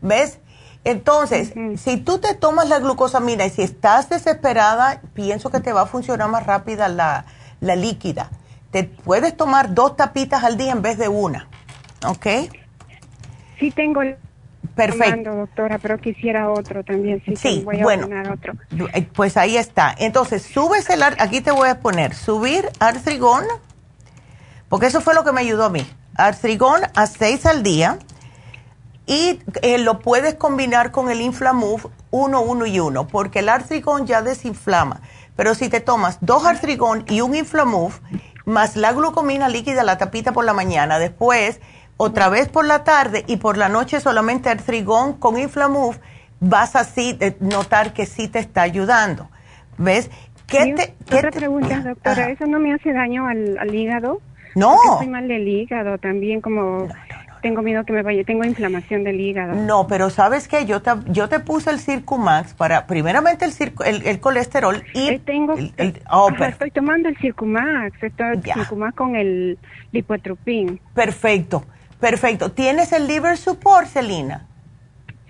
C: ¿ves? Entonces, si tú te tomas la glucosamina y si estás desesperada, pienso que te va a funcionar más rápida la, líquida. Te puedes tomar dos tapitas al día en vez de una, ¿ok?
J: Sí tengo
C: Perfecto.
J: doctora, pero quisiera otro también. Sí, voy a bueno, otro.
C: Eh, pues ahí está. Entonces, subes el... Aquí te voy a poner, subir artrigón, porque eso fue lo que me ayudó a mí artrigón a 6 al día y eh, lo puedes combinar con el Inflamove 1, 1 y 1, porque el artrigón ya desinflama. Pero si te tomas dos artrigón y un Inflamove, más la glucomina líquida, la tapita por la mañana, después otra vez por la tarde y por la noche solamente artrigón con Inflamove, vas a notar que sí te está ayudando. ¿Ves?
J: ¿Qué te, otra pregunta, doctora, ¿eso no me hace daño al, hígado?
C: No.
J: estoy mal del hígado también, como tengo miedo que me vaya, tengo inflamación del hígado.
C: No, pero ¿sabes qué? Yo te, yo te puse el Circumax para, primeramente el, el, colesterol y...
J: Eh, tengo, oh, estoy tomando el Circumax, estoy Circumax con el lipotropin.
C: Perfecto, perfecto. ¿Tienes el liver support, Celina?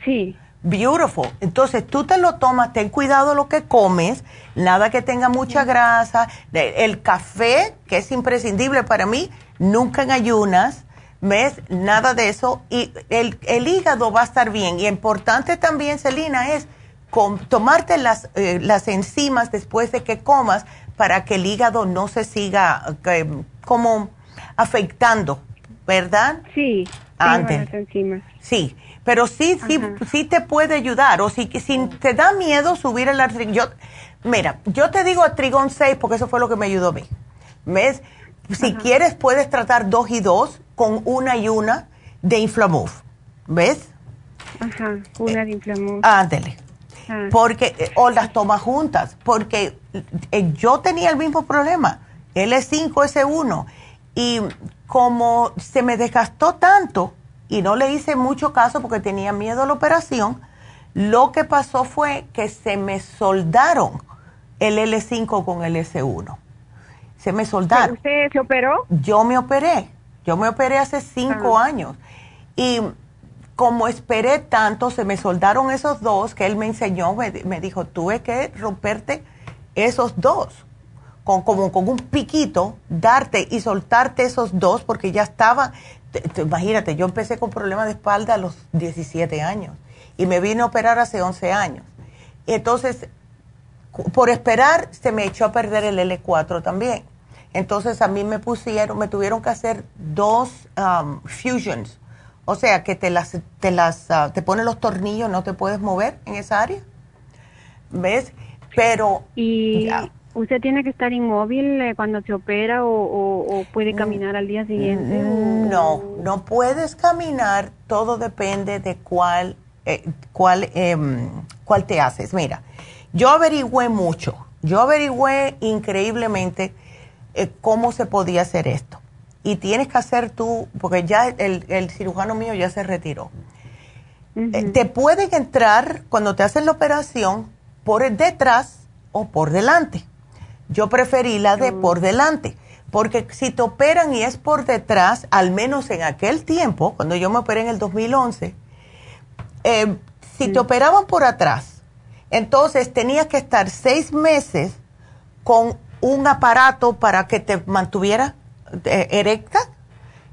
J: Sí.
C: Beautiful. Entonces tú te lo tomas, ten cuidado lo que comes, nada que tenga mucha grasa. El café, que es imprescindible para mí, nunca en ayunas ¿Ves? Nada de eso. Y el, hígado va a estar bien. Y importante también, Celina, es tomarte las, eh, las enzimas después de que comas para que el hígado no se siga eh, como afectando, ¿verdad?
J: Sí, Antes. enzimas.
C: Sí, pero sí, sí, sí te puede ayudar. O si, si te da miedo subir el artrigón. Mira, yo te digo Trigón 6 porque eso fue lo que me ayudó a mí. ¿Ves? Si quieres, puedes tratar dos y dos con una y una de Inflamove. ¿Ves?
J: Ajá, una de Inflamove.
C: Ándele. Ah. Porque, eh, o las tomas juntas, porque eh, yo tenía el mismo problema, L5, S1, y como se me desgastó tanto y no le hice mucho caso porque tenía miedo a la operación, lo que pasó fue que se me soldaron el L5 con el S1. Se me soldaron.
J: ¿Usted se operó?
C: Yo me operé. Yo me operé hace cinco años y como esperé tanto, se me soldaron esos dos que él me enseñó, me, dijo, tuve que romperte esos dos, con, como con un piquito, darte y soltarte esos dos porque ya estaba, imagínate, yo empecé con problemas de espalda a los 17 años y me vine a operar hace 11 años. Entonces, por esperar, se me echó a perder el L4 también. Entonces a mí me pusieron, me tuvieron que hacer dos um, fusions. O sea, que te las, te las, uh, te ponen los tornillos, no te puedes mover en esa área. ¿Ves? Pero...
J: Y usted tiene que estar inmóvil eh, cuando se opera o, puede mm, caminar al día siguiente.
C: Mm, no, no puedes caminar. Todo depende de cuál, eh, cuál, em, cuál te haces. Mira, yo averigüé mucho. Yo averigüé increíblemente eh, cómo se podía hacer esto. Y tienes que hacer tú, porque ya el, cirujano mío ya se retiró. Te pueden entrar cuando te hacen la operación por detrás o por delante. Yo preferí la de mm. por delante, porque si te operan y es por detrás, al menos en aquel tiempo, cuando yo me operé en el 2011, eh, si te operaban por atrás, entonces tenías que estar seis meses con un aparato para que te mantuviera eh, erecta.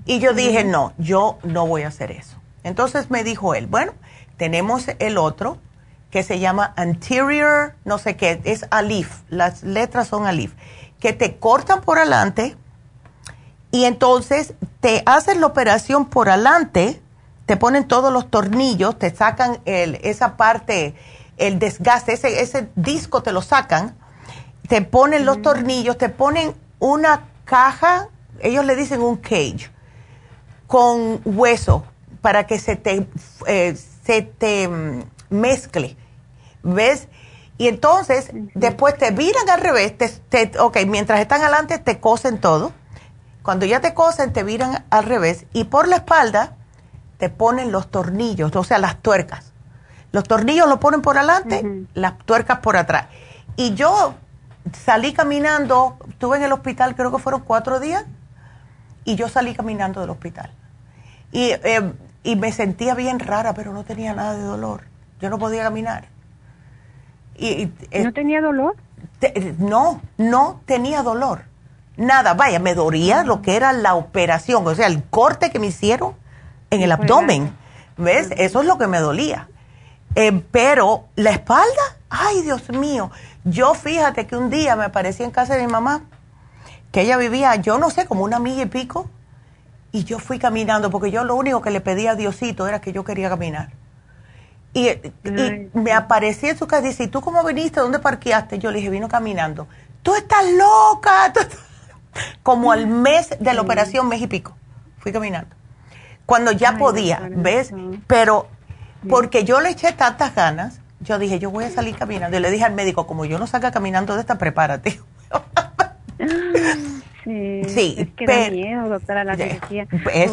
C: Y yo dije, no, yo no voy a hacer eso. Entonces me dijo él, bueno, tenemos el otro que se llama anterior, no sé qué, es alif, las letras son alif, que te cortan por adelante y entonces te hacen la operación por adelante, te ponen todos los tornillos, te sacan el, esa parte, el desgaste, ese, ese disco te lo sacan te ponen los tornillos, te ponen una caja, ellos le dicen un cage, con hueso para que se te, eh, se te mm, mezcle, ¿ves? Y entonces después te viran al revés, te, ok, mientras están adelante te cosen todo, cuando ya te cosen te viran al revés y por la espalda te ponen los tornillos, o sea, las tuercas. Los tornillos lo ponen por adelante, las tuercas por atrás. Y yo salí caminando, estuve en el hospital, creo que fueron cuatro días, y yo salí caminando del hospital. Y, eh, y me sentía bien rara, pero no tenía nada de dolor. Yo no podía caminar.
J: Y, eh, ¿No tenía dolor?
C: no, no tenía dolor. Nada, vaya, me dolía lo que era la operación, o sea, el corte que me hicieron en el abdomen. ¿Ves? Eso es lo que me dolía. Eh, pero la espalda, ay Dios mío, yo fíjate que un día me aparecí en casa de mi mamá, que ella vivía, yo no sé, como una milla y pico, Y yo fui caminando, porque yo lo único que le pedía a Diosito era que yo quería caminar. Y, me aparecí en su casa y dice, ¿y tú cómo viniste? ¿Dónde parqueaste? Yo le dije, vino caminando. Tú estás loca. Como al mes de la operación, mes y pico. Fui caminando. Cuando ya podía, ¿ves? Pero porque yo le eché tantas ganas, yo dije, yo voy a salir caminando. Y le dije al médico, como yo no salga caminando de esta, prepárate.
J: Sí, es que da miedo, doctora, la cirugía.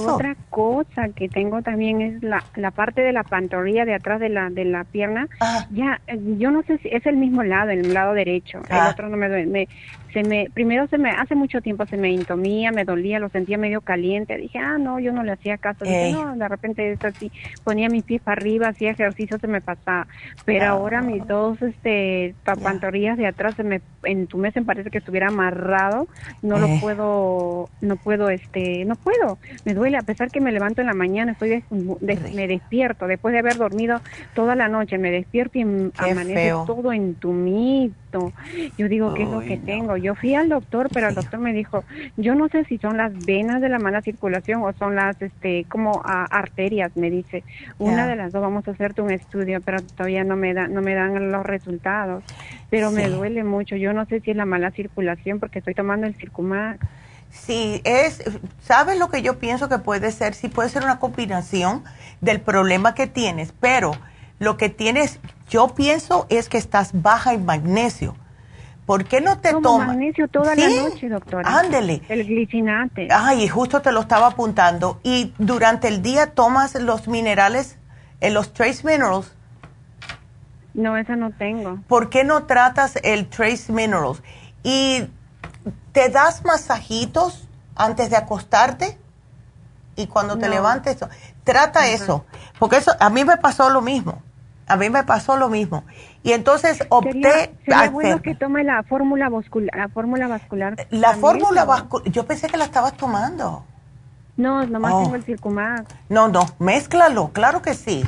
J: Otra cosa que tengo también es la, la parte de la pantorrilla de atrás de la de la pierna. Ya, yo no sé si es el mismo lado, el lado derecho. El ah. otro no me duele. Se me, primero se me, hace mucho tiempo se me intomía, me dolía, lo sentía medio caliente. Dije, ah, no, yo no le hacía caso. Dije, no, de repente es así, ponía mis pies para arriba, hacía ejercicio, se me pasaba. Pero ah. ahora mis dos, este, pantorrillas de atrás se me entumecen, parece que estuviera amarrado. No lo puedo, no puedo, este, no puedo. Me duele, a pesar que me levanto en la mañana, estoy me despierto, después de haber dormido toda la noche, me despierto y amanece todo entumido. Yo digo, ¿qué es lo que tengo? Yo fui al doctor, pero el doctor me dijo, yo no sé si son las venas de la mala circulación o son las, este, como arterias, me dice. Una de las dos vamos a hacerte un estudio, pero todavía no me da, no me dan los resultados. Pero me duele mucho. Yo no sé si es la mala circulación porque estoy tomando el Circumax.
C: Sí, es, ¿sabes lo que yo pienso que puede ser? Sí, puede ser una combinación del problema que tienes, pero lo que tienes, yo pienso es que estás baja en magnesio. ¿Por qué no te tomas?
J: magnesio toda la noche, doctora.
C: Ándele.
J: El glicinate.
C: Ay, justo te lo estaba apuntando. ¿Y durante el día tomas los minerales, eh, los trace minerals?
J: No, esa no tengo.
C: ¿Por qué no tratas el trace minerals? Y ¿Te das masajitos antes de acostarte? Y cuando te levantes, trata eso, porque eso a mí me pasó lo mismo. A mí me pasó lo mismo. Y entonces opté
J: sería, bueno que tome la fórmula vascular, la fórmula vascular.
C: La fórmula vascular, yo pensé que la estabas tomando.
J: No, nomás tengo el Circumax.
C: No, no, mézclalo, claro que sí.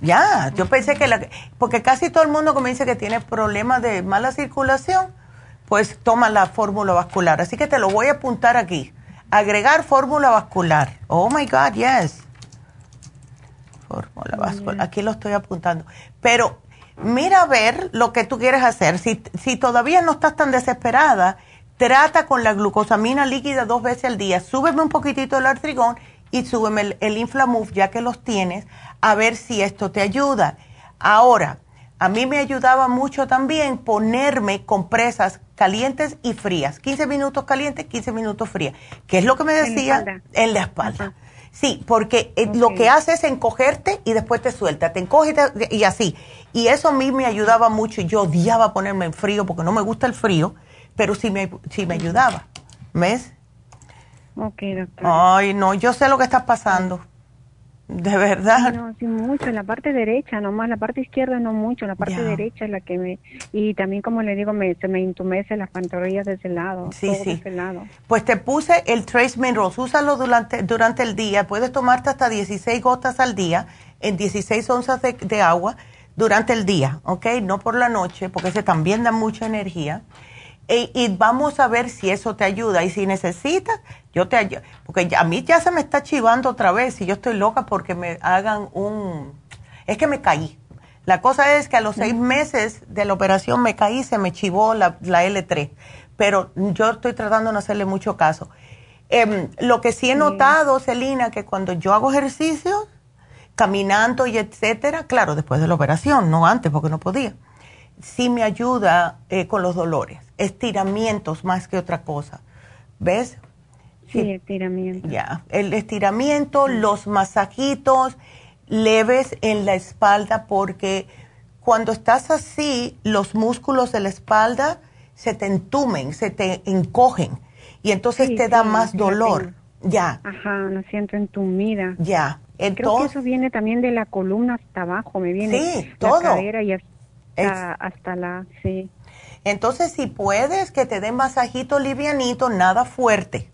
C: Ya, yo pensé que la porque casi todo el mundo que me dice que tiene problemas de mala circulación, pues toma la fórmula vascular. Así que te lo voy a apuntar aquí. Agregar fórmula vascular. Oh my God, yes. Fórmula vascular. Aquí lo estoy apuntando. Pero mira a ver lo que tú quieres hacer. Si, si todavía no estás tan desesperada, trata con la glucosamina líquida dos veces al día. Súbeme un poquitito el artrigón y súbeme el, el Inflamuf, ya que los tienes, a ver si esto te ayuda. Ahora, a mí me ayudaba mucho también ponerme compresas calientes y frías. 15 minutos calientes, 15 minutos frías. ¿Qué es lo que me decía? En la espalda. Sí, porque eh, lo que hace es encogerte y después te suelta, te encoge y, así. Y eso a mí me ayudaba mucho. Yo odiaba ponerme en frío porque no me gusta el frío, pero sí me, sí me ayudaba. ¿Ves?
J: Ok, doctor.
C: Ay, no, yo sé lo que está pasando. De verdad.
J: No, sí, mucho, en la parte derecha nomás, la parte izquierda no mucho, la parte derecha es la que me... Y también, como le digo, me, se me intumece las pantorrillas de ese lado. Sí, sí. ese lado.
C: Pues te puse el Trace Minerals, úsalo durante, durante el día, puedes tomarte hasta 16 gotas al día en 16 onzas de, de agua durante el día, ¿ok? No por la noche, porque ese también da mucha energía. E, y vamos a ver si eso te ayuda. Y si necesitas, yo te. Porque a mí ya se me está chivando otra vez y yo estoy loca porque me hagan un... Es que me caí. La cosa es que a los seis meses de la operación me caí, se me chivó la, L3. Pero yo estoy tratando de no hacerle mucho caso. Em, lo que sí he notado, Celina, que cuando yo hago ejercicio, caminando y etcétera, claro, después de la operación, no antes porque no podía, sí me ayuda eh, con los dolores estiramientos más que otra cosa. ¿Ves?
J: Sí, estiramiento.
C: Ya, el estiramiento, los masajitos leves en la espalda porque cuando estás así, los músculos de la espalda se te entumen, se te encogen y entonces te da más dolor. Ya.
J: Ajá, lo siento entumida.
C: Ya.
J: Entonces, Creo que eso viene también de la columna hasta abajo, me viene
C: sí, todo.
J: la cadera y hasta, hasta la, sí.
C: Entonces, si puedes, que te den masajito livianito, nada fuerte,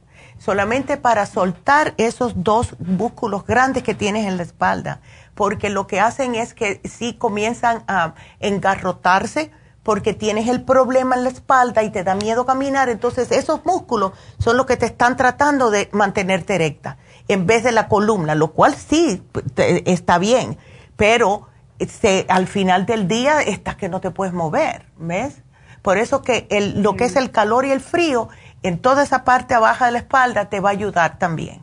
C: solamente para soltar esos dos músculos grandes que tienes en la espalda, porque lo que hacen es que si comienzan a engarrotarse porque tienes el problema en la espalda y te da miedo caminar, entonces esos músculos son los que te están tratando de mantenerte erecta en vez de la columna, lo cual sí está bien, pero se, al final del día estás que no te puedes mover, ¿ves? Por eso que el, lo que es el calor y el frío en toda esa parte abajo de la espalda te va a ayudar también,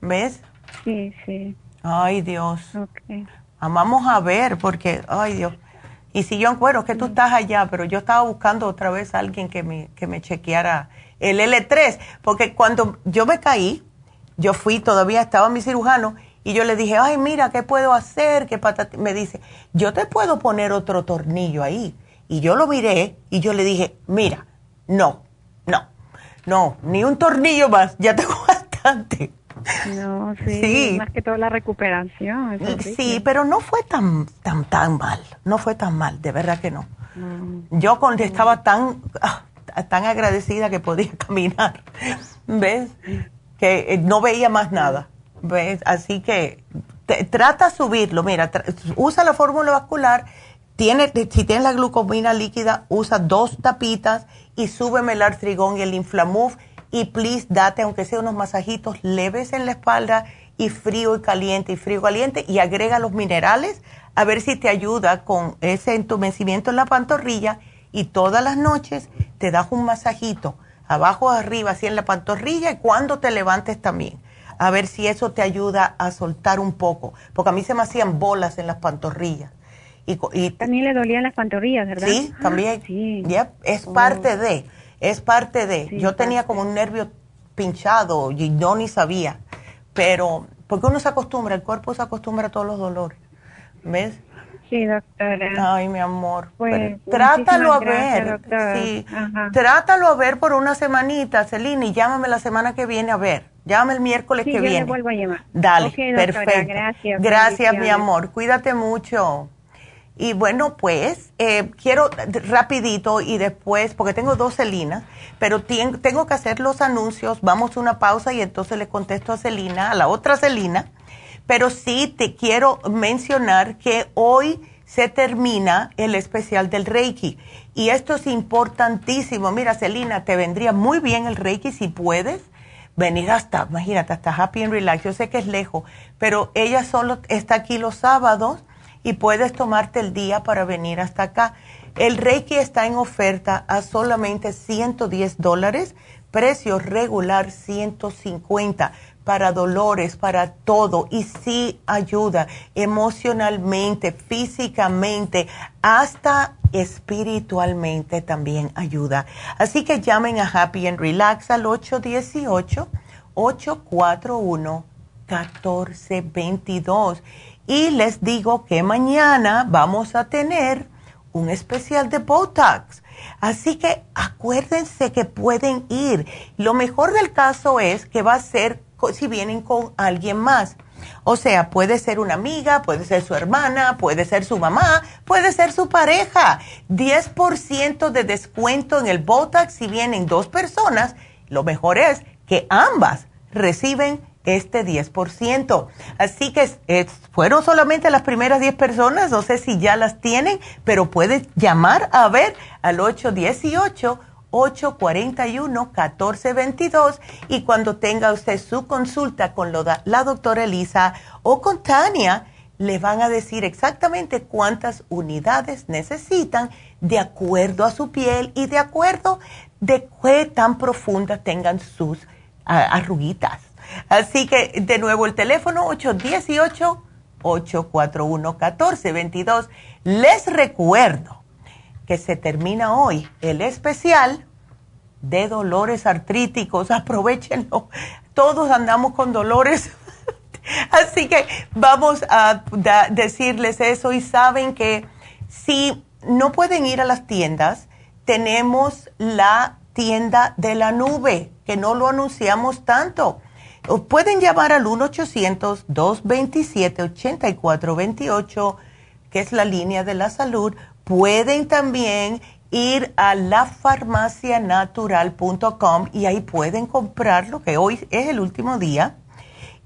C: ¿ves?
J: Sí, sí.
C: Ay, Dios. Okay. Vamos a ver, porque, ay, Dios. Y si yo encuentro que tú estás allá, pero yo estaba buscando otra vez a alguien que me, que me chequeara el L3, porque cuando yo me caí, yo fui, todavía estaba mi cirujano, y yo le dije, ay, mira, ¿qué puedo hacer? ¿Qué Me dice, yo te puedo poner otro tornillo ahí. Y yo lo miré y yo le dije, mira, no, no, no, ni un tornillo más, ya tengo bastante.
J: No, sí, más que toda la recuperación.
C: Sí, pero no fue tan, tan, tan mal, no fue tan mal, de verdad que no. Yo con, estaba tan, ah, tan agradecida que podía caminar, ¿ves? Que eh, no veía más nada, ¿ves? Así que trata subirlo, mira, usa la fórmula vascular, si tienes la glucomina líquida, usa dos tapitas y súbeme el artrigón y el inflamuf y please date, aunque sea unos masajitos leves en la espalda y frío y caliente y frío y caliente y agrega los minerales a ver si te ayuda con ese entumecimiento en la pantorrilla y todas las noches te das un masajito abajo arriba, así en la pantorrilla y cuando te levantes también. A ver si eso te ayuda a soltar un poco, porque a mí se me hacían bolas en las pantorrillas.
J: Y, también le dolían las pantorrillas, ¿verdad?
C: Sí, también. Sí. es parte oh. de es parte de. Yo tenía como un nervio pinchado y yo ni sabía, pero porque uno se acostumbra, el cuerpo se acostumbra a todos los dolores, ¿ves?
J: Sí, doctora.
C: Ay, mi amor. Pues, trátalo a ver. Sí. Trátalo a ver por una semanita, Celina, y llámame la semana que viene a ver. Llámame el miércoles que viene.
J: vuelvo a llamar.
C: Dale, perfecto. Gracias. Gracias, mi amor. Cuídate mucho. Y bueno, pues eh, quiero rapidito y después, porque tengo dos Celinas, pero tengo que hacer los anuncios, vamos a una pausa y entonces le contesto a Celina, a la otra Celina, pero sí te quiero mencionar que hoy se termina el especial del Reiki y esto es importantísimo. Mira, Celina, te vendría muy bien el Reiki si puedes venir hasta, imagínate, hasta Happy and Relax. Yo sé que es lejos, pero ella solo está aquí los sábados y puedes tomarte el día para venir hasta acá. El Reiki está en oferta a solamente 110 dólares, precio regular 150 para dolores, para todo y sí ayuda emocionalmente, físicamente, hasta espiritualmente también ayuda. Así que llamen a Happy and Relax al 818 841 1422 y les digo que mañana vamos a tener un especial de Botox. Así que acuérdense que pueden ir. Lo mejor del caso es que va a ser si vienen con alguien más. O sea, puede ser una amiga, puede ser su hermana, puede ser su mamá, puede ser su pareja. 10% de descuento en el Botox si vienen dos personas. Lo mejor es que ambas reciben este 10%. Así que fueron solamente las primeras 10 personas, no sé si ya las tienen, pero puedes llamar a ver al 818-841-1422 y cuando tenga usted su consulta con la doctora Elisa o con Tania, le van a decir exactamente cuántas unidades necesitan de acuerdo a su piel y de acuerdo de qué tan profundas tengan sus arruguitas. Así que de nuevo el teléfono 818-841-1422. Les recuerdo que se termina hoy el especial de dolores artríticos. Aprovechenlo. Todos andamos con dolores. Así que vamos a decirles eso y saben que si no pueden ir a las tiendas, tenemos la tienda de la nube, que no lo anunciamos tanto pueden llamar al 1-800-227-8428, que es la línea de la salud. Pueden también ir a lafarmacianatural.com y ahí pueden comprarlo, que hoy es el último día.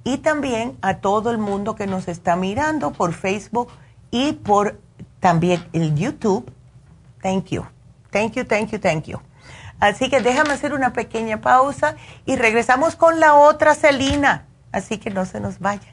C: Y también a todo el mundo que nos está mirando por Facebook y por también el YouTube Thank you. Thank you, thank you, thank you. Así que déjame hacer una pequeña pausa y regresamos con la otra Celina. Así que no se nos vayan.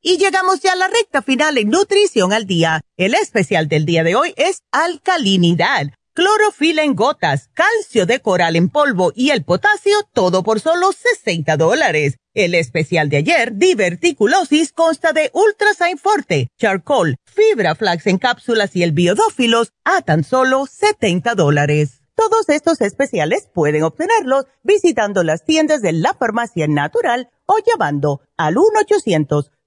C: Y llegamos ya a la recta final en Nutrición al Día. El especial del día de hoy es alcalinidad, clorofila en gotas, calcio de coral en polvo y el potasio, todo por solo 60 dólares. El especial de ayer, diverticulosis, consta de Ultrasign Forte, charcoal, fibra flax en cápsulas y el biodófilos a tan solo 70 dólares. Todos estos especiales pueden obtenerlos visitando las tiendas de la farmacia natural o llamando al 1 800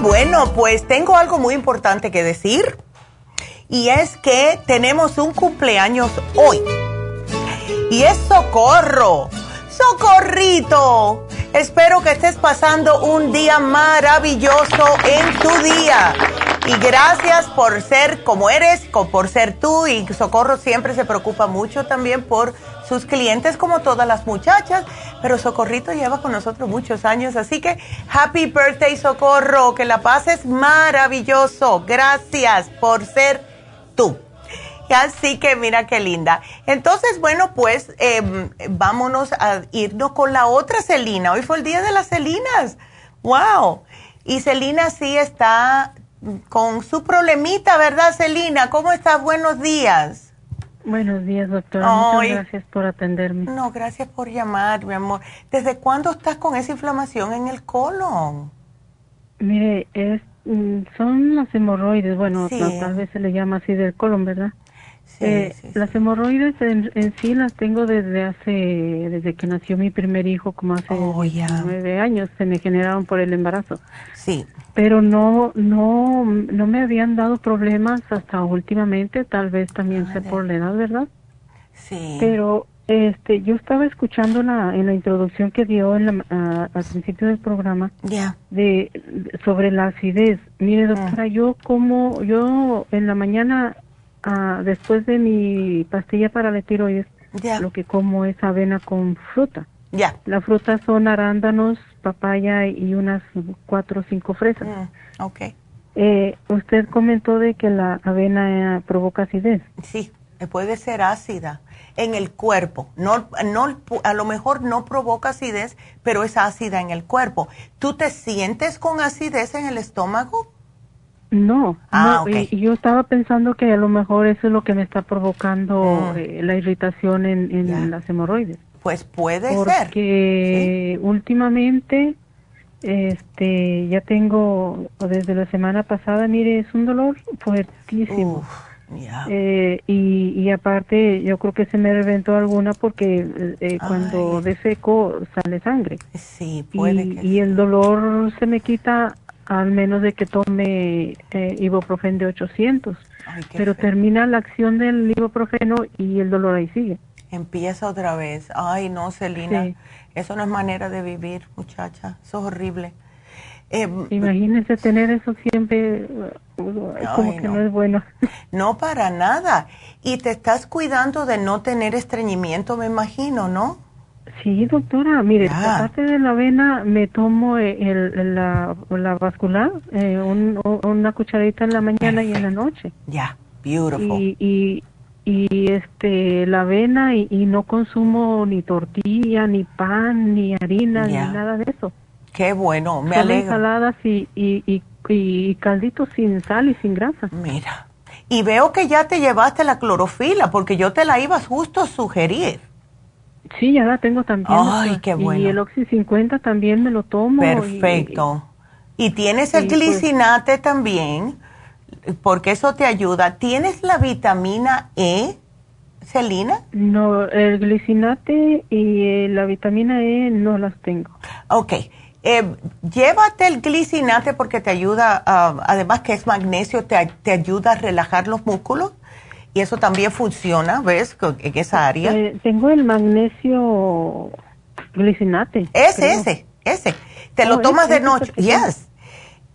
C: Bueno, pues tengo algo muy importante que decir. Y es que tenemos un cumpleaños hoy. Y es Socorro. Socorrito. Espero que estés pasando un día maravilloso en tu día. Y gracias por ser como eres, por ser tú. Y Socorro siempre se preocupa mucho también por sus clientes como todas las muchachas, pero Socorrito lleva con nosotros muchos años, así que happy birthday Socorro, que la pases maravilloso, gracias por ser tú. Así que mira qué linda. Entonces, bueno, pues em, vámonos a irnos con la otra Celina. Hoy fue el día de las Celinas. ¡Wow! Y Celina sí está con su problemita, ¿verdad, Celina? ¿Cómo estás? Buenos días.
K: Buenos días, doctora. Muchas gracias por atenderme.
C: No, gracias por llamar, mi amor. ¿Desde cuándo estás con esa inflamación en el colon?
K: Mire, es, mm, son las hemorroides. Bueno, tal vez se le llama así del colon, ¿verdad? Eh, las hemorroides en, sí las tengo desde hace, desde que nació mi primer hijo, como hace oh, nueve años, se me generaron por el embarazo.
C: Sí.
K: Pero no, no, no me habían dado problemas hasta últimamente, tal vez también sé por la edad, ¿verdad?
C: Sí.
K: Pero este, yo estaba escuchando la, en la introducción que dio en la, al principio del programa de, sobre la acidez. Mire, doctora, yo como, yo en la mañana Ah, después de mi pastilla para la tiroides, lo que como es avena con fruta.
C: Ya.
K: La fruta son arándanos, papaya y unas cuatro o cinco fresas.
C: Mm, ok.
K: Eh, usted comentó de que la avena eh, provoca acidez.
C: Sí, eh, puede ser ácida en el cuerpo. No, no, a lo mejor no provoca acidez, pero es ácida en el cuerpo. ¿Tú te sientes con acidez en el estómago?
K: No, ah, y, yo estaba pensando que a lo mejor eso es lo que me está provocando mm. eh, la irritación en, las hemorroides.
C: Pues puede
K: ser. Porque últimamente, este, ya tengo, desde la semana pasada, mire, es un dolor fuertísimo. Eh, y, y, aparte, yo creo que se me reventó alguna porque eh, cuando de seco sale sangre.
C: Sí, puede
K: y, y el dolor se me quita al menos de que tome eh, ibuprofeno de 800. pero termina la acción del ibuprofeno y el dolor ahí sigue.
C: Empieza otra vez. Ay, no, Celina. Eso no es manera de vivir, muchacha. Eso es horrible.
K: Eh, Imagínese tener eso siempre, como que no. es bueno.
C: No, para nada. Y te estás cuidando de no tener estreñimiento, me imagino, ¿no?
K: Sí, doctora, mire, aparte de la avena, me tomo el, la, la, vascular, eh, una cucharadita en la mañana y en la noche.
C: Ya, beautiful.
K: Y, y, y, este, la avena y, no consumo ni tortilla, ni pan, ni harina, ni nada de eso.
C: Qué bueno, me alegro.
K: ensaladas y, y, y, calditos sin sal y sin grasa.
C: Mira, y veo que ya te llevaste la clorofila, porque yo te la iba justo a sugerir.
K: Sí, ya la tengo también.
C: Ay, qué bueno.
K: Y el Oxy 50 también me lo tomo.
C: Perfecto. Y, tienes el pues glicinate también, porque eso te ayuda. ¿Tienes la vitamina E, Celina?
K: No, el glicinate y eh, la vitamina E no las tengo.
C: Ok. Eh, llévate el glicinate porque te ayuda, además que es magnesio, te, te, ayuda a relajar los músculos y eso también funciona, ¿ves? En esa área.
K: Eh, tengo el magnesio glicinate.
C: Ese, ese, ese. Te lo tomas de noche. Yes,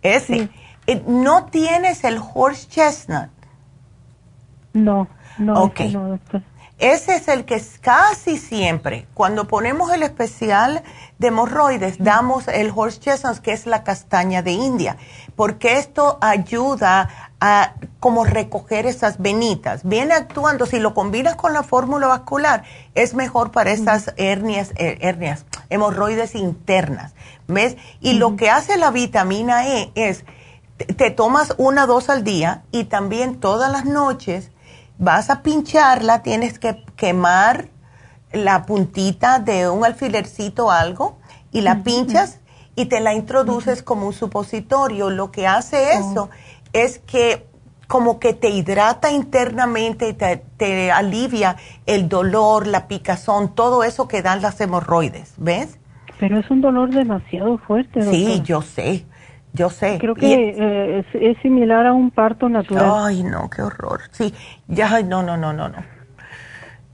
C: ese. ¿No tienes el horse chestnut?
K: No, no.
C: Ok. Ese es el que es casi siempre, cuando ponemos el especial de hemorroides, damos el horse chestnut, que es la castaña de India, porque esto ayuda a como recoger esas venitas. Viene actuando, si lo combinas con la fórmula vascular, es mejor para esas hernias, hernias, hemorroides internas. ¿Ves? Y lo que hace la vitamina E es, te tomas una dos al día y también todas las noches vas a pincharla, tienes que quemar la puntita de un alfilercito o algo y la pinchas y te la introduces como un supositorio. Lo que hace oh. eso es que como que te hidrata internamente y te, alivia el dolor, la picazón, todo eso que dan las hemorroides, ¿ves?
K: Pero es un dolor demasiado fuerte.
C: Sí, yo sé. Yo sé.
K: Creo que eh, es, similar a un parto natural.
C: Ay, no, qué horror. Sí, ya, no, no, no, no, no.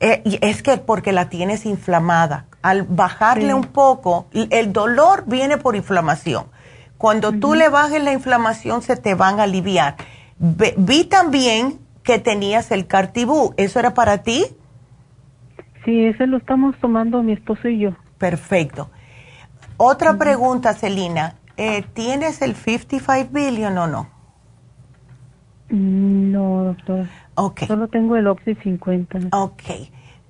C: Eh, es que porque la tienes inflamada. Al bajarle un poco, el dolor viene por inflamación. Cuando tú le bajes la inflamación, se te van a aliviar. vi también que tenías el cartibú. ¿Eso era para ti?
K: Sí, ese lo estamos tomando mi esposo y yo.
C: Perfecto. Otra pregunta, Celina. Eh, ¿tienes el 55 billion o no?
K: No, doctor.
C: Ok.
K: Solo tengo el Oxy 50.
C: Ok.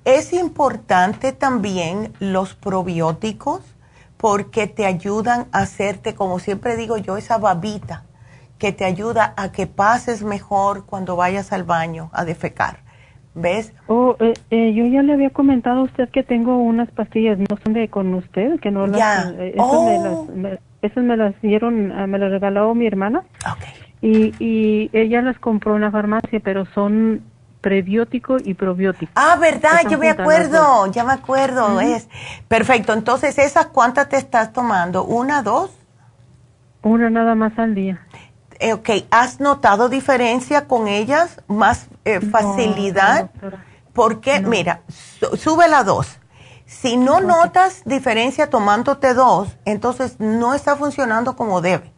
C: Es importante también los probióticos porque te ayudan a hacerte, como siempre digo yo, esa babita que te ayuda a que pases mejor cuando vayas al baño a defecar. ¿Ves?
K: Oh, eh, eh, yo ya le había comentado a usted que tengo unas pastillas, no son de con usted, que no las... Eh, oh. Me las ah, me las regaló mi hermana. Y, y ella las compró en la farmacia, pero son prebiótico y probiótico.
C: Ah, verdad, yo me acuerdo, ya me acuerdo, es. Perfecto, entonces, ¿esas cuántas te estás tomando? ¿Una, dos?
K: Una nada más al día.
C: Eh, ok, ¿has notado diferencia con ellas? ¿Más eh, facilidad? Porque, mira, sube la dos. Si no notas diferencia tomándote dos, entonces no está funcionando como debe.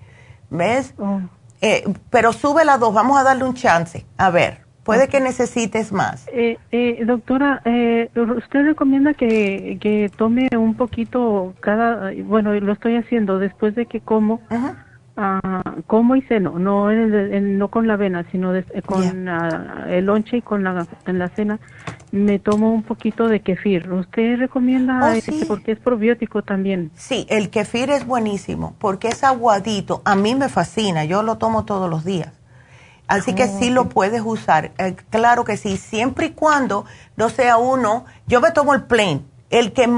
C: ¿Ves? Oh. Eh, pero sube la dos, vamos a darle un chance. A ver, puede que necesites más.
K: Eh, eh, doctora, ¿usted recomienda que, que, tome un poquito cada, bueno, lo estoy haciendo después de que como, uh, como y ceno, no, no con la avena, sino con ah, el lonche y con la, en la cena me tomo un poquito de kefir. ¿Usted recomienda oh, este porque es probiótico también?
C: Sí, el kefir es buenísimo porque es aguadito. A mí me fascina, yo lo tomo todos los días. Así que sí lo puedes usar. Eh, claro que sí, siempre y cuando no sea uno. Yo me tomo el plain. El que,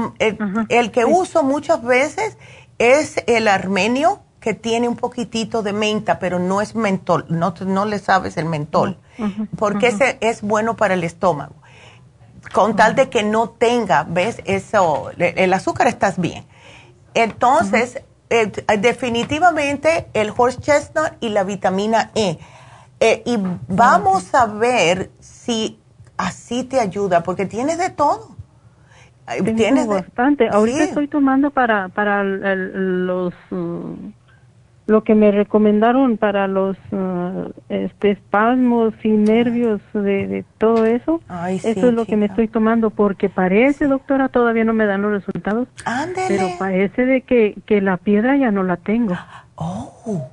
C: el, que uso muchas veces es el armenio que tiene un poquitito de menta, pero no es mentol. No, no le sabes el mentol. porque ese es bueno para el estómago con tal de que no tenga, ¿ves? Eso, el azúcar estás bien. Entonces, eh, definitivamente el horse chestnut y la vitamina E. Eh, y vamos a ver si así te ayuda, porque tienes de todo.
K: tienes bastante. Ahorita estoy tomando para, para los... Mm, lo que me recomendaron para los uh, este, espasmos y nervios de, todo eso, eso es lo que me estoy tomando porque parece, doctora, todavía no me dan los resultados, pero parece de que, que la piedra ya no la tengo.
C: Oh,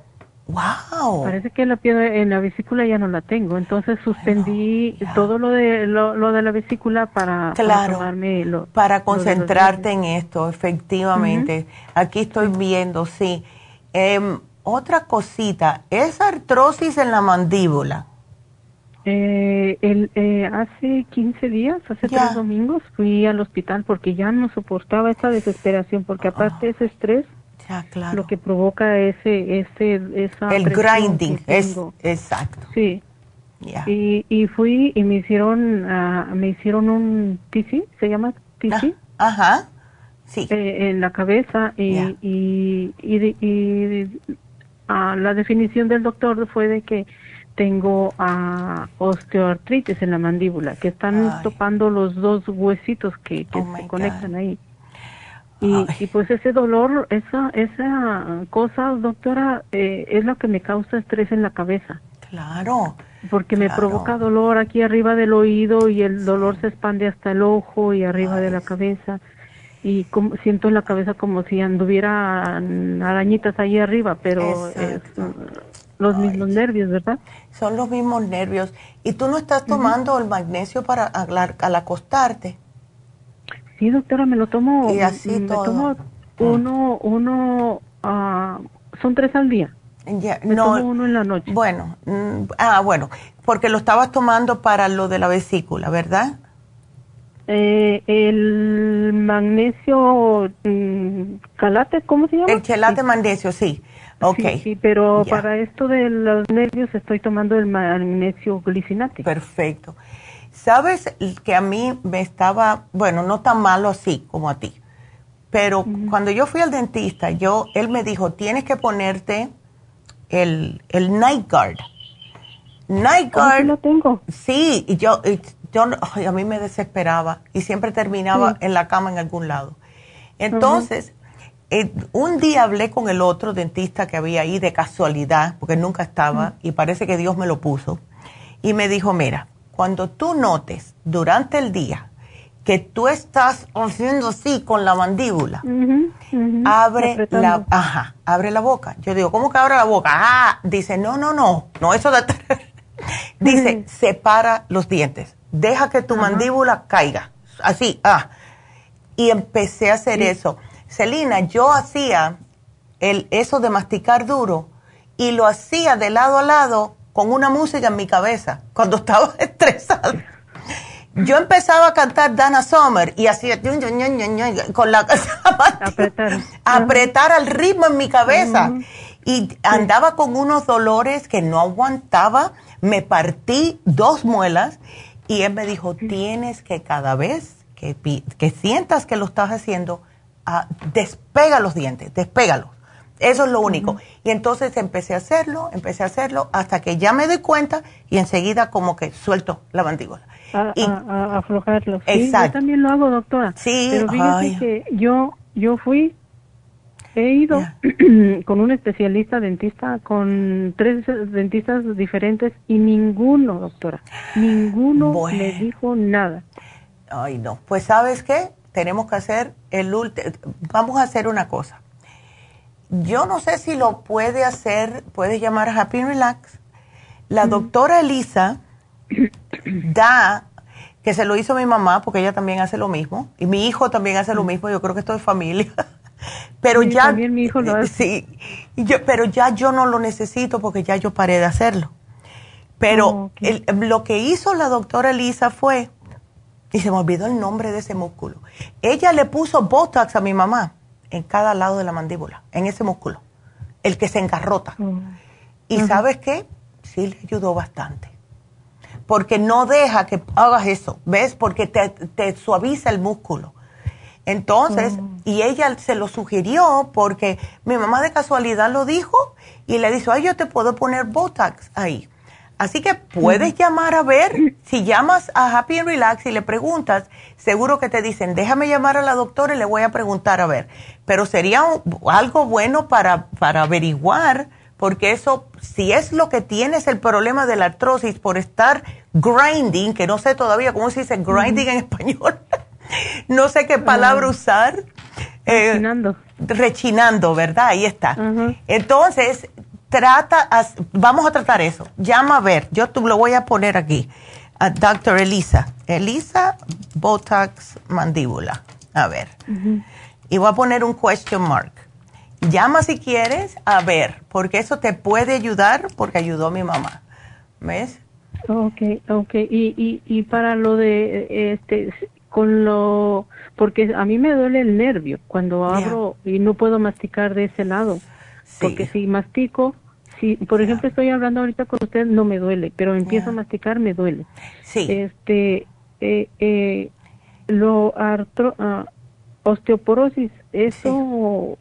C: wow.
K: Parece que la piedra en la vesícula ya no la tengo, entonces suspendí todo lo de lo, de la vesícula para,
C: claro, para, para concentrarte en esto, efectivamente. Aquí estoy viendo, sí. Eh, otra cosita, ¿es artrosis en la mandíbula?
K: Eh, el, eh, hace 15 días, hace tres domingos, fui al hospital porque ya no soportaba esa desesperación, porque aparte ese estrés, lo que provoca ese, ese, esa
C: el grinding, es exacto.
K: Sí. Y, y fui y me hicieron, uh, me hicieron un TC, se llama TC.
C: Ah, ajá. Sí.
K: Eh, en la cabeza y, y, y, y la definición del doctor fue de que tengo uh, osteoartritis en la mandíbula, que están topando los dos huesitos que, oh se conectan ahí. Y, y, pues ese dolor, esa, esa cosa, doctora, eh, es lo que me causa estrés en la cabeza.
C: Claro.
K: Porque me provoca dolor aquí arriba del oído y el dolor se expande hasta el ojo y arriba de la cabeza y como, siento en la cabeza como si anduviera arañitas ahí arriba, pero es los mismos nervios, ¿verdad?
C: Son los mismos nervios. ¿Y tú no estás tomando el magnesio para al, acostarte?
K: Sí, doctora, me lo tomo. Y así me tomo uno, uno, uh, son tres al día.
C: Ya, me tomo
K: uno en la noche.
C: Bueno, mm, ah, bueno, porque lo estabas tomando para lo de la vesícula, ¿verdad?
K: Eh, el magnesio mm, calate, ¿cómo se llama?
C: El chelate magnesio, sí. Okay.
K: Sí, pero para esto de los nervios estoy tomando el magnesio glicinate.
C: Perfecto. Sabes que a mí me estaba, bueno, no tan malo así como a ti, pero cuando yo fui al dentista, yo, él me dijo, tienes que ponerte el, el Night Guard. Night
K: Guard. lo tengo.
C: Sí, y yo, a mí me desesperaba y siempre terminaba en la cama en algún lado. Entonces, eh, un día hablé con el otro dentista que había ahí de casualidad, porque nunca estaba, y parece que Dios me lo puso, y me dijo, mira, cuando tú notes durante el día que tú estás haciendo así con la mandíbula, abre la, ajá, abre la boca. Yo digo, ¿cómo que abre la boca? Ah, dice, no, no, no, no, eso de... dice, separa los dientes deja que tu mandíbula caiga, así, ah. Y empecé a hacer eso. Celina, yo hacía el, eso de masticar duro y lo hacía de lado a lado con una música en mi cabeza cuando estaba estresada. Yo empezaba a cantar Dana Summer y hacía con la apretar, apretar al ritmo en mi cabeza. Y andaba con unos dolores que no aguantaba. Me partí dos muelas y él me dijo, tienes que cada vez que, que sientas que lo estás haciendo, ah, despega los dientes, despégalos. Eso es lo único. Y entonces empecé a hacerlo, empecé a hacerlo, hasta que ya me doy cuenta y enseguida como que suelto la mandíbula.
K: A, y, aflojarlo. exacto. Yo también lo hago, doctora. Sí. Pero fíjate que yo, yo fui He ido con un especialista dentista, con tres dentistas diferentes y ninguno, doctora, ninguno me dijo nada.
C: Ay, no. Pues sabes qué, tenemos que hacer el último, vamos a hacer una cosa. Yo no sé si lo puede hacer, puede llamar a Happy Relax. La doctora Elisa da, que se lo hizo mi mamá, porque ella también hace lo mismo, y mi hijo también hace lo mismo, yo creo que esto es familia. Pero ya.
K: También mi hijo lo hace.
C: Sí, yo, pero ya yo no lo necesito porque ya yo paré de hacerlo. Pero oh, lo que hizo la doctora Elisa fue, y se me olvidó el nombre de ese músculo, ella le puso Botox a mi mamá en cada lado de la mandíbula, en ese músculo, el que se engarrota. Oh. Y sabes qué? Sí le ayudó bastante. Porque no deja que hagas eso, ¿ves? Porque te, te suaviza el músculo. Entonces, mm. y ella se lo sugirió porque mi mamá de casualidad lo dijo y le dijo, ay, yo te puedo poner Botox ahí. Así que puedes llamar a ver, si llamas a Happy and Relax y le preguntas, seguro que te dicen, déjame llamar a la doctora y le voy a preguntar a ver. Pero sería algo bueno para, para averiguar, porque eso, si es lo que tienes el problema de la artrosis por estar grinding, que no sé todavía cómo se dice grinding en español, no sé qué palabra usar.
K: Eh, rechinando.
C: rechinando, ¿verdad? Ahí está. Entonces, trata, vamos a tratar eso. Llama a ver, yo tú lo voy a poner aquí. A Dr. Elisa. Elisa Botox Mandíbula. A ver. Y voy a poner un question mark. Llama si quieres a ver, porque eso te puede ayudar, porque ayudó a mi mamá. ¿Ves?
K: Ok, ok. Y, y, y para lo de, este, con lo, porque a mí me duele el nervio cuando abro y no puedo masticar de ese lado. Porque si mastico, si por ejemplo estoy hablando ahorita con usted, no me duele, pero empiezo a masticar, me duele.
C: Sí.
K: Este, eh, eh, lo artro, uh, osteoporosis, ¿eso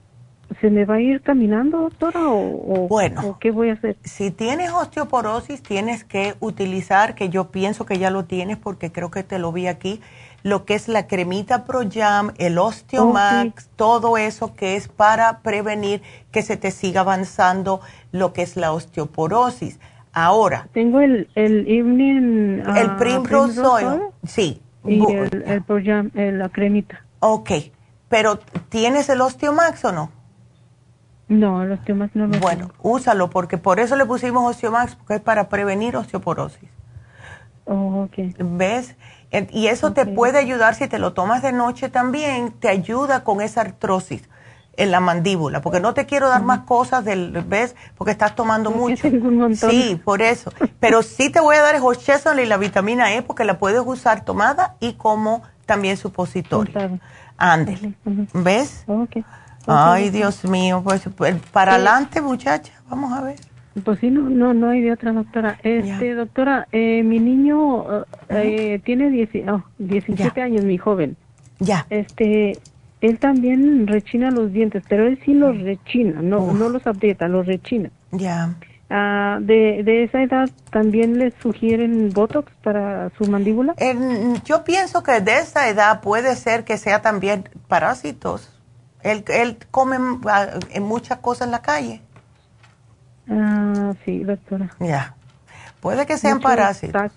K: se me va a ir caminando, doctora? O,
C: bueno,
K: qué voy a hacer?
C: Si tienes osteoporosis, tienes que utilizar, que yo pienso que ya lo tienes porque creo que te lo vi aquí, lo que es la cremita Pro Jam, el Osteomax, todo eso que es para prevenir que se te siga avanzando lo que es la osteoporosis. Ahora.
K: Tengo el, el Evening.
C: el uh, Primrose Oil. Sí.
K: Y el, el Pro Jam, la cremita.
C: Ok. Pero, ¿tienes el Osteomax o no?
K: No, el Osteomax no lo
C: Bueno, úsalo porque por eso le pusimos Osteomax, porque es para prevenir osteoporosis.
K: Oh, ok.
C: ¿Ves? Y eso te puede ayudar si te lo tomas de noche también, te ayuda con esa artrosis en la mandíbula, porque no te quiero dar más cosas del, ¿ves? Porque estás tomando mucho. Sí, por eso. Pero sí te voy a dar el Hochesol y la vitamina E porque la puedes usar tomada y como también supositorio. Ándele. ¿Ves? Ay, Dios mío, pues para adelante, muchacha, vamos a ver.
K: Pues sí, no, no, no hay de otra doctora. Este, doctora, eh, mi niño eh, tiene 17 años, mi joven.
C: Ya.
K: Este, él también rechina los dientes, pero él sí los rechina, no, no los aprieta, los rechina.
C: Ya.
K: Ah, de, de esa edad también le sugieren Botox para su mandíbula?
C: yo pienso que de esa edad puede ser que sea también parásitos. Él, él come ah, muchas cosas en la calle.
K: Ah, sí, doctora.
C: Ya. Puede que sean parásitos.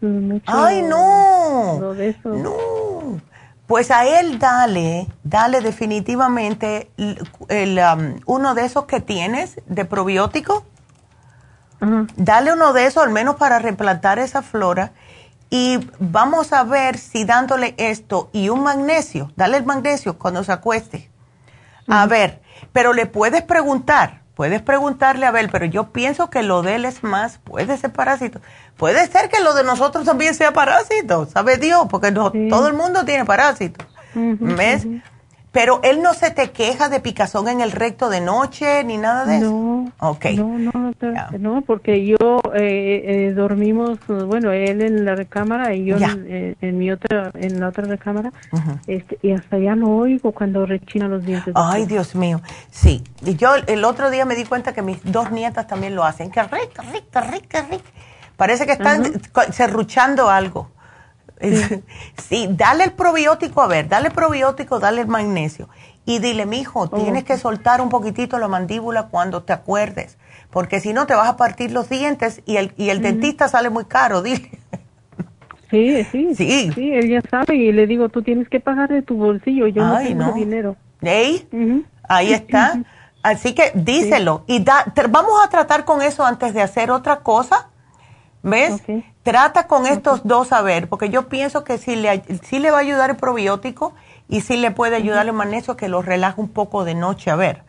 K: Mucho
C: ¡Ay, no! No. Pues a él dale, dale definitivamente el, um, uno de esos que tienes de probiótico. Dale uno de esos al menos para replantar esa flora y vamos a ver si dándole esto y un magnesio, dale el magnesio cuando se acueste. A ver, pero le puedes preguntar, Puedes preguntarle a ver, pero yo pienso que lo de él es más, puede ser parásito. Puede ser que lo de nosotros también sea parásito, ¿sabe Dios? Porque no, todo el mundo tiene parásitos. ¿Ves? Pero él no se te queja de picazón en el recto de noche ni nada de eso.
K: No. No, no, no, porque yo eh, eh, dormimos, bueno, él en la recámara y yo en, mi otra, en la otra recámara, este, y hasta ya no oigo cuando rechina los dientes.
C: Ay, Dios mío. Sí. Y yo el otro día me di cuenta que mis dos nietas también lo hacen. Que rica, rica, rica, rica. Parece que están serruchando algo. Sí. dale el probiótico, a ver, dale el probiótico, dale el magnesio. Y dile, mijo, hijo tienes que soltar un poquitito la mandíbula cuando te acuerdes, porque si no te vas a partir los dientes y el, y el dentista sale muy caro, dile.
K: Sí, sí, sí. Sí, él ya sabe y le digo, tú tienes que pagar de tu bolsillo, yo no tengo dinero.
C: Ahí está. Así que díselo. Y da, vamos a tratar con eso antes de hacer otra cosa ¿Ves? Trata con estos dos a ver, porque yo pienso que si le, si le va a ayudar el probiótico y si le puede ayudar el magnesio que lo relaje un poco de noche, a ver.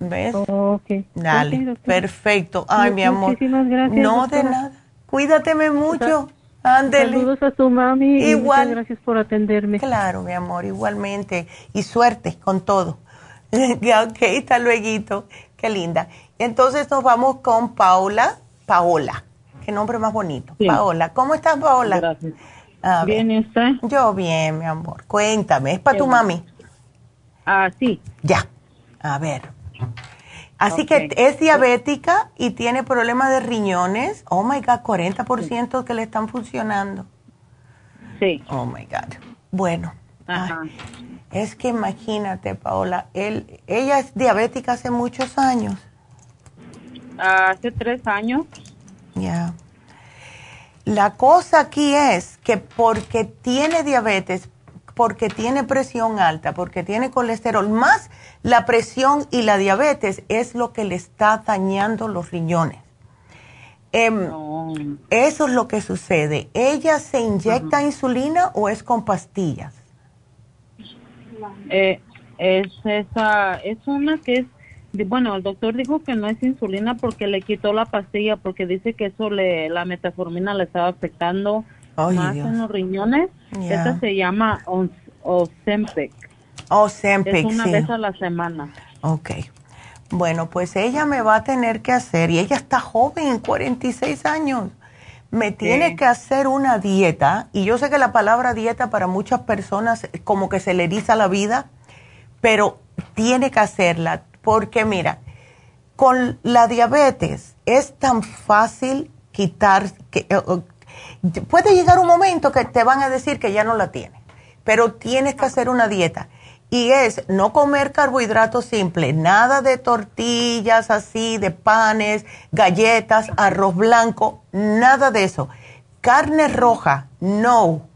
C: ¿Ves?
K: Ok.
C: Dale, perfecto. Ay, mi amor.
K: Muchísimas gracias.
C: No, de nada. Cuídateme mucho. Ándele.
K: Saludos a su mami. Igual. muchas gracias por atenderme.
C: Claro, mi amor, igualmente. Y suerte con todo. ok, hasta luego. Qué linda. Entonces nos vamos con Paula. Paola. Qué nombre más bonito. Paola. ¿Cómo estás, Paola?
L: Gracias. bien,
C: ¿está? Yo bien, mi amor. Cuéntame, ¿es para tu mami?
L: Ah, sí.
C: Ya. A ver. Así que es diabética y tiene problemas de riñones. Oh my God, 40% que le están funcionando.
J: Sí.
C: Oh my God. Bueno. es que imagínate, Paola, él, ella es diabética hace muchos años.
J: Hace tres años.
C: Ya. La cosa aquí es que porque tiene diabetes, porque tiene presión alta, porque tiene colesterol, más la presión y la diabetes es lo que le está dañando los riñones. Em, eso es lo que sucede. ¿Ella se inyecta insulina o es con pastillas?
J: Eh, es esa, es una que es bueno, el doctor dijo que no es insulina porque le quitó la pastilla porque dice que eso le la metformina le estaba afectando más en los riñones. Esa se llama Ozempic.
C: Ozempic,
J: Es una vez a la semana.
C: Ok. Bueno, pues ella me va a tener que hacer, y ella está joven, 46 años, me tiene que hacer una dieta, y yo sé que la palabra dieta para muchas personas como que se le eriza la vida, pero tiene que hacerla porque mira, con la diabetes es tan fácil quitar, que, eh, puede llegar un momento que te van a decir que ya no la tienes, pero tienes que hacer una dieta. Y es no comer carbohidratos simples, nada de tortillas así, de panes, galletas, arroz blanco, nada de eso. Carne roja, no.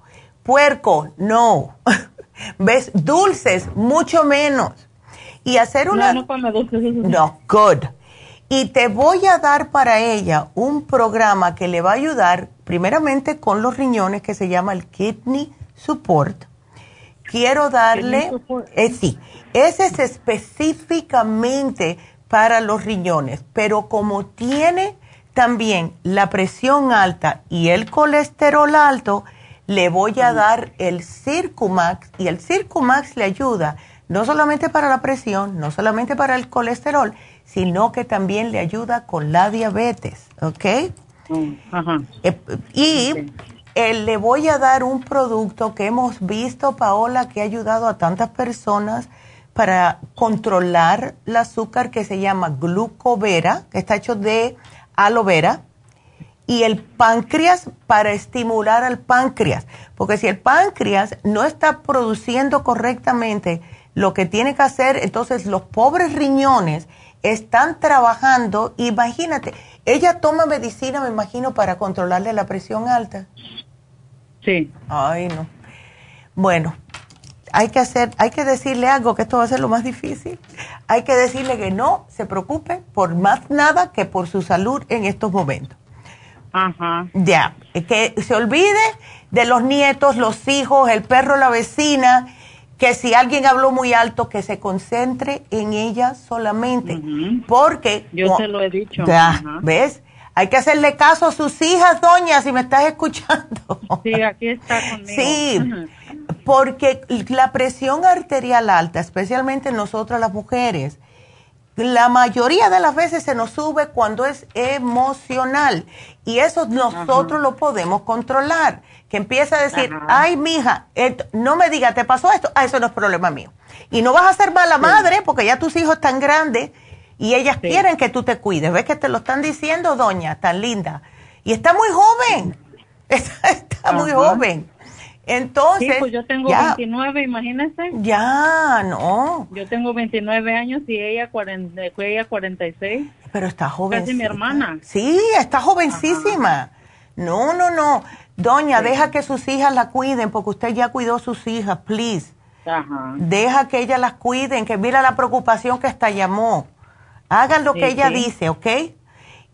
C: Puerco, no. ¿Ves? Dulces, mucho menos y hacer una...
J: No, no
C: No, good. Y te voy a dar para ella un programa que le va a ayudar primeramente con los riñones que se llama el Kidney Support. Quiero darle, eh, sí, ese es específicamente para los riñones, pero como tiene también la presión alta y el colesterol alto, le voy a dar el Circumax y el Circumax le ayuda no solamente para la presión, no solamente para el colesterol, sino que también le ayuda con la diabetes, ¿ok?
J: Mm, ajá.
C: Eh, y eh, le voy a dar un producto que hemos visto, Paola, que ha ayudado a tantas personas para controlar el azúcar que se llama glucovera, que está hecho de aloe vera, y el páncreas para estimular al páncreas, porque si el páncreas no está produciendo correctamente, lo que tiene que hacer, entonces los pobres riñones están trabajando, imagínate, ella toma medicina, me imagino, para controlarle la presión alta.
J: Sí.
C: Ay, no. Bueno, hay que hacer, hay que decirle algo, que esto va a ser lo más difícil. Hay que decirle que no se preocupe por más nada que por su salud en estos momentos.
J: Ajá.
C: Ya, que se olvide de los nietos, los hijos, el perro, la vecina, que si alguien habló muy alto, que se concentre en ella solamente. Porque...
J: Yo te lo he dicho.
C: ¿Ves? Hay que hacerle caso a sus hijas, doña, si me estás escuchando.
J: Sí, aquí está conmigo.
C: Sí, porque la presión arterial alta, especialmente nosotras las mujeres, la mayoría de las veces se nos sube cuando es emocional y eso nosotros lo podemos controlar que empieza a decir, ay, mija, no me diga, ¿te pasó esto? Ah, eso no es problema mío. Y no vas a ser mala madre porque ya tus hijos están grandes y ellas quieren que tú te cuides. ¿Ves que te lo están diciendo, doña, tan linda? Y está muy joven, está, muy joven. Entonces,
J: sí, pues yo tengo 29, imagínese.
C: Ya, no.
J: Yo tengo 29 años y ella, 40, ella 46.
C: Pero está joven.
J: Casi mi hermana.
C: Sí, está jovencísima. No, no, no. Doña, deja que sus hijas la cuiden porque usted ya cuidó sus hijas, please.
J: Ajá.
C: Deja que ellas las cuiden, que mira la preocupación que hasta llamó. Hagan lo que ella dice, ¿ok?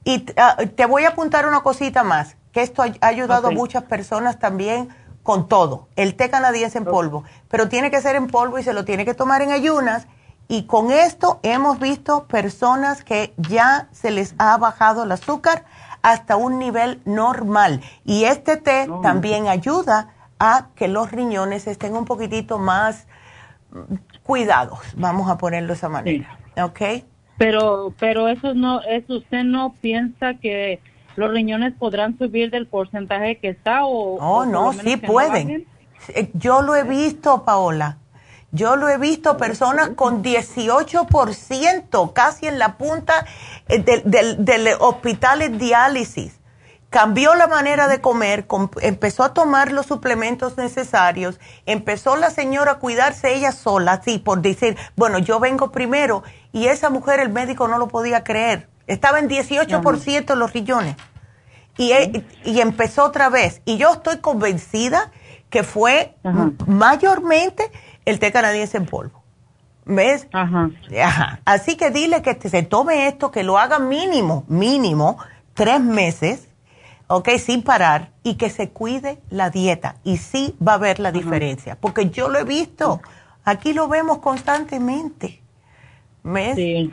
C: Y ah, te voy a apuntar una cosita más, que esto ha, ayudado a muchas personas también con todo, el té canadiense en polvo, pero tiene que ser en polvo y se lo tiene que tomar en ayunas. Y con esto hemos visto personas que ya se les ha bajado el azúcar hasta un nivel normal. Y este té también ayuda a que los riñones estén un poquitito más mm, cuidados, vamos a ponerlo de esa manera. ¿Ok?
J: Pero, pero eso no, eso usted no piensa que los riñones podrán subir del porcentaje que está o...
C: Oh, no, sí pueden. Eh, yo lo he visto, Paola. Yo lo he visto personas con 18%, casi en la punta eh, del, del, hospital en diálisis. Cambió la manera de comer, empezó a tomar los suplementos necesarios, empezó la señora a cuidarse ella sola, así por decir, bueno, yo vengo primero, y esa mujer el médico no lo podía creer. Estaba en 18% los riñones. Y, e, y empezó otra vez. Y yo estoy convencida que fue mayormente el té canadiense en polvo. ¿Ves? Ajá. Así que dile que se tome esto, que lo haga mínimo, mínimo, tres meses, ¿ok? Sin parar y que se cuide la dieta. Y sí va a ver la diferencia, porque yo lo he visto. Aquí lo vemos constantemente. ¿Ves? Sí.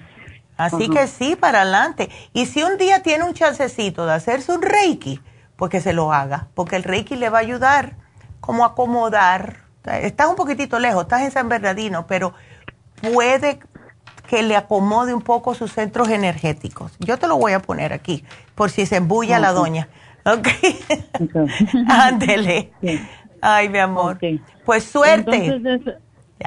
C: Así que sí, para adelante. Y si un día tiene un chancecito de hacerse un reiki, pues que se lo haga, porque el reiki le va a ayudar como a acomodar Estás un poquitito lejos, estás en San Bernardino, pero puede que le acomode un poco sus centros energéticos. Yo te lo voy a poner aquí, por si se embulla la doña. ¿Ok? Ándele. Ay, mi amor. Pues suerte.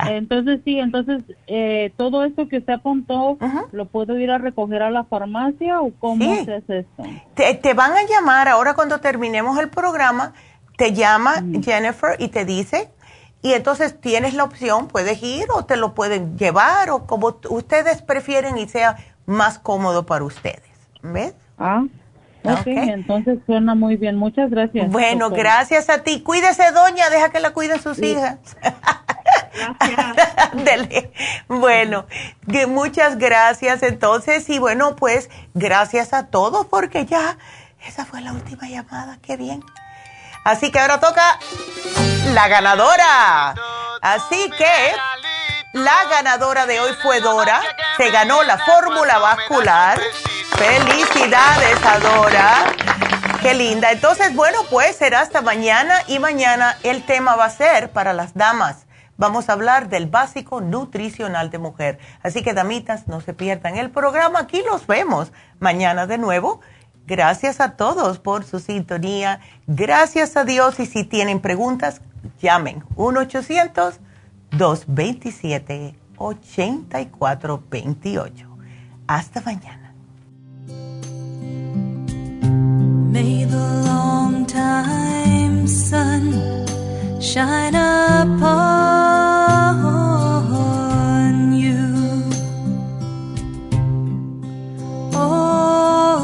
K: Entonces, sí, entonces eh, todo esto que usted apuntó, ¿lo puedo ir a recoger a la farmacia o cómo se hace esto?
C: Te, te, van a llamar ahora cuando terminemos el programa, te llama Jennifer y te dice y entonces tienes la opción, puedes ir o te lo pueden llevar o como ustedes prefieren y sea más cómodo para ustedes. ¿Ves?
K: Ah, ok, entonces suena muy bien. Muchas gracias.
C: Bueno, gracias a ti. Cuídese, doña, deja que la cuiden sus hijas. Gracias. Bueno, muchas gracias entonces y bueno, pues gracias a todos porque ya esa fue la última llamada. Qué bien. Así que ahora toca la ganadora. Así que la ganadora de hoy fue Dora. Se ganó la fórmula vascular. Felicidades a Dora. Qué linda. Entonces, bueno, pues será hasta mañana y mañana el tema va a ser para las damas. Vamos a hablar del básico nutricional de mujer. Así que, damitas, no se pierdan el programa. Aquí los vemos mañana de nuevo Gracias a todos por su sintonía. Gracias a Dios. Y si tienen preguntas, llamen 1-800-227-8428. Hasta mañana. May the long time sun shine upon you. Oh,